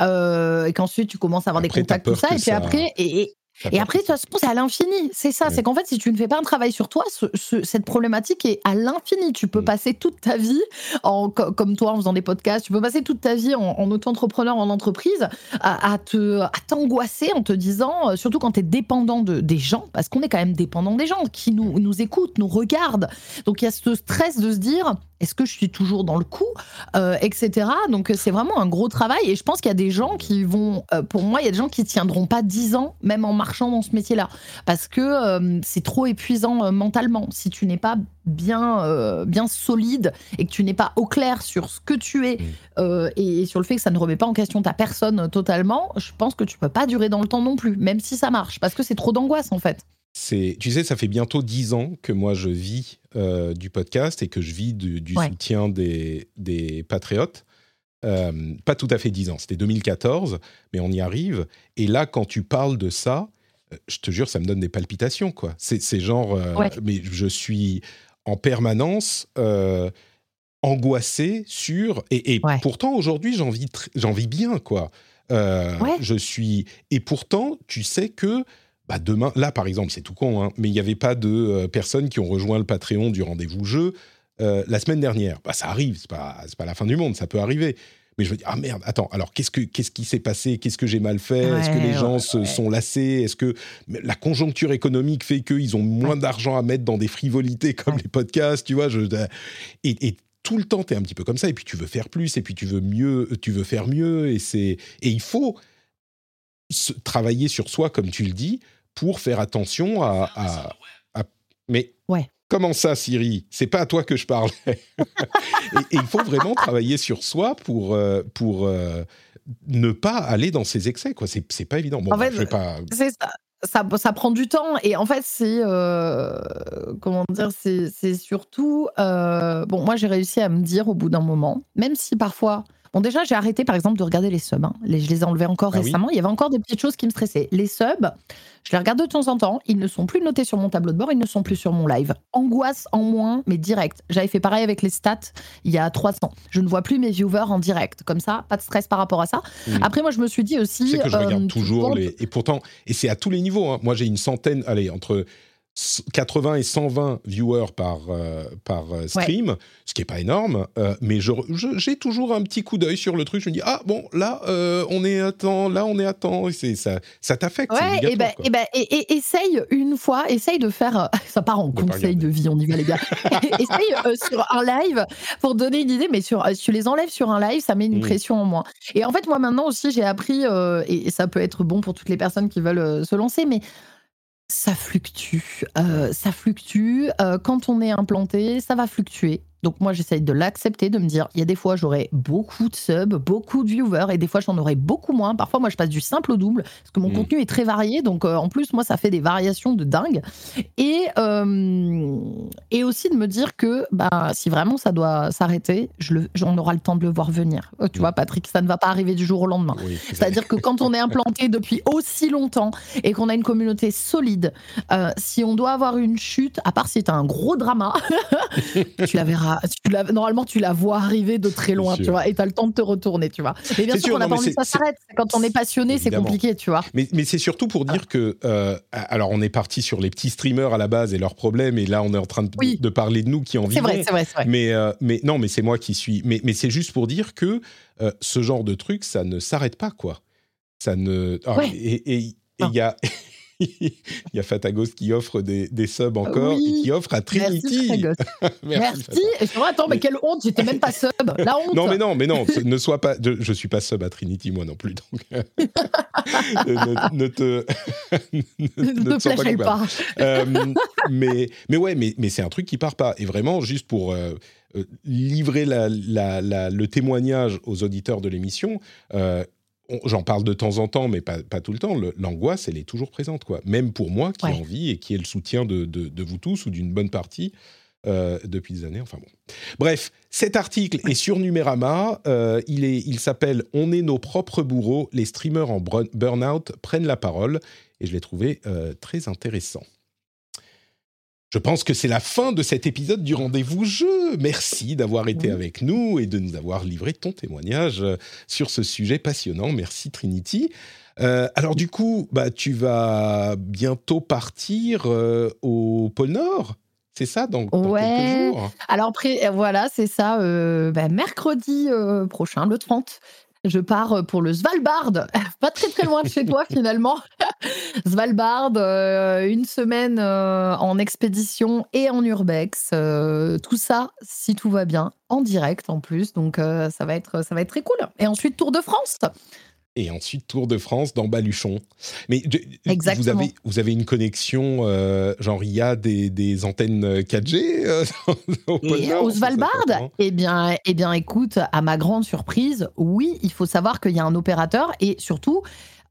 Euh, et qu'ensuite tu commences à avoir des contacts, tout ça, et puis après, et, et après, de toute façon, c'est à l'infini. C'est ça. C'est qu'en fait, si tu ne fais pas un travail sur toi, cette problématique est à l'infini. Tu peux mm. passer toute ta vie, en, comme toi, en faisant des podcasts, tu peux passer toute ta vie en, auto-entrepreneur, en entreprise, à, te, à t'angoisser en te disant, euh, surtout quand tu es dépendant de, des gens, parce qu'on est quand même dépendant des gens qui nous, nous écoutent, nous regardent. Donc, il y a ce stress de se dire, est-ce que je suis toujours dans le coup, euh, etc. Donc c'est vraiment un gros travail et je pense qu'il y a des gens qui vont, euh, pour moi, il y a des gens qui tiendront pas dix ans, même en marchant dans ce métier-là, parce que euh, c'est trop épuisant mentalement. Si tu n'es pas bien, bien solide et que tu n'es pas au clair sur ce que tu es mm. et, sur le fait que ça ne remet pas en question ta personne totalement, je pense que tu peux pas durer dans le temps non plus, même si ça marche, parce que c'est trop d'angoisse en fait tu sais, ça fait bientôt dix ans que moi je vis euh, du podcast et que je vis du, soutien des, des patriotes. Euh, pas tout à fait dix ans, c'était 2014, mais on y arrive. Et là, quand tu parles de ça, euh, je te jure, ça me donne des palpitations, quoi. C'est genre, mais je suis en permanence angoissé sur. Et, pourtant, aujourd'hui, j'en vis, vis bien, quoi. Je suis. Et pourtant, tu sais que bah demain, là par exemple, c'est tout con, hein, mais il n'y avait pas de euh, personnes qui ont rejoint le Patreon du rendez-vous jeu euh, la semaine dernière. Bah, ça arrive, c'est pas, pas la fin du monde, ça peut arriver. Mais je me dis, ah merde, attends, alors qu'est-ce, que, qu'est-ce qui s'est passé? Qu'est-ce que j'ai mal fait? Est-ce que les gens se sont lassés? Est-ce que la conjoncture économique fait qu'ils ont moins d'argent à mettre dans des frivolités comme les podcasts, tu vois je, et, et tout le temps, tu es un petit peu comme ça, et puis tu veux faire plus, et puis tu veux mieux, tu veux faire mieux, et, c'est, et il faut travailler sur soi, comme tu le dis, pour faire attention à. Mais ouais. comment ça, Siri? C'est pas à toi que je parlais. et, il faut vraiment travailler sur soi pour, euh, pour euh, ne pas aller dans ces excès. Quoi. C'est, c'est pas évident. Bon, en fait, je vais pas... c'est ça. Ça, ça, prend du temps et en fait c'est euh, comment dire c'est, c'est surtout bon moi j'ai réussi à me dire au bout d'un moment même si parfois Bon, déjà, j'ai arrêté par exemple de regarder les subs. hein. Les- je les ai enlevés encore Ah oui récemment. Il y avait encore des petites choses qui me stressaient. Les subs, je les regarde de temps en temps. Ils ne sont plus notés sur mon tableau de bord, ils ne sont plus sur mon live. Angoisse en moins, mais direct. J'avais fait pareil avec les stats il y a trois ans. Je ne vois plus mes viewers en direct. Comme ça, pas de stress par rapport à ça. Après, moi, je me suis dit aussi. Sais que je regarde euh, toujours les. Et pourtant, et c'est à tous les niveaux. hein. Moi, j'ai une centaine, allez, entre 80 et 120 viewers par, euh, par euh, stream, ce qui est pas énorme, euh, mais j'ai toujours un petit coup d'œil sur le truc. Je me dis, ah bon, là, euh, on est à temps, là, on est à temps. Et Ça, ça t'affecte. Ouais, et ben, quoi. et et, et- essaye une fois, essaye de faire. Ça part en De conseil de vie, on y va les gars. essaye sur un live pour donner une idée, mais sur, si tu les enlèves sur un live, ça met une Mm. pression en moins. Et en fait, moi maintenant aussi, j'ai appris, et, ça peut être bon pour toutes les personnes qui veulent se lancer, mais ça fluctue. euh, ça fluctue. euh, quand on est implanté, ça va fluctuer. Donc moi, j'essaye de l'accepter, de me dire, il y a des fois, j'aurai beaucoup de subs, beaucoup de viewers, et des fois, j'en aurai beaucoup moins. Parfois, moi, je passe du simple au double, parce que mon Mm. contenu est très varié. Donc, euh, en plus, moi, ça fait des variations de dingue. Et, euh, et aussi de me dire que bah, si vraiment ça doit s'arrêter, j'en aura le temps de le voir venir. Euh, Tu Mm. vois, Patrick, ça ne va pas arriver du jour au lendemain. Oui, C'est-à-dire que quand on est implanté depuis aussi longtemps et qu'on a une communauté solide, si on doit avoir une chute, à part si tu as un gros drama, tu la verras. Tu la- normalement, tu la vois arriver de très loin, tu vois, et tu as le temps de te retourner, tu vois. Mais bien sûr, sûr, on n'a pas envie que ça s'arrête. Quand on est passionné, c'est compliqué, tu vois. Mais, mais c'est surtout pour dire que, euh, alors on est parti sur les petits streamers à la base et leurs problèmes, et là on est en train de, Oui. de parler de nous qui en vivons. vrai, c'est vrai, c'est vrai. Mais, euh, mais non, mais c'est moi qui suis. Mais, mais c'est juste pour dire que euh, ce genre de truc, ça ne s'arrête pas, quoi. Ça ne. ah, Ouais. Et et- et il y a. Il y a Fatagos qui offre des, des subs encore Oui. et qui offre à Trinity. Merci, Fatagos. Merci, Merci. Et je me dis, attends, mais quelle honte, j'étais même pas sub. La honte. Non, mais non, mais non, ne sois pas. Je, je suis pas sub à Trinity, moi non plus. Donc, euh, ne, ne te. Ne te te coupable. pas. Euh, mais, mais ouais, mais, mais c'est un truc qui part pas. Et vraiment, juste pour euh, livrer la- la- la- le témoignage aux auditeurs de l'émission, euh, on- j'en parle de temps en temps, mais pas, pas tout le temps. L'angoisse, elle est toujours présente, quoi. Même pour moi, qui ai Ouais. envie et qui ai le soutien de, de- de vous tous ou d'une bonne partie. euh, depuis des années, enfin bon. Bref, cet article est sur Numérama. euh, il est, il s'appelle On est nos propres bourreaux. Les streamers en burn-out prennent la parole et je l'ai trouvé euh, très intéressant. Je pense que c'est la fin de cet épisode du rendez-vous jeu. Merci d'avoir été Oui. avec nous et de nous avoir livré ton témoignage euh, sur ce sujet passionnant. Merci Trinity. Euh, alors du coup, bah, tu vas bientôt partir euh, au pôle Nord, c'est ça, dans Ouais. quelques jours? Alors, après, voilà, c'est ça. euh, bah, mercredi prochain, le 30, je pars pour le Svalbard. Pas très, très loin de chez toi, finalement. Svalbard, euh, une semaine euh, en expédition et en urbex. euh, tout ça, si tout va bien, en direct en plus. Donc, ça, va être, ça va être très cool. Et ensuite, Tour de France. et ensuite Tour de France dans Baluchon. Mais vous avez, vous avez une connexion, genre il y a des, des antennes 4G euh, au Et Nord, au Svalbard, eh bien, eh bien, écoute, à ma grande surprise, oui, il faut savoir qu'il y a un opérateur et surtout,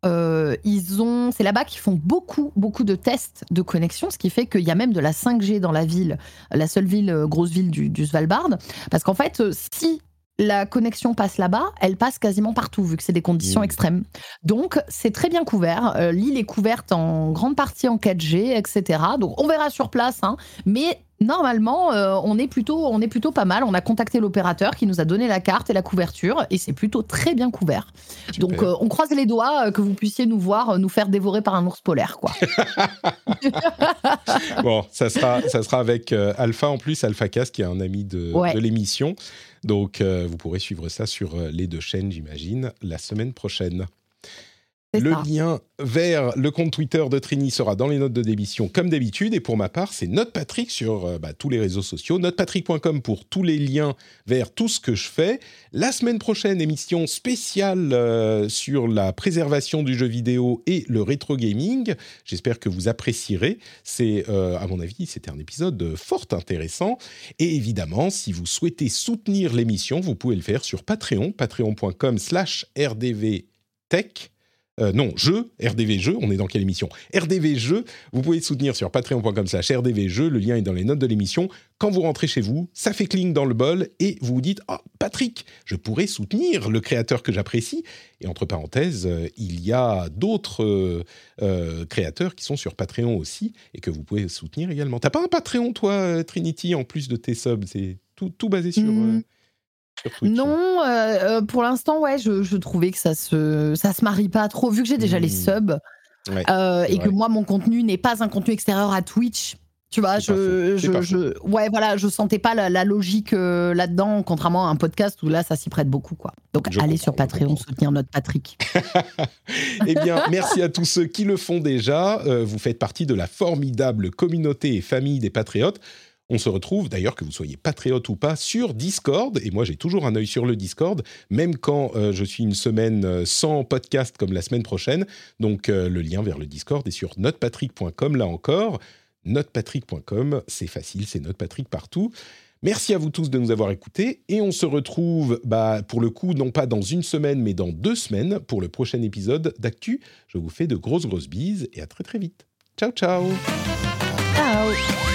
euh, ils ont, c'est là-bas qu'ils font beaucoup, beaucoup de tests de connexion, ce qui fait qu'il y a même de la 5G dans la ville, la seule ville, euh, grosse ville du, du Svalbard, parce qu'en fait, euh, si la connexion passe là-bas, elle passe quasiment partout, vu que c'est des conditions Mmh. extrêmes. Donc, c'est très bien couvert. Euh, L'île est couverte en grande partie en 4G, etc. Donc, on verra sur place, hein. mais normalement, euh, on, est plutôt, on est plutôt pas mal. On a contacté l'opérateur qui nous a donné la carte et la couverture, et c'est plutôt très bien couvert. Super. Donc, euh, on croise les doigts euh, que vous puissiez nous voir nous faire dévorer par un ours polaire, quoi. Bon, ça sera, ça sera avec euh, Alpha en plus, Alpha Cast, qui est un ami de, Ouais. de l'émission. Donc, vous pourrez suivre ça sur les deux chaînes, j'imagine, la semaine prochaine. Le ça. lien vers le compte Twitter de Trini sera dans les notes de démission, comme d'habitude. Et pour ma part, c'est NotePatrick sur euh, bah, tous les réseaux sociaux. NotePatrick.com pour tous les liens vers tout ce que je fais. La semaine prochaine, émission spéciale euh, sur la préservation du jeu vidéo et le rétro gaming. J'espère que vous apprécierez. C'est, euh, à mon avis, c'était un épisode fort intéressant. Et évidemment, si vous souhaitez soutenir l'émission, vous pouvez le faire sur Patreon, patreon.com slash rdvtech. Euh, non, jeu, RDV Jeux, on est dans quelle émission? RDV Jeux, vous pouvez soutenir sur patreon.com slash RDV Jeux, le lien est dans les notes de l'émission. Quand vous rentrez chez vous, ça fait cling dans le bol et vous vous dites « Ah, Patrick, je pourrais soutenir le créateur que j'apprécie ». Et entre parenthèses, euh, il y a d'autres euh, créateurs qui sont sur Patreon aussi et que vous pouvez soutenir également. T'as pas un Patreon, toi, Trinity, en plus de tes subs? C'est tout, tout basé sur... Mmh. Non, euh, euh, pour l'instant, ouais, je, je, trouvais que ça se, ça se marie pas trop, vu que j'ai déjà les mmh. subs euh, et que moi, mon contenu n'est pas un contenu extérieur à Twitch. Tu vois, je, je, je, ouais, voilà, je sentais pas la, logique là-dedans, contrairement à un podcast où là, ça s'y prête beaucoup, quoi. Donc, allez sur Patreon soutenir notre Patrick. eh bien, merci à tous ceux qui le font déjà. vous faites partie de la formidable communauté et famille des patriotes. On se retrouve, d'ailleurs, que vous soyez patriote ou pas, sur Discord. Et moi, j'ai toujours un œil sur le Discord, même quand euh, je suis une semaine euh, sans podcast comme la semaine prochaine. Donc, euh, le lien vers le Discord est sur notepatrick.com, là encore. Notepatrick.com, c'est facile, c'est Notepatrick partout. Merci à vous tous de nous avoir écoutés et on se retrouve bah, pour le coup non pas dans une semaine mais dans deux semaines pour le prochain épisode d'Actu. Je vous fais de grosses grosses bises et à très très vite. Ciao ciao. Ciao.